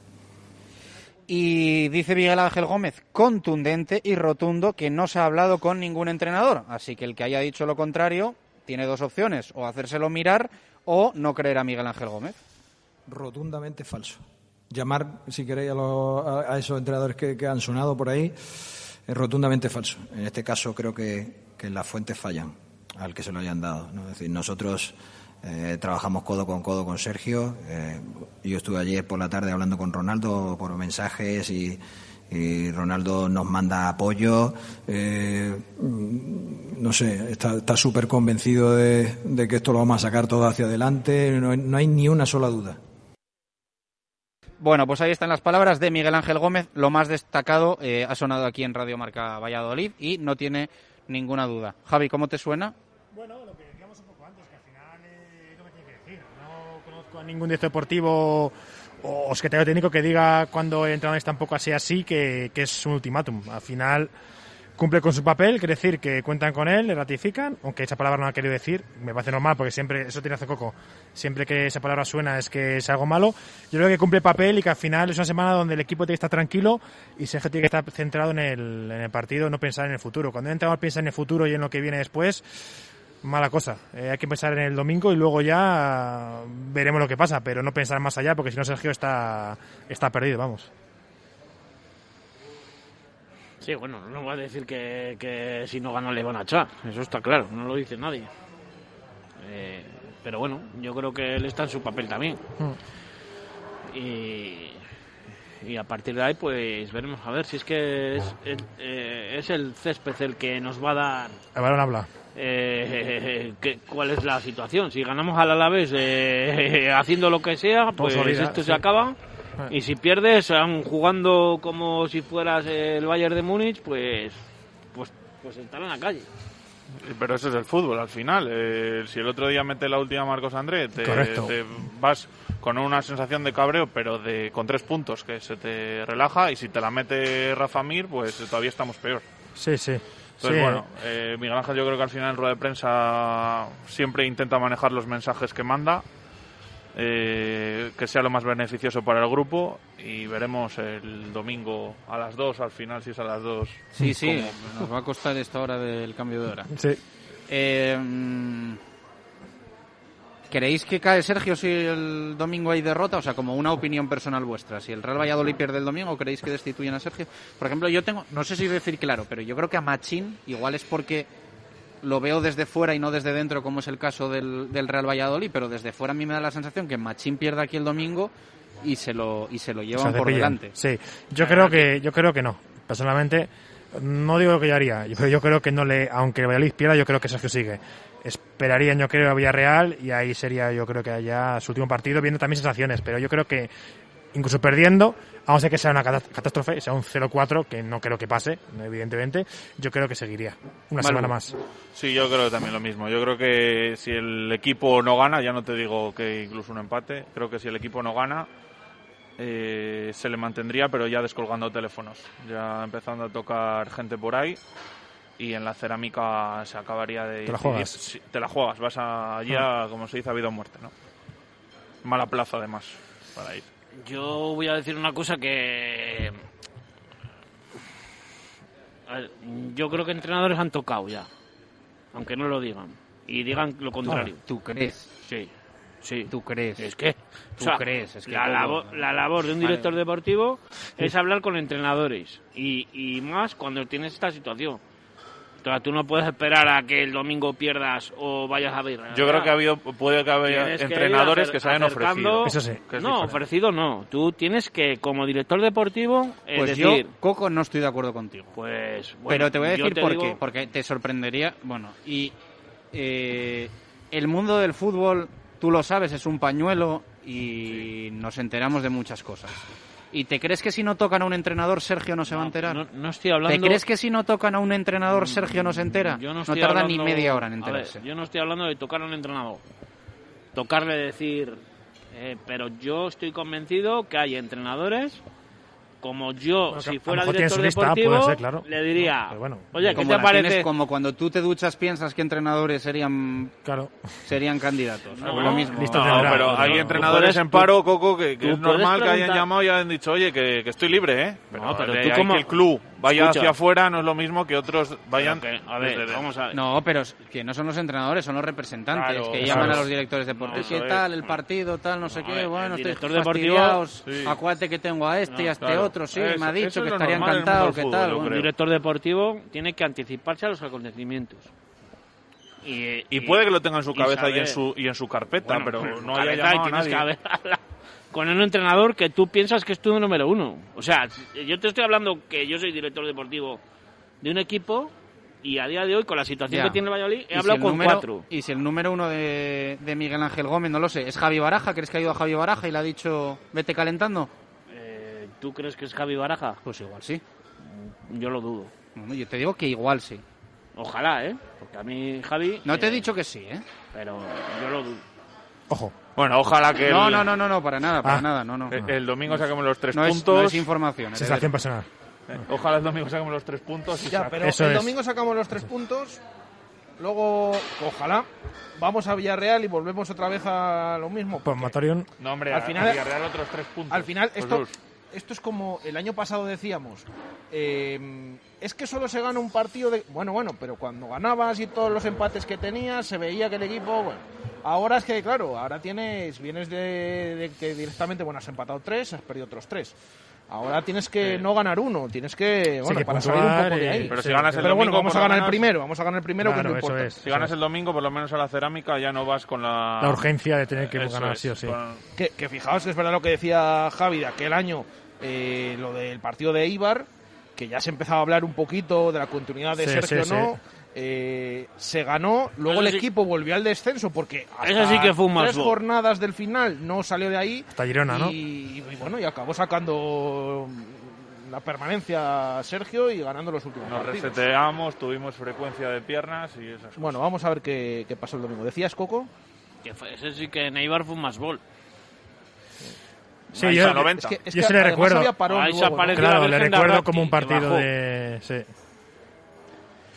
S3: Y dice Miguel Ángel Gómez, contundente y rotundo, que no se ha hablado con ningún entrenador. Así que el que haya dicho lo contrario tiene dos opciones, o hacérselo mirar o no creer a Miguel Ángel Gómez.
S17: Rotundamente falso. Llamar, si queréis, a, los- a- esos entrenadores que, han sonado por ahí, es rotundamente falso. En este caso creo que, las fuentes fallan al que se lo hayan dado. ¿no? Es decir, nosotros eh, trabajamos codo con codo con Sergio. eh, yo estuve ayer por la tarde hablando con Ronaldo por mensajes y, Ronaldo nos manda apoyo. eh, no sé, está súper convencido de, que esto lo vamos a sacar todo hacia adelante. No hay ni una sola duda.
S3: Bueno, pues ahí están las palabras de Miguel Ángel Gómez. Lo más destacado eh, ha sonado aquí en Radio Marca Valladolid y no tiene ninguna duda. Javi, ¿cómo te suena?
S13: Bueno, lo que decíamos un poco antes, que al final eh, no me tiene que decir. No conozco a ningún director deportivo o secretario técnico que diga cuando el entrenador está un poco así así que, que es un ultimátum. Al final cumple con su papel, quiere decir que cuentan con él, le ratifican, aunque esa palabra no ha querido decir, me parece normal porque siempre, eso tiene hace coco, siempre que esa palabra suena es que es algo malo. Yo creo que cumple papel y que al final es una semana donde el equipo tiene que estar tranquilo y Sergio tiene que estar centrado en el, el partido, no pensar en el futuro. Cuando el entrenador piensa en el futuro y en lo que viene después, mala cosa. Eh, hay que pensar en el domingo y luego ya veremos lo que pasa, pero no pensar más allá porque si no Sergio está, está perdido, vamos.
S12: Sí, bueno, no voy a decir que, que si no gana le van a echar, eso está claro, no lo dice nadie. Eh, pero bueno, yo creo que él está en su papel también. Y, y a partir de ahí, pues veremos a ver si es que es, el, eh, es el césped el que nos va a dar.
S13: El balón habla.
S12: Eh, que- cuál es la situación. Si ganamos al Alavés eh, haciendo lo que sea, pues esto
S13: sí.
S12: se acaba. Y si pierdes, aun jugando como si fueras el Bayern de Múnich, pues, pues, pues estar en la calle.
S14: Pero eso es el fútbol al final. Eh, si el otro día mete la última Marcos André, te, vas con una sensación de cabreo, pero de con tres puntos que se te relaja. Y si te la mete Rafa Mir, pues todavía estamos peor.
S13: Sí, sí.
S14: Entonces,
S13: Sí,
S14: bueno, eh, Miguel Ángel yo creo que al final en rueda de prensa siempre intenta manejar los mensajes que manda, eh, que sea lo más beneficioso para el grupo y veremos el domingo a las 2, al final si es a las 2.
S3: Sí, sí,
S14: cómo-
S3: nos va a costar esta hora del cambio de hora.
S13: Sí.
S3: Eh, ¿Creéis que cae Sergio si el domingo hay derrota? O sea, como una opinión personal vuestra. Si el Real Valladolid pierde el domingo, ¿creéis que destituyen a Sergio? Por ejemplo, yo tengo, no sé si decir claro, pero yo creo que a Machín, igual es porque lo veo desde fuera y no desde dentro, como es el caso del, del Real Valladolid, pero desde fuera a mí me da la sensación que Machín pierde aquí el domingo y se lo, y se lo
S13: Se
S3: llevan por delante.
S13: Sí, yo creo que yo creo que no. Personalmente no digo lo que yo haría, pero yo creo que no le, aunque el Valladolid pierda, yo creo que Sergio sigue. Esperarían, yo creo, a Villarreal y ahí sería, yo creo que allá su último partido, viendo también sensaciones, pero yo creo que incluso perdiendo, a no ser que sea una catá- catástrofe, sea un 0-4, que no creo que pase, evidentemente, yo creo que seguiría una semana más.
S14: Sí, yo creo también lo mismo. Yo creo que si el equipo no gana, ya no te digo que incluso un empate, creo que si el equipo no gana, eh, se le mantendría, pero ya descolgando teléfonos, ya empezando a tocar gente por ahí y en la cerámica se acabaría de...
S13: Te la juegas.
S14: Te la juegas, vas allá, como se dice, a vida o muerte, ¿no? Mala plaza, además, para ir.
S12: Yo voy a decir una cosa que... Yo creo que entrenadores han tocado ya, aunque no lo digan. Y digan lo contrario.
S3: ¿Tú crees?
S12: Sí, sí.
S3: ¿Tú crees?
S12: Es que...
S3: ¿Tú crees? Es que
S12: la, labor, la labor de un
S3: Vale.
S12: director deportivo es hablar con entrenadores. Y, y más cuando tienes esta situación. O sea, tú no puedes esperar a que el domingo pierdas o vayas a ver.
S14: Yo creo que ha habido, puede que haya entrenadores que se hayan ofrecido. que es
S12: no,
S14: diferente.
S12: ofrecido no. Tú tienes que, como director deportivo, eh,
S3: Pues
S12: decir...
S3: yo, Coco, no estoy de acuerdo contigo.
S12: Pues, bueno,
S3: Pero te voy a decir por
S12: digo-
S3: qué. Porque te sorprendería. Bueno, y eh, el mundo del fútbol, tú lo sabes, es un pañuelo y nos enteramos de muchas cosas. ¿Y te crees que si no tocan a un entrenador, Sergio no se va a enterar?
S12: No, no estoy hablando...
S3: ¿Te crees que si no tocan a un entrenador, Sergio no se entera?
S12: Yo no,
S3: no
S12: estoy
S3: tarda ni media hora en
S12: ver,
S3: enterarse.
S12: yo no estoy hablando de tocar a un entrenador. Tocarle decir... eh, pero yo estoy convencido que hay entrenadores como yo,
S13: Bueno,
S12: si fuera director
S13: lista,
S12: deportivo,
S13: ser, claro.
S12: le diría,
S13: bueno,
S12: oye, ¿qué
S3: Como
S12: te parece?
S3: tienes- como cuando tú te duchas piensas que entrenadores serían
S13: claro.
S3: serían candidatos.
S12: No,
S3: lo mismo.
S14: No, pero hay entrenadores en paro, Coco, que, es normal que hayan llamado y hayan dicho, oye, que, que estoy libre, ¿eh? Pero,
S12: No, pero tú como-
S14: que el club vaya
S12: Escucha.
S14: hacia afuera no es lo mismo que otros vayan...
S12: Que, a ver,
S14: desde
S12: vamos a ver.
S3: No, pero es que no son los entrenadores, son los representantes
S14: Claro,
S3: que llaman a los directores deportivos.
S14: No,
S3: ¿Qué tal? El partido, tal, no sé
S12: No, a
S3: qué.
S12: ver,
S3: bueno,
S12: el
S3: estoy
S12: director deportivo-.
S14: Sí.
S3: Acuérdate que tengo a este y a este
S14: claro.
S3: otro. Sí,
S14: Eso-
S3: me ha dicho que estaría
S14: en el
S3: encantado. ¿Qué
S14: fútbol,
S3: tal? Bueno,
S12: Un
S14: creo.
S12: director deportivo tiene que anticiparse a los acontecimientos. Y,
S14: Y puede que lo tenga en su
S12: y
S14: cabeza y en
S12: saber-
S14: su, y en su carpeta,
S12: Bueno,
S14: pero no haya
S12: y
S14: llamado a nadie.
S12: que haber- con un entrenador que tú piensas que es tu número uno. O sea, yo te estoy hablando que yo soy director deportivo de un equipo y a día de hoy, con la situación
S3: Ya.
S12: que tiene el Valladolid,
S3: ¿Y
S12: he
S3: si
S12: hablado
S3: el
S12: con
S3: número-
S12: cuatro.
S3: Y si el número uno de, de Miguel Ángel Gómez, no lo sé, es Javi Baraja, ¿crees que ha ido a Javi Baraja y le ha dicho vete calentando?
S12: ¿Tú crees que es Javi Baraja?
S3: Pues igual sí.
S12: Yo lo dudo.
S3: Yo te digo que igual sí.
S12: Ojalá, ¿eh? Porque a mí Javi...
S3: No te he
S12: eh,
S3: dicho que sí, ¿eh?
S12: Pero yo lo dudo.
S13: Ojo.
S14: Bueno, ojalá que.
S3: No,
S14: el-
S3: no, no, no, no, para nada, para
S14: Ah.
S3: nada, no, no.
S14: El, el domingo saquemos los tres
S3: No es-
S14: puntos.
S3: no es información,
S13: Sensación personal.
S14: Eh, Ojalá el domingo saquemos los tres puntos. Y
S4: Ya, pero el domingo sacamos los tres puntos. Luego, ojalá, vamos a Villarreal y volvemos otra vez a lo mismo.
S13: Pues Matorion.
S14: No, hombre,
S4: al final,
S14: a Villarreal otros tres puntos.
S4: Al final, esto, esto es como el año pasado decíamos. eh, es que solo se gana un partido de. Bueno, bueno, pero cuando ganabas y todos los empates que tenías, se veía que el equipo. Bueno, ahora es que, claro, ahora tienes. Vienes de, de que directamente, bueno, has empatado tres, has perdido otros tres. Ahora tienes que no ganar uno, tienes que. Bueno,
S13: que
S4: para salir un poco de
S13: y-
S4: ahí.
S14: Pero si ganas el
S4: Pero bueno, vamos a ganar el primero, vamos a ganar el primero, que
S13: Claro,
S4: es lo
S13: es.
S14: Si ganas el domingo, por lo menos a la cerámica ya no vas con la.
S13: La urgencia de tener que
S14: Eso
S13: ganar
S14: es,
S13: sí o sí.
S14: con-
S4: Que, que fijaos que es verdad lo que decía Javi de aquel año, eh, lo del partido de Eibar, que ya se empezaba a hablar un poquito de la continuidad de
S13: Sí,
S4: Sergio
S13: sí,
S4: no.
S13: sí.
S4: Eh, se ganó, luego
S12: Eso
S4: el
S12: sí-
S4: equipo volvió al descenso porque hasta
S12: que fue un
S4: tres jornadas del final no salió de ahí.
S13: Hasta Girona, ¿no?
S4: Y, y bueno, y acabó sacando la permanencia Sergio y ganando los últimos
S14: Nos
S4: partidos.
S14: reseteamos, tuvimos frecuencia de piernas y esas cosas.
S4: Bueno, vamos a ver qué, qué pasó el domingo. ¿Decías, Coco?
S12: Que fue, ese sí que Neibar fue un más gol.
S13: Sí, yo,
S14: está, 90.
S4: Es que- es
S13: yo
S4: que
S13: se le recuerdo.
S4: parón
S12: Ahí se
S4: luego, ¿no?
S13: Claro, le recuerdo como un partido de. Sí.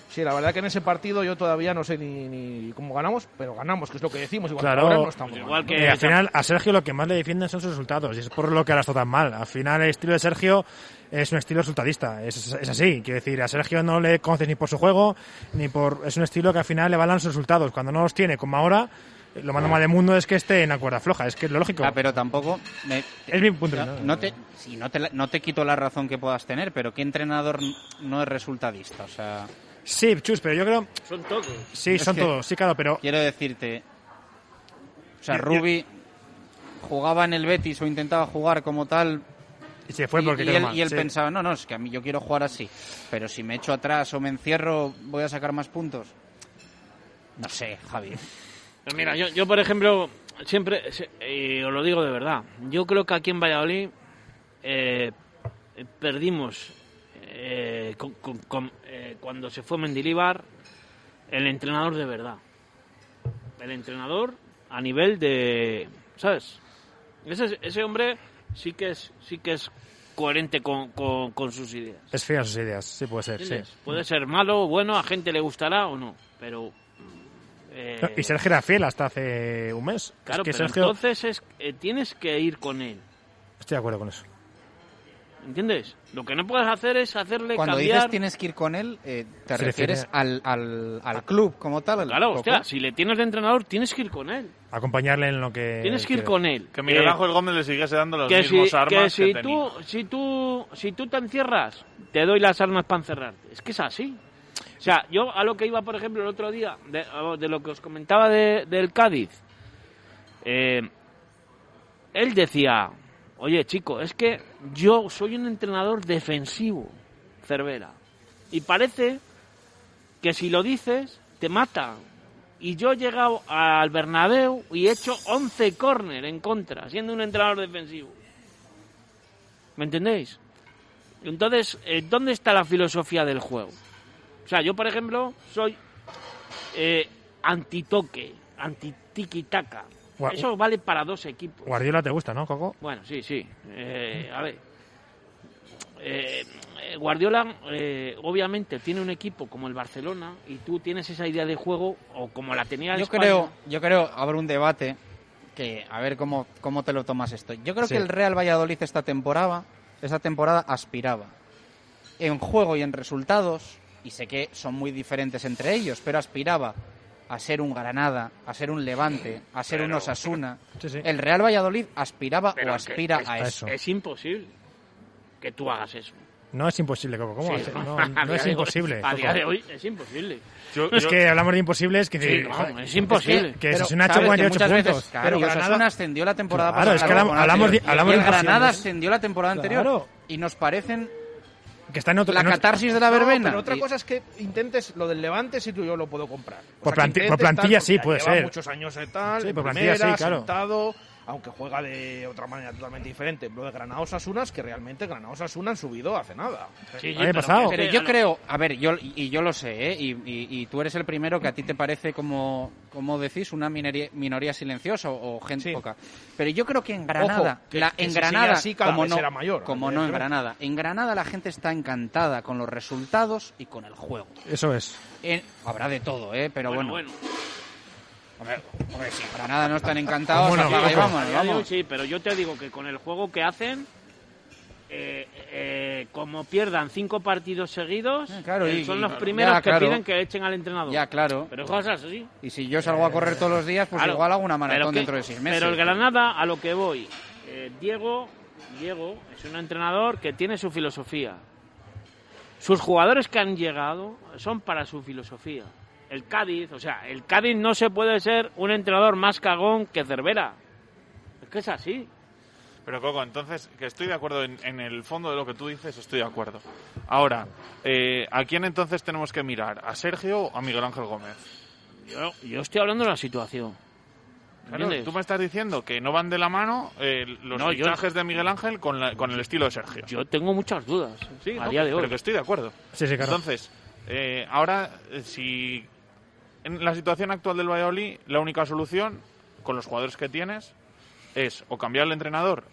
S4: Sí, la verdad que en ese partido yo todavía no sé ni, ni cómo ganamos, pero ganamos, que es lo que decimos. Igual
S13: Claro.
S4: que ahora no estamos
S12: Pues igual que-
S13: Y al final, a Sergio lo que más le defienden son sus resultados. Y es por lo que ahora está tan mal. Al final, el estilo de Sergio es un estilo resultadista. Es, es así. Quiero decir, a Sergio no le conoces ni por su juego, ni por. Es un estilo que al final le valan sus resultados. Cuando no los tiene, como ahora, lo más normal del mundo es que esté en la cuerda floja. Es que es lo lógico.
S3: Ah, pero tampoco... me-
S13: Es mi punto de
S3: no,
S13: vista.
S3: no te, sí, no, te, la- no te quito la razón que puedas tener, pero ¿qué entrenador no es resultadista? O sea,
S13: Sí, chus, pero yo creo.
S12: Son todos.
S13: Sí,
S3: Es
S13: son
S3: que-
S13: todos. Sí, claro, pero.
S3: quiero decirte... O sea,
S13: Yo- yo-
S3: Rubi jugaba en el Betis o intentaba jugar como tal
S13: Y se fue porque
S3: y él,
S13: mal,
S3: y él
S13: sí.
S3: pensaba, no, no, es que a mí yo quiero jugar así, pero si me echo atrás o me encierro voy a sacar más puntos. No sé, Javi.
S12: Pues mira, yo, yo por ejemplo, siempre, y os lo digo de verdad, yo creo que aquí en Valladolid eh, perdimos eh, con- con- con- eh, cuando se fue Mendilibar el entrenador de verdad. El entrenador a nivel de, ¿sabes? Ese, ese hombre sí que es, sí que es coherente con, con- con sus ideas.
S13: Es fea sus ideas. Sí, puede ser, sí.
S12: Puede ser malo o bueno, a gente le gustará o no, pero... eh,
S13: Y Sergio era fiel hasta hace un mes.
S12: Claro,
S13: es que
S12: pero
S13: Sergio.
S12: entonces es, eh, tienes que ir con él,
S13: Estoy de acuerdo con eso.
S12: ¿entiendes? Lo que no puedes hacer es hacerle
S3: Cuando
S12: cambiar...
S3: dices tienes que ir con él, eh, te
S13: Se
S3: refieres
S13: refiere-
S3: al, al, al club como tal. al
S12: Claro, hostia, si le tienes de entrenador, tienes que ir con él.
S13: Acompañarle en lo que.
S12: Tienes que ir con él.
S14: Que Miguel
S12: Eh,
S14: Ángel Gómez le siguiese dando los
S12: que si,
S14: mismos armas
S12: que
S14: que,
S12: si
S14: tenía.
S12: tú, si tú, si tú te encierras, te doy las armas para encerrarte. Es que es así. O sea, yo a lo que iba, por ejemplo, el otro día, de, de lo que os comentaba de- del Cádiz, eh, él decía, oye chico, es que yo soy un entrenador defensivo, Cervera, y parece que si lo dices, te mata. Y yo he llegado al Bernabéu y he hecho 11 córner en contra, siendo un entrenador defensivo. ¿Me entendéis? Entonces, eh, ¿dónde está la filosofía del juego? O sea, yo, por ejemplo, soy eh, antitoque, anti-tiki-taka. Eso vale para dos equipos.
S13: Guardiola te gusta, ¿no, Coco?
S12: Bueno, sí, sí. Eh, a ver. Eh, eh, Guardiola, eh, obviamente, tiene un equipo como el Barcelona y tú tienes esa idea de juego o como la tenía el
S3: Yo
S12: España.
S3: creo, yo creo, habrá un debate que a ver cómo, cómo te lo tomas esto. Yo creo
S13: Sí.
S3: que el Real Valladolid esta temporada, esta temporada aspiraba en juego y en resultados, y sé que son muy diferentes entre ellos, pero aspiraba a ser un Granada, a ser un Levante, a ser un Osasuna.
S13: Sí, sí.
S3: El Real Valladolid aspiraba
S12: Pero
S3: o
S12: es
S3: aspira
S12: es,
S3: a
S12: es-
S3: eso.
S12: Es imposible que tú hagas eso.
S13: No es imposible, Coco. ¿Cómo?
S12: Sí,
S13: va a ser? No, no es imposible.
S12: a día de hoy es imposible.
S14: Yo-
S13: Es
S14: yo-
S13: que hablamos de imposibles que,
S12: Sí, es imposible.
S13: Que, Osasuna ha hecho
S3: ¿sabes? Que
S13: 48
S3: muchas veces-
S13: puntos.
S3: claro,
S13: pero Granada-
S3: Osasuna ascendió la temporada
S13: Claro,
S3: pasada.
S13: es que hablamos- hablamos de-
S3: anterior.
S13: hablamos
S3: y el
S13: de
S3: Granada ascendió la temporada anterior.
S13: Claro.
S3: Y nos parecen
S13: que está en otro,
S3: la
S13: en otro-
S3: catarsis de la
S4: No,
S3: verbena.
S4: pero otra
S3: Y-
S4: cosa es que intentes lo del Levante si tú yo lo puedo comprar. O
S13: Por
S4: sea,
S13: planti- por plantilla
S4: tal,
S13: sí, puede ser.
S4: muchos años de tal,
S13: Sí, por plantilla
S4: primera,
S13: sí, claro.
S4: sentado, aunque juega de otra manera totalmente diferente. Lo de Granada Osasuna es que realmente Granada Osasuna han subido hace nada.
S3: Sí,
S13: Año pasado.
S3: Pero yo creo, a ver, yo y yo lo sé, ¿eh? y, y- y tú eres el primero que a ti te parece como, como decís, una minoría, minoría silenciosa o, o gente poca. Pero yo creo que en Granada,
S4: Ojo, que-
S3: la-
S4: que
S3: en Granada,
S4: así, cada
S3: como
S4: vez
S3: no,
S4: será mayor,
S3: como no en. Granada, en Granada la gente está encantada con los resultados y con el juego.
S13: Eso es.
S3: En- habrá de todo, ¿eh? Pero bueno.
S12: bueno.
S3: Hombre, hombre, si en Granada no están encantados,
S13: ¿Cómo no?
S3: apaga y
S13: Coco?
S3: vámonos,
S12: Ya digo,
S3: vamos.
S12: sí, pero yo te digo que con el juego que hacen, eh, eh, como pierdan cinco partidos seguidos,
S3: claro,
S12: eh,
S3: y-
S12: son
S3: y-
S12: los
S3: ya,
S12: primeros que
S3: claro.
S12: piden que echen al entrenador.
S3: Ya, claro.
S12: Pero cosas así.
S3: Y si yo salgo a correr todos los días, pues
S12: Claro.
S3: igual hago una maratón
S12: que-
S3: dentro de seis meses.
S12: Pero el Granada, a lo que voy, eh, Diego, Diego es un entrenador que tiene su filosofía. Sus jugadores que han llegado son para su filosofía. El Cádiz, o sea, el Cádiz no se puede ser un entrenador más cagón que Cervera. Es que es así.
S14: Pero Coco, entonces, que estoy de acuerdo en, en el fondo de lo que tú dices, estoy de acuerdo. Ahora, eh, ¿a quién entonces tenemos que mirar? ¿A Sergio o a Miguel Ángel Gómez?
S12: Yo, yo estoy hablando de la situación.
S14: Tú me estás diciendo que no van de la mano eh, los
S12: No, yo-
S14: de Miguel Ángel con, la- con el estilo de Sergio.
S12: Yo tengo muchas dudas
S14: Sí,
S12: a
S14: no,
S12: día de
S14: pero
S12: hoy.
S14: que estoy de acuerdo.
S13: Sí, sí, claro.
S14: Entonces, eh, ahora, si en la situación actual del Valladolid, la única solución, con los jugadores que tienes, es o cambiar el entrenador,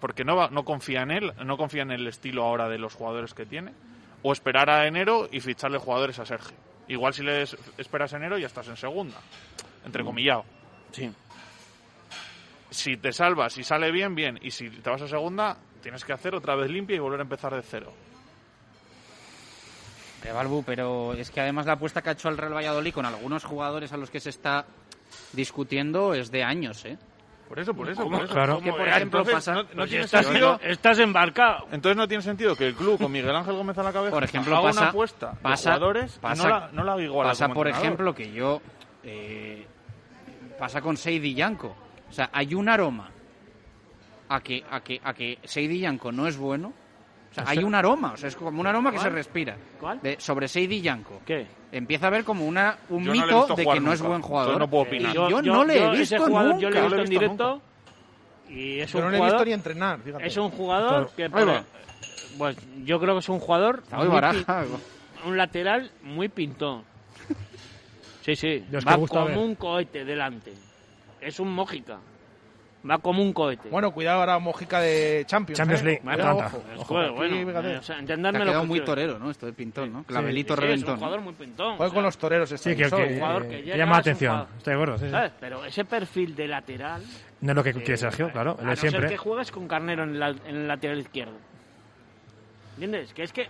S14: porque no, va- no confía en él, no confía en el estilo ahora de los jugadores que tiene, o esperar a enero y ficharle jugadores a Sergio. Igual si le es- esperas enero ya estás en segunda, entrecomillado.
S12: Sí.
S14: Si te salvas y sale bien, bien. Y si te vas a segunda, tienes que hacer otra vez limpia y volver a empezar de cero.
S3: Eh, Balbu, pero es que además la apuesta que ha hecho el Real Valladolid con algunos jugadores a los que se está discutiendo es de años, ¿eh?
S14: Por eso, por eso,
S12: ¿Cómo?
S14: por eso.
S12: Claro.
S14: ¿Cómo?
S12: Que, por
S14: Eh,
S12: ejemplo,
S14: entonces,
S12: pasa-
S14: no, no
S12: pues
S14: tiene
S12: estás-
S14: sentido.
S12: estás embarcado.
S14: Entonces no tiene sentido que el club con Miguel Ángel Gómez a la cabeza
S3: Por ejemplo,
S14: haga
S3: pasa,
S14: una apuesta
S3: pasa,
S14: de jugadores
S3: pasa,
S14: y no la, no la haga igual
S3: pasa
S14: como
S3: por ejemplo, que yo... eh, pasa con Seidi Yanko. O sea, hay un aroma a que, a que, a que Seidi Yanko no es bueno. O sea,
S12: O
S3: hay un aroma, o sea, es como un aroma que
S12: ¿Cuál?
S3: se respira.
S12: ¿Cuál?
S3: De, sobre Seidi Yanko.
S12: ¿Qué?
S3: Empieza a ver como una, un
S14: Yo
S3: mito de que no es buen jugador.
S14: entonces no puedo opinar.
S3: Yo, no le he visto
S12: jugador,
S3: nunca.
S12: Yo le he visto en directo y es
S4: Yo
S12: un
S4: no le he
S12: jugador,
S4: visto ni entrenar, fíjate.
S12: Es un jugador que...
S4: Va.
S12: pues yo creo que es un jugador...
S3: Está muy
S12: muy
S3: baraja.
S12: un lateral muy pintón. Sí, sí.
S13: Que
S12: Va como
S13: ver.
S12: un cohete delante. Es un mójica. Va como un cohete.
S4: Bueno, cuidado ahora, Mojica de Champions.
S13: Champions
S4: ¿eh?
S13: League, Atlanta.
S4: ojo.
S12: Es
S4: Ojo,
S12: bueno,
S4: aquí,
S12: bueno,
S4: fíjate.
S12: eh, o sea,
S3: Te
S12: entendedme
S3: ha
S12: lo que
S3: muy
S12: quiero.
S3: torero, ¿no? Esto de pintón, ¿no? Clavelito
S12: Sí, sí, Es
S3: reventón.
S12: un jugador muy pintón.
S4: Juega con los toreros
S13: Sí,
S4: este
S13: que,
S4: año,
S13: que-
S12: jugador que llega,
S13: llama la
S12: es
S13: atención. Estoy de acuerdo, sí, sí.
S12: ¿Sabes? Pero ese perfil de lateral...
S13: No es lo que
S12: eh,
S13: quiere Sergio, claro,
S12: a
S13: el
S12: no
S13: siempre.
S12: ser que juegues con Carnero en, la- en el lateral izquierdo. ¿Entiendes? Que es que,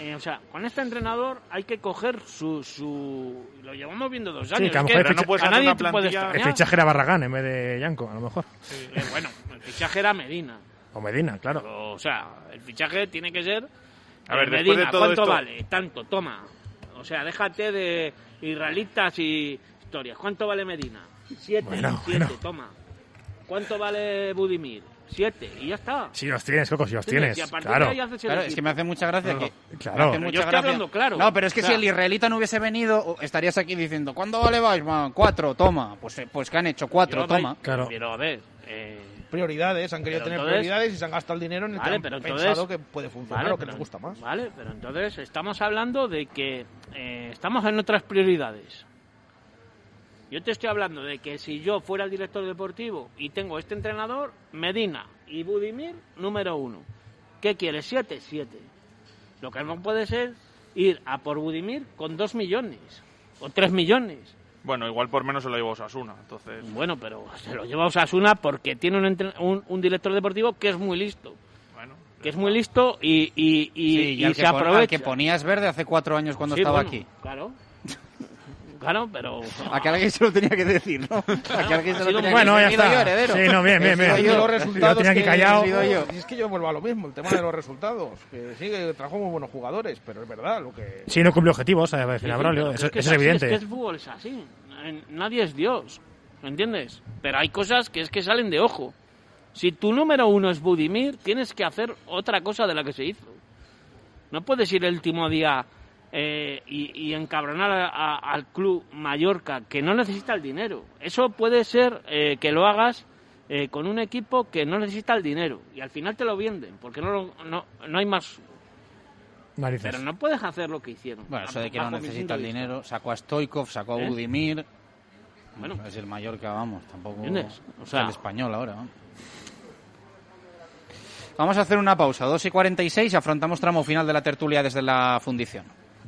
S12: eh, o sea, con este entrenador hay que coger su... su lo llevamos viendo dos
S13: Sí,
S12: años.
S13: que a
S12: es no puedes
S14: nadie te
S12: te puede
S13: El fichaje era Barragán en vez de Yanko, a lo mejor.
S12: Eh, bueno, el fichaje era Medina.
S13: O Medina, claro.
S12: O sea, el fichaje tiene que ser.
S14: A ver,
S12: eh,
S14: después de
S12: Medina,
S14: todo
S12: ¿cuánto
S14: esto-
S12: vale? Tanto, toma. O sea, déjate de israelitas y historias. ¿Cuánto vale Medina? Siete,
S13: Bueno,
S12: siete,
S13: bueno.
S12: toma. ¿Cuánto vale Budimir? Siete, y ya está.
S13: Si los tienes, Coco, si los tienes.
S12: Y
S13: Claro.
S12: de ahí haces el
S3: Claro, es que me hace mucha gracia
S13: No,
S3: que...
S13: claro.
S3: me hace
S13: Pero
S3: mucha
S12: yo estoy hablando claro.
S3: No, pero es que
S12: O
S3: si el israelita no hubiese venido, estarías aquí diciendo, ¿cuándo vale Weissman? Cuatro, toma. Pues, eh, pues que han hecho cuatro,
S12: Pero,
S3: toma.
S13: Claro.
S12: Pero a ver, eh,
S4: Prioridades, han querido
S12: Pero
S4: tener
S12: entonces-
S4: prioridades y se han gastado el dinero en el
S12: Vale,
S4: que han
S12: pero entonces-
S4: pensado que puede funcionar
S12: Vale,
S4: o que
S12: pero-
S4: les gusta más.
S12: Vale, pero entonces estamos hablando de que eh, estamos en otras prioridades. Yo te estoy hablando de que si yo fuera el director deportivo y tengo este entrenador, Medina y Budimir, número uno. ¿Qué quieres? Siete, siete. Lo que no puede ser ir a por Budimir con dos millones o tres millones.
S14: Bueno, igual por menos se lo llevó Osasuna, entonces...
S12: Bueno, pero se lo lleva Osasuna porque tiene un, entre- un, un director deportivo que es muy listo.
S14: Bueno,
S12: Que es muy listo y, y, y,
S3: Sí,
S12: y
S3: al
S12: se
S3: que al
S12: aprovecha.
S3: que ponías verde hace cuatro años cuando
S12: Sí,
S3: estaba
S12: bueno,
S3: aquí.
S12: Claro. Claro, pero.
S3: A que alguien se lo tenía que decir, ¿no? A que alguien se lo tenía que
S13: Bueno, ya está. Sí, no, bien, bien, bien.
S4: Y
S3: yo.
S4: los resultados
S13: Lo tenía
S4: que-
S13: callado.
S4: es que yo vuelvo a lo mismo, el tema de los resultados. Que sí, que trajo muy buenos jugadores, pero es verdad lo que...
S13: Si no cumple objetivos, a
S12: Sí,
S13: ver,
S12: sí,
S13: Braulio,
S12: pero
S13: eso,
S12: es
S13: es evidente.
S12: Es que el fútbol es así. Nadie es Dios. ¿Me entiendes? Pero hay cosas que es que salen de ojo. Si tu número uno es Budimir, tienes que hacer otra cosa de la que se hizo. No puedes ir el último día eh, y, y encabronar a- a- al club Mallorca, que no necesita el dinero. Eso puede ser eh, que lo hagas eh, con un equipo que no necesita el dinero y al final te lo venden porque no, lo- no, no hay más.
S13: Narices.
S12: Pero no puedes hacer lo que hicieron.
S3: Bueno, eso de que no necesita el dinero, sacó a Stoikov, sacó a
S12: ¿Eh?
S3: Budimir.
S12: Bueno.
S3: Es el Mallorca, vamos, tampoco
S12: ¿Entiendes? O
S3: es
S12: sea-
S3: el español ahora. vamos. Vamos a hacer una pausa, 2 y 46, afrontamos tramo final de la tertulia desde la fundición.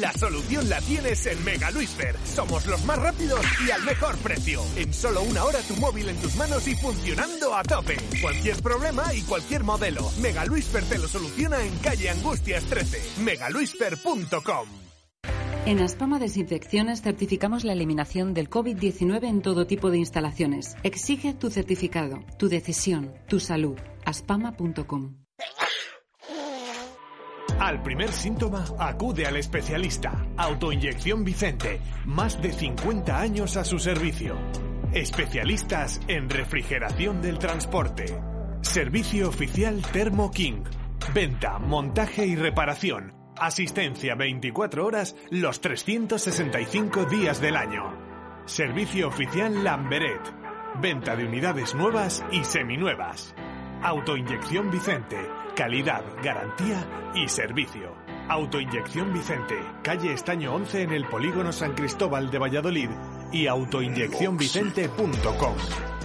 S7: La solución la tienes en Mega Luisfer. Somos los más rápidos y al mejor precio. En solo una hora tu móvil en tus manos y funcionando a tope. Cualquier problema y cualquier modelo. Mega Luisfer te lo soluciona en calle Angustias 13. megaluisfer.com.
S18: En Aspama Desinfecciones certificamos la eliminación del COVID-19 en todo tipo de instalaciones. Exige tu certificado, tu decisión, tu salud. aspama.com.
S7: Al primer síntoma, acude al especialista. Autoinyección Vicente. Más de 50 años a su servicio. Especialistas en refrigeración del transporte. Servicio oficial Thermo King. Venta, montaje y reparación. Asistencia 24 horas los 365 días del año. Servicio oficial Lamberet. Venta de unidades nuevas y seminuevas. Autoinyección Vicente. Calidad, garantía y servicio. Autoinyección Vicente. Calle Estaño 11 en el Polígono San Cristóbal de Valladolid y autoinyeccionvicente.com.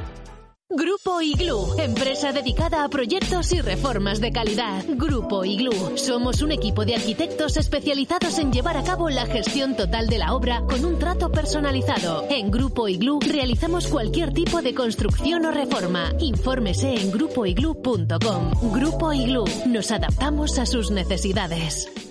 S11: Grupo Iglú, empresa dedicada a proyectos y reformas de calidad. Grupo Iglú, somos un equipo de arquitectos especializados en llevar a cabo la gestión total de la obra con un trato personalizado. En Grupo Iglú realizamos cualquier tipo de construcción o reforma. Infórmese en grupoiglú.com. Grupo Iglú, nos adaptamos a sus necesidades.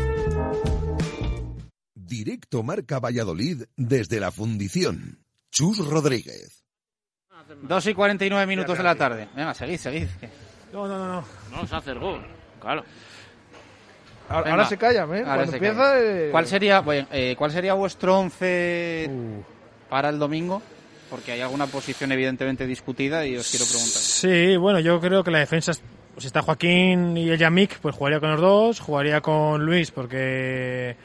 S1: Directo Marca Valladolid desde la fundición. Chus Rodríguez.
S3: 2 y 49 minutos de la tarde. Venga, seguid, seguid.
S13: No, no, no, no.
S12: No, se hace el gol. Claro.
S4: Ahora,
S3: Venga.
S4: ahora se callan, ¿eh?
S3: Ahora
S4: Cuando
S3: se
S4: empieza...
S3: calla.
S4: eh,
S3: ¿Cuál sería, bueno, eh, ¿Cuál sería vuestro once para el domingo? Porque hay alguna posición evidentemente discutida y os quiero preguntar.
S13: Sí, bueno, yo creo que la defensa, es- si está Joaquín y el Yamik, pues jugaría con los dos, jugaría con Luis porque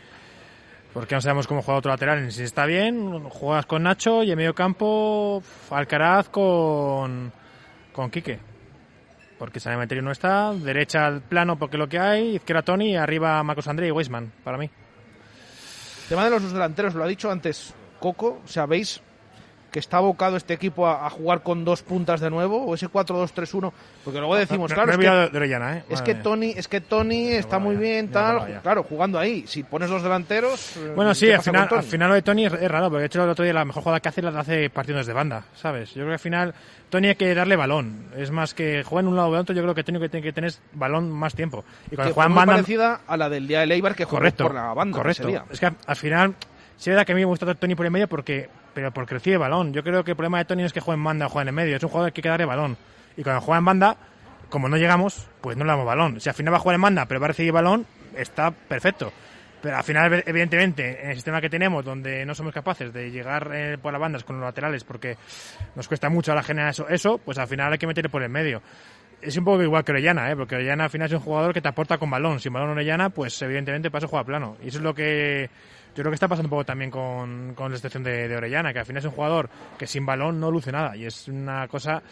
S13: porque no sabemos cómo juega otro lateral, si está bien, juegas con Nacho y en medio campo Alcaraz con con Quique. Porque San Emeterio no está, derecha al plano porque lo que hay, izquierda Tony arriba Marcos André y Weisman, para mí.
S4: tema de los delanteros, lo ha dicho antes Coco, o sea, veis que está abocado este equipo a, a jugar con dos puntas de nuevo o ese 4-2-3-1, porque luego decimos,
S13: No-
S4: claro, es que-
S13: Orellana, ¿eh?
S4: Es que. Tony, es que Tony está muy bien, tal, claro, jugando ahí. Si pones dos delanteros. eh,
S13: Bueno, sí,
S4: ¿qué
S13: al final, al final lo de Tony es, es raro, porque de hecho el otro día la mejor jugada que hace la hace partiendo desde banda, ¿sabes? Yo creo que al final Tony hay que darle balón. Es más que juega en un lado o en otro, yo creo que Tony que tiene que tener balón más tiempo. Y cuando
S4: Que
S13: juega
S4: fue
S13: en
S4: muy
S13: banda...
S4: parecida a la del día de Leibar que
S13: Correcto,
S4: por la banda.
S13: correcto. Es que al final, sí es verdad que a mí me gusta Tony por el medio porque, pero porque recibe balón. Yo creo que el problema de Tony es que juegue en banda o juegue en el medio, es un jugador que hay que darle balón. Y cuando juega en banda, como no llegamos, pues no le damos balón. Si al final va a jugar en banda, pero va a recibir balón, está perfecto. Pero al final, evidentemente, en el sistema que tenemos, donde no somos capaces de llegar eh, por las bandas con los laterales, porque nos cuesta mucho ahora generar eso, eso, pues al final hay que meterle por el medio. Es un poco igual que Orellana, ¿eh? porque Orellana al final es un jugador que te aporta con balón. Sin balón Orellana, pues evidentemente pasa a jugar plano. Y eso es lo que yo creo que está pasando un poco también con, con la excepción de, de Orellana, que al final es un jugador que sin balón no luce nada. Y es una cosa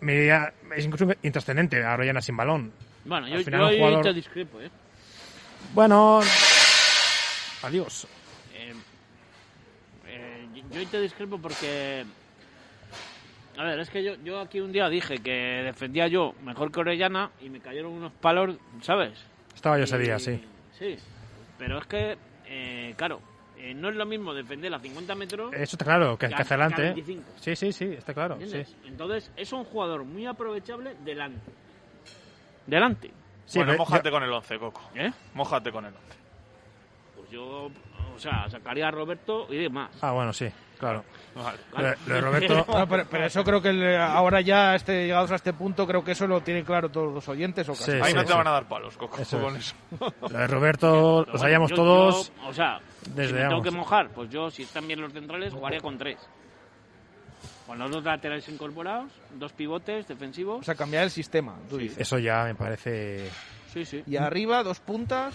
S13: media, es incluso intrascendente a Orellana sin balón.
S12: Bueno, yo,
S13: Al final
S12: yo
S13: jugador-
S12: te discrepo, ¿eh?
S13: Bueno, adiós.
S12: Eh, eh, yo te discrepo porque... A ver, es que yo, yo aquí un día dije que defendía yo mejor que Orellana y me cayeron unos palos, ¿sabes?
S13: Estaba yo
S12: Y-
S13: ese día, sí.
S12: Sí, pero es que, eh, claro, eh, no es lo mismo defender a 50 metros.
S13: Eso está claro, que,
S12: a-
S13: que hacia adelante.
S12: a
S13: ¿eh?
S12: 25.
S13: Sí, sí, sí, está claro.
S12: Entonces, es un jugador muy aprovechable delante. Delante.
S13: Sí,
S14: bueno, mójate
S13: yo-
S14: con el 11, Coco.
S12: ¿Eh?
S14: Mójate con el 11.
S12: Pues yo, o sea, sacaría a Roberto y demás.
S13: Ah, bueno, sí, claro.
S14: Vale.
S13: Lo de- lo de Roberto.
S4: No, pero, pero eso creo que el- ahora ya este, llegados a este punto, creo que eso lo tienen claro todos los oyentes. O casi.
S13: Sí,
S14: Ahí
S13: sí,
S14: no te
S13: sí.
S14: van a dar palos, Coco,
S13: Eso
S14: con
S13: es.
S14: eso.
S13: Lo de Roberto lo
S12: Pero
S13: sabíamos
S12: bueno, yo-
S13: todos.
S12: yo, o sea,
S13: desde,
S12: si me tengo que mojar, pues yo, si están bien los centrales, jugaría con tres. Con los dos laterales incorporados, dos pivotes defensivos.
S4: O sea, cambiar el sistema, tú dices.
S13: Eso ya me parece.
S12: Sí, sí.
S4: Y arriba dos puntas.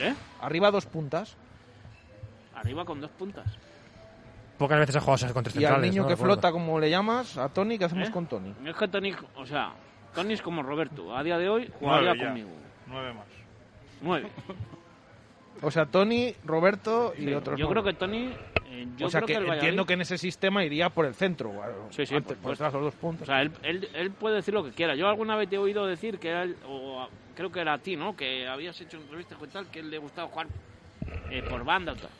S12: ¿Eh?
S4: Arriba dos puntas.
S12: Arriba con dos puntas.
S13: Pocas veces ha jugado así con tres
S4: Y al niño
S13: ¿no?
S4: que
S13: Recuerdo.
S4: flota, como le llamas, a Tony, ¿qué hacemos
S12: ¿Eh?
S4: con Tony?
S12: Es que Tony, o sea, Tony es como Roberto. A día de hoy jugaría
S14: Nueve
S12: conmigo.
S14: Nueve más.
S12: Nueve.
S4: O sea, Tony, Roberto y
S12: Sí,
S4: otros
S12: yo
S4: nueve.
S12: creo que Tony. eh, yo
S4: o sea,
S12: creo
S4: que,
S12: que, el
S4: entiendo
S12: Valladolid-
S4: que en ese sistema iría por el centro. bueno,
S12: Sí, sí,
S4: antes,
S12: por
S4: por detrás, los dos puntos.
S12: O sea, él, él, él puede decir lo que quiera. Yo alguna vez te he oído decir que era él, o creo que era a ti, ¿no? Que habías hecho entrevistas con tal, que él le gustaba jugar eh, por banda o tal.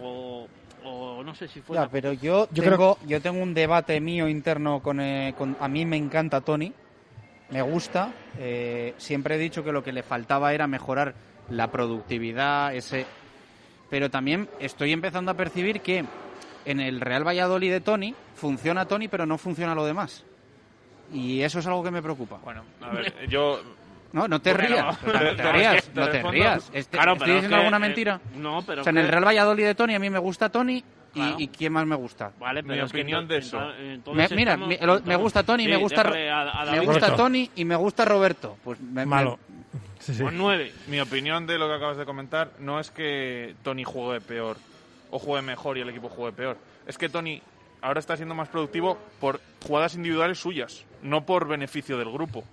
S12: O, o no sé si fue.
S3: Ya,
S12: la-
S3: pero yo,
S13: Yo
S3: tengo, yo tengo un debate mío interno con, eh, con- A mí me encanta Tony, me gusta. eh, siempre he dicho que lo que le faltaba era mejorar la productividad, ese... Pero también estoy empezando a percibir que en el Real Valladolid de Tony funciona Tony, pero no funciona lo demás. Y eso es algo que me preocupa.
S14: Bueno, a ver, yo...
S3: No, no te
S14: Bueno,
S3: rías, no
S14: te-
S3: rías, no te rías. Este-
S12: Claro,
S3: ¿Estoy
S12: es
S3: diciendo
S12: que,
S3: alguna
S12: eh,
S3: mentira?
S12: no, pero
S3: O sea, en el Real Valladolid de Tony a mí me gusta Tony y,
S12: Claro.
S3: y ¿quién más me gusta?
S12: Vale,
S14: Mi
S12: pero
S14: opinión de eso.
S3: Me- mira,
S12: estamos-
S3: mi- lo- me gusta Tony,
S12: Sí,
S3: me gusta
S12: déjale a- a
S3: me gusta
S13: Roberto.
S3: Tony y me gusta Roberto. Pues me-
S13: Malo.
S3: me-
S13: Sí, sí.
S12: Con nueve.
S14: Mi opinión de lo que acabas de comentar no es que Tony juegue peor o juegue mejor y el equipo juegue peor. Es que Tony ahora está siendo más productivo por jugadas individuales suyas, no por beneficio del grupo.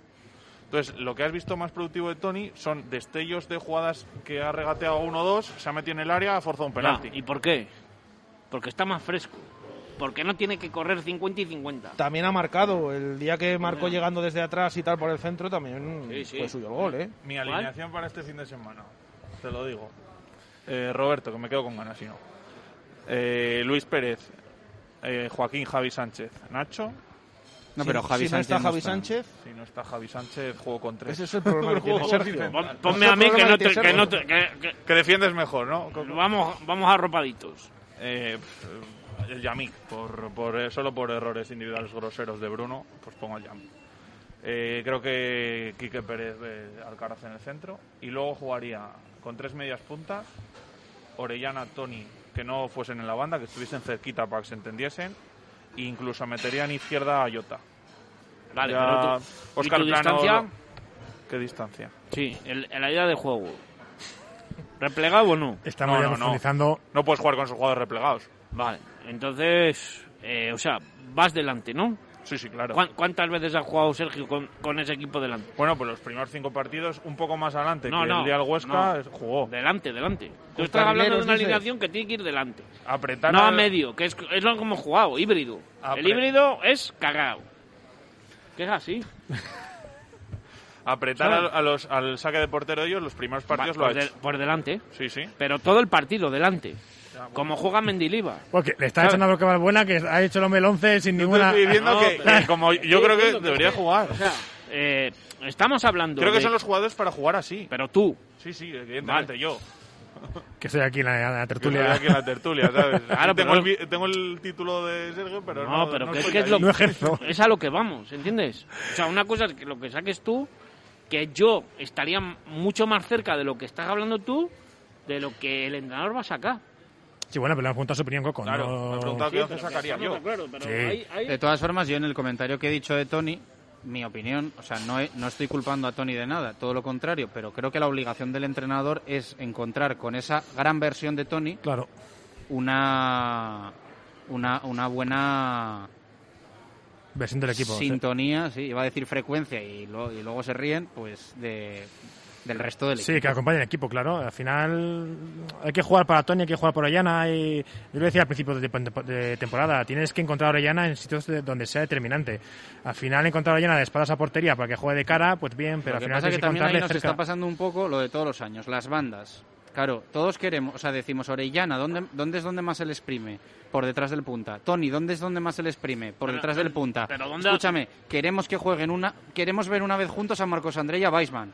S14: Entonces, lo que has visto más productivo de Tony son destellos de jugadas que ha regateado 1-2, se ha metido en el área, ha forzado un penalti.
S12: Ya, ¿Y por qué? Porque está más fresco. Porque no tiene que correr 50 y 50.
S4: También ha marcado. El día que marcó llegando desde atrás y tal por el centro, también
S12: Sí, sí.
S4: fue suyo el gol, ¿eh?
S14: Mi alineación para este fin de semana, te lo digo. Eh, Roberto, que me quedo con ganas si no. Eh, Luis Pérez, eh, Joaquín Javi Sánchez, Nacho.
S3: No, pero Javi
S4: si no
S3: Sánchez
S4: está
S3: no
S4: Javi
S3: está.
S4: Sánchez,
S14: Si no está Javi Sánchez, juego con tres.
S4: ese es el problema que tiene Sergio.
S12: Ponme a mí que no
S4: que
S12: te, que no te- que-
S14: Que defiendes mejor, ¿no?
S12: que- vamos, vamos arropaditos.
S14: Eh, el Yamik, por, por, eh, solo por errores individuales groseros de Bruno, pues pongo el Yamik. Eh, creo que Quique Pérez eh, Alcaraz en el centro. Y luego jugaría con tres medias puntas. Orellana, Tony, que no fuesen en la banda, que estuviesen cerquita para que se entendiesen. Incluso metería en izquierda a Jota.
S12: Vale,
S14: Ya
S12: pero tú, ¿y
S14: Óscar
S12: tu
S14: Plano-
S12: distancia?
S14: ¿Qué distancia?
S12: Sí, el, en la idea de juego. ¿Replegado o no?
S13: Estamos
S14: No,
S13: ya
S14: no. No puedes jugar con sus jugadores replegados.
S12: Vale, entonces, eh, o sea, vas delante, ¿no?
S14: Sí, sí, claro.
S12: ¿Cuán- ¿Cuántas veces ha jugado Sergio con, con ese equipo delante?
S14: Bueno, pues los primeros cinco partidos, un poco más adelante
S12: No,
S14: que
S12: no,
S14: el día del Huesca,
S12: no.
S14: jugó.
S12: Delante, delante. Tú estás hablando de una alineación que tiene que ir delante.
S14: Apretar
S12: No a medio, que es, es lo que hemos jugado, híbrido.
S14: Apre-
S12: El híbrido es cagado. Que es así.
S14: apretar a, a los, al saque de portero de ellos los primeros partidos
S12: Va,
S14: lo ha
S12: por, de-
S14: hecho.
S12: por delante.
S14: Sí, sí.
S12: Pero todo el partido delante. Como juega Mendiliva.
S13: Porque le está echando a que buena que ha hecho el hombre el 11 sin
S14: Yo
S13: ninguna.
S14: estoy diciendo
S12: No,
S14: que,
S12: pero-
S14: que como yo creo que debería jugar.
S12: O sea, eh, estamos hablando.
S14: creo que
S12: de-
S14: son los jugadores para jugar así.
S12: Pero tú.
S14: Sí, sí, evidentemente
S12: Vale.
S14: yo.
S13: Que estoy aquí en la, la tertulia.
S14: aquí en la tertulia, ¿sabes?
S12: Claro,
S14: tengo,
S12: pero-
S14: el, vi- tengo el título de Sergio, pero no.
S12: No, pero
S14: no
S12: que es que es, lo,
S13: No ejerzo.
S12: es a lo que vamos, ¿entiendes? O sea, una cosa es que lo que saques tú, que yo estaría mucho más cerca de lo que estás hablando tú, de lo que el entrenador va a sacar.
S13: Sí, bueno, pero le han preguntado su opinión, Coco.
S14: Claro,
S13: no-
S14: me han preguntado
S12: Sí,
S14: qué once
S12: pero que
S14: sacaría yo.
S12: está claro, pero
S13: Sí.
S12: hay- hay-
S3: De todas formas, yo en el comentario que he dicho de Tony, mi opinión, o sea, no, he- no estoy culpando a Tony de nada, todo lo contrario, pero creo que la obligación del entrenador es encontrar con esa gran versión de Tony
S13: Claro.
S3: una, una, una buena
S13: Versión del equipo.
S3: sintonía, sí, iba a decir frecuencia y, lo- y luego se ríen, pues de del resto del
S13: Sí,
S3: equipo.
S13: que acompañe el equipo, claro. Al final hay que jugar para Tony, hay que jugar por Orellana. Y yo lo decía al principio de, de temporada, tienes que encontrar a Orellana en sitios de- donde sea determinante. Al final encontrar a Orellana de espaldas a portería para que juegue de cara, pues bien, pero
S3: Lo
S13: al final
S3: pasa que
S13: que
S3: también ahí nos
S13: cerca.
S3: está pasando un poco lo de todos los años, las bandas. Claro, todos queremos, o sea, decimos Orellana, ¿dónde, ¿dónde es donde más se le exprime? Por detrás del punta. Tony, ¿dónde es donde más se le exprime? Por
S12: Pero-
S3: detrás
S12: pero-
S3: del punta.
S12: pero ¿dónde-
S3: Escúchame, queremos que jueguen una, queremos ver una vez juntos a Marcos André y a Weisman.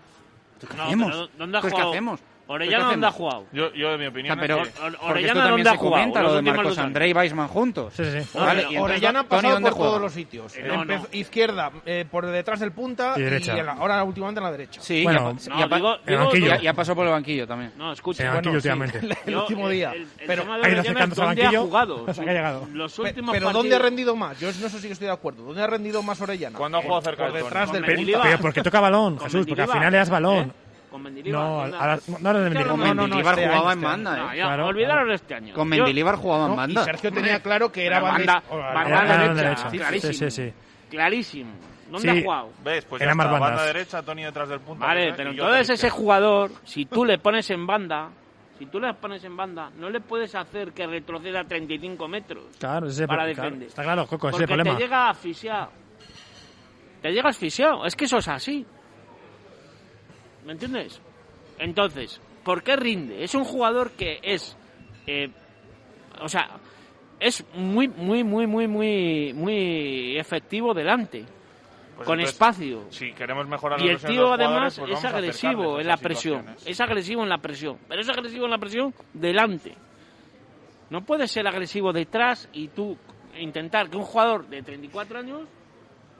S3: ¿Qué
S12: No,
S3: hacemos?
S12: ¿dónde ha
S3: Pues, ¿qué
S12: jugado?
S3: hacemos?
S12: Orellana,
S3: Pues, ¿qué
S12: ¿dónde ha jugado?
S14: Yo, yo, en mi
S3: O
S14: opinión,
S3: sea, pero
S14: es que-
S3: porque
S12: Orellana,
S3: esto también
S12: ¿dónde
S3: se
S12: ha jugado?
S3: comenta,
S12: Los
S3: lo de Marcos. André y Weisman juntos.
S13: Sí, sí,
S3: Vale, y entonces,
S4: Orellana ha pasado
S3: ¿dónde
S4: por
S3: juega?
S4: todos los sitios.
S12: Eh, no,
S4: Empezó-
S12: no.
S4: Izquierda, eh, por detrás del punta
S13: Y derecha.
S4: en la- ahora últimamente en la derecha.
S3: Sí,
S13: Bueno,
S12: no,
S3: ya
S12: digo-
S13: el banquillo.
S3: ya- ya pasó por el banquillo también.
S12: No, escucha.
S13: El banquillo
S4: Bueno, sí,
S13: últimamente.
S4: el último día.
S12: El, el
S4: pero
S12: de Orellana
S13: acercándose al
S12: dónde ha
S13: banquillo
S12: jugado.
S13: ha llegado.
S12: Los últimos
S4: pero. ¿dónde ha rendido más? Yo en eso sí que estoy de acuerdo. ¿Dónde ha rendido más Orellana?
S14: ¿Cuándo ha jugado
S4: Por-
S14: cerca
S4: por
S14: del
S4: detrás del
S13: pero porque toca balón, Jesús, porque al final le das balón.
S12: Con Mendilibar.
S13: No,
S12: ¿dónde ha-
S13: ahora, no ahora de Mendilibar.
S3: Con
S4: no, no, no,
S3: Mendilibar
S4: este
S3: jugaba en
S4: este
S3: banda,
S12: No,
S3: ¿eh?
S12: ya,
S13: Claro,
S12: olvidaros de este año.
S3: Con Mendilibar jugaba en
S4: No, y
S3: banda.
S4: Sergio tenía claro que era banda,
S12: banda-
S4: o-
S12: banda
S13: Era la
S12: derecha, clarísimo.
S13: Sí, sí, sí.
S12: Clarísimo. ¿Dónde
S13: Sí.
S12: ha jugado?
S14: ¿Ves? Pues
S13: Eran
S14: ya
S13: más
S14: está, banda derecha, Tony detrás del punto.
S12: Vale,
S14: ¿ves?
S12: pero entonces ese jugador, si tú le pones en banda, si tú le pones en banda, no le puedes hacer que retroceda 35 metros
S13: Claro, ese
S12: para
S13: claro,
S12: defender.
S13: Está claro, Coco, ese es el problema.
S12: te llega asfixiado. Te llega asfixiado. Es que eso es así. ¿Me entiendes? Entonces, ¿por qué rinde? Es un jugador que es... eh, o sea, es muy, muy, muy, muy, muy, muy efectivo delante.
S14: Pues
S12: con
S14: entonces,
S12: espacio.
S14: Si queremos mejorar
S12: Y el tío además
S14: pues
S12: es agresivo en la presión. Es agresivo en la presión. Pero es agresivo en la presión delante. No puedes ser agresivo detrás y tú intentar que un jugador de 34 años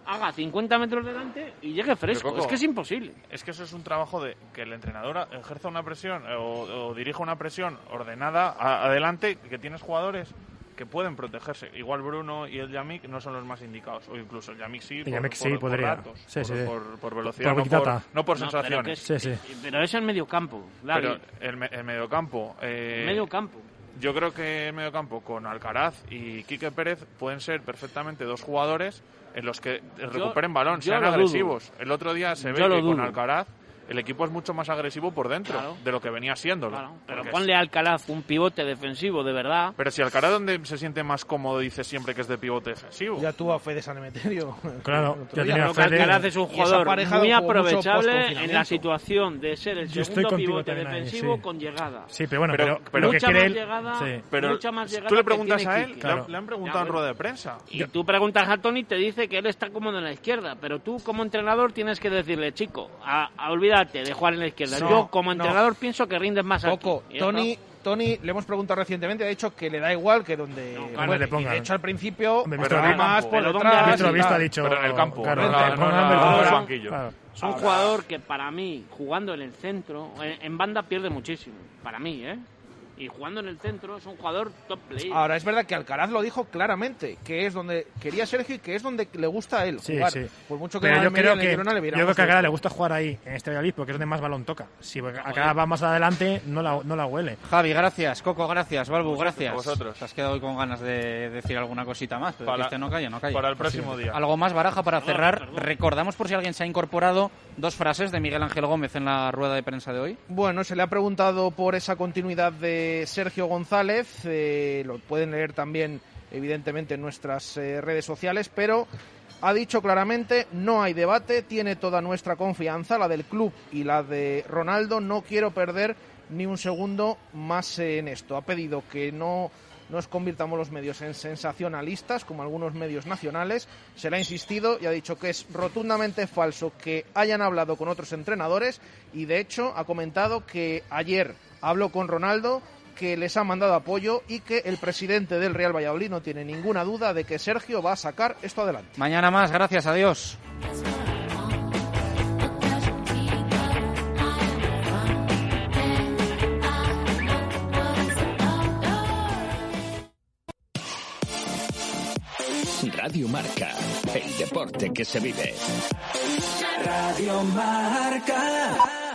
S12: haga 50 metros delante y llegue fresco.
S14: Coco,
S12: es que es imposible.
S14: Es que eso es un trabajo de que el entrenador ejerza una presión eh, o, o dirija una presión ordenada a- adelante, que tienes jugadores que pueden protegerse. Igual Bruno y el Yamik no son los más indicados, o incluso el Yamik sí,
S13: El
S14: por,
S13: Yamik sí,
S14: por- por
S13: podría. Sí,
S14: por,
S13: sí.
S14: por- por velocidad,
S13: Por
S14: no, por, no por
S12: No, pero
S14: sensaciones.
S12: es-
S13: Sí, sí.
S12: Pero es el medio campo. David.
S14: Pero el, el mediocampo... eh,
S12: medio campo.
S14: Yo creo que el mediocampo con Alcaraz y Quique Pérez pueden ser perfectamente dos jugadores en los que recuperen balón, sean
S12: dudo.
S14: agresivos. El otro día se ve
S12: Yo
S14: que con. Alcaraz el equipo es mucho más agresivo por dentro
S12: Claro.
S14: de lo que venía siendo.
S12: Pero ponle a Alcalaz un pivote defensivo de verdad.
S14: Pero si Alcaraz donde se siente más cómodo dice siempre que es de pivote defensivo.
S4: Ya tuvo a Fede San Emeterio.
S13: Claro, ya tenía
S12: Creo que Alcaraz es un jugador
S4: pareja
S12: muy aprovechable en la situación de ser el
S13: Yo
S12: segundo pivote
S13: ahí,
S12: defensivo
S13: sí.
S12: con llegada.
S13: Sí, pero bueno,
S14: Pero-
S13: pero,
S14: pero
S13: pero que
S12: mucha
S13: quiere
S12: más
S13: él.
S12: llegada,
S13: Sí.
S14: Pero
S12: mucha más llegada
S14: tú le
S12: que
S14: preguntas a él, le han-
S13: Claro.
S14: le han preguntado
S12: Ya,
S14: en rueda de prensa.
S12: Y tú preguntas a Tony y te dice que él está cómodo en la izquierda, pero tú como entrenador tienes que decirle, chico, a, a- olvídate de jugar en la izquierda.
S4: No,
S12: Yo como
S4: no.
S12: entrenador pienso que rindes más
S4: Poco.
S12: aquí.
S4: Tony. Tony, le hemos preguntado recientemente, ha dicho que le da igual que donde.
S12: claro.
S13: le pongan.
S4: de hecho, al principio,
S13: Hombre,
S4: pues, más por
S12: pero ¿dónde
S4: detrás.
S12: ha
S13: dicho.
S14: Pero en el campo.
S12: Es un jugador que para mí, jugando en el centro, en, en banda pierde muchísimo. Para mí, ¿eh? Y jugando en el centro es un jugador top player.
S4: Ahora, es verdad que Alcaraz lo dijo claramente, que es donde quería Sergio y que es donde le gusta a él
S13: Sí,
S4: jugar.
S13: sí.
S4: Por mucho que
S13: Pero yo creo que,
S4: Girona le
S13: yo creo que a
S4: de-
S13: Gara le gusta jugar ahí, en este Valladolid, porque es donde más balón toca. Si acá va más adelante, no la, no la huele.
S3: Javi, gracias. Coco, gracias. Balbu, gracias.
S14: vosotros.
S3: Te has quedado hoy con ganas de decir alguna cosita más, pero
S14: Para-
S3: que este no calla, no calla.
S14: para el próximo día.
S3: Algo más, Baraja, para cerrar.
S12: perdón.
S3: Recordamos por si alguien se ha incorporado dos frases de Miguel Ángel Gómez en la rueda de prensa de hoy.
S4: Bueno, se le ha preguntado por esa continuidad Sergio González. eh, lo pueden leer también, evidentemente, en nuestras eh, redes sociales, pero ha dicho claramente, no hay debate, tiene toda nuestra confianza, la del club y la de Ronaldo. No quiero perder ni un segundo más en esto. Ha pedido que no nos convirtamos los medios en sensacionalistas, como algunos medios nacionales. Se le ha insistido y ha dicho que es rotundamente falso que hayan hablado con otros entrenadores y, de hecho, ha comentado que ayer habló con Ronaldo que les ha mandado apoyo y que el presidente del Real Valladolid no tiene ninguna duda de que Sergio va a sacar esto adelante.
S3: Mañana más, gracias, adiós.
S10: Radio Marca, el deporte que se vive.
S19: Radio Marca.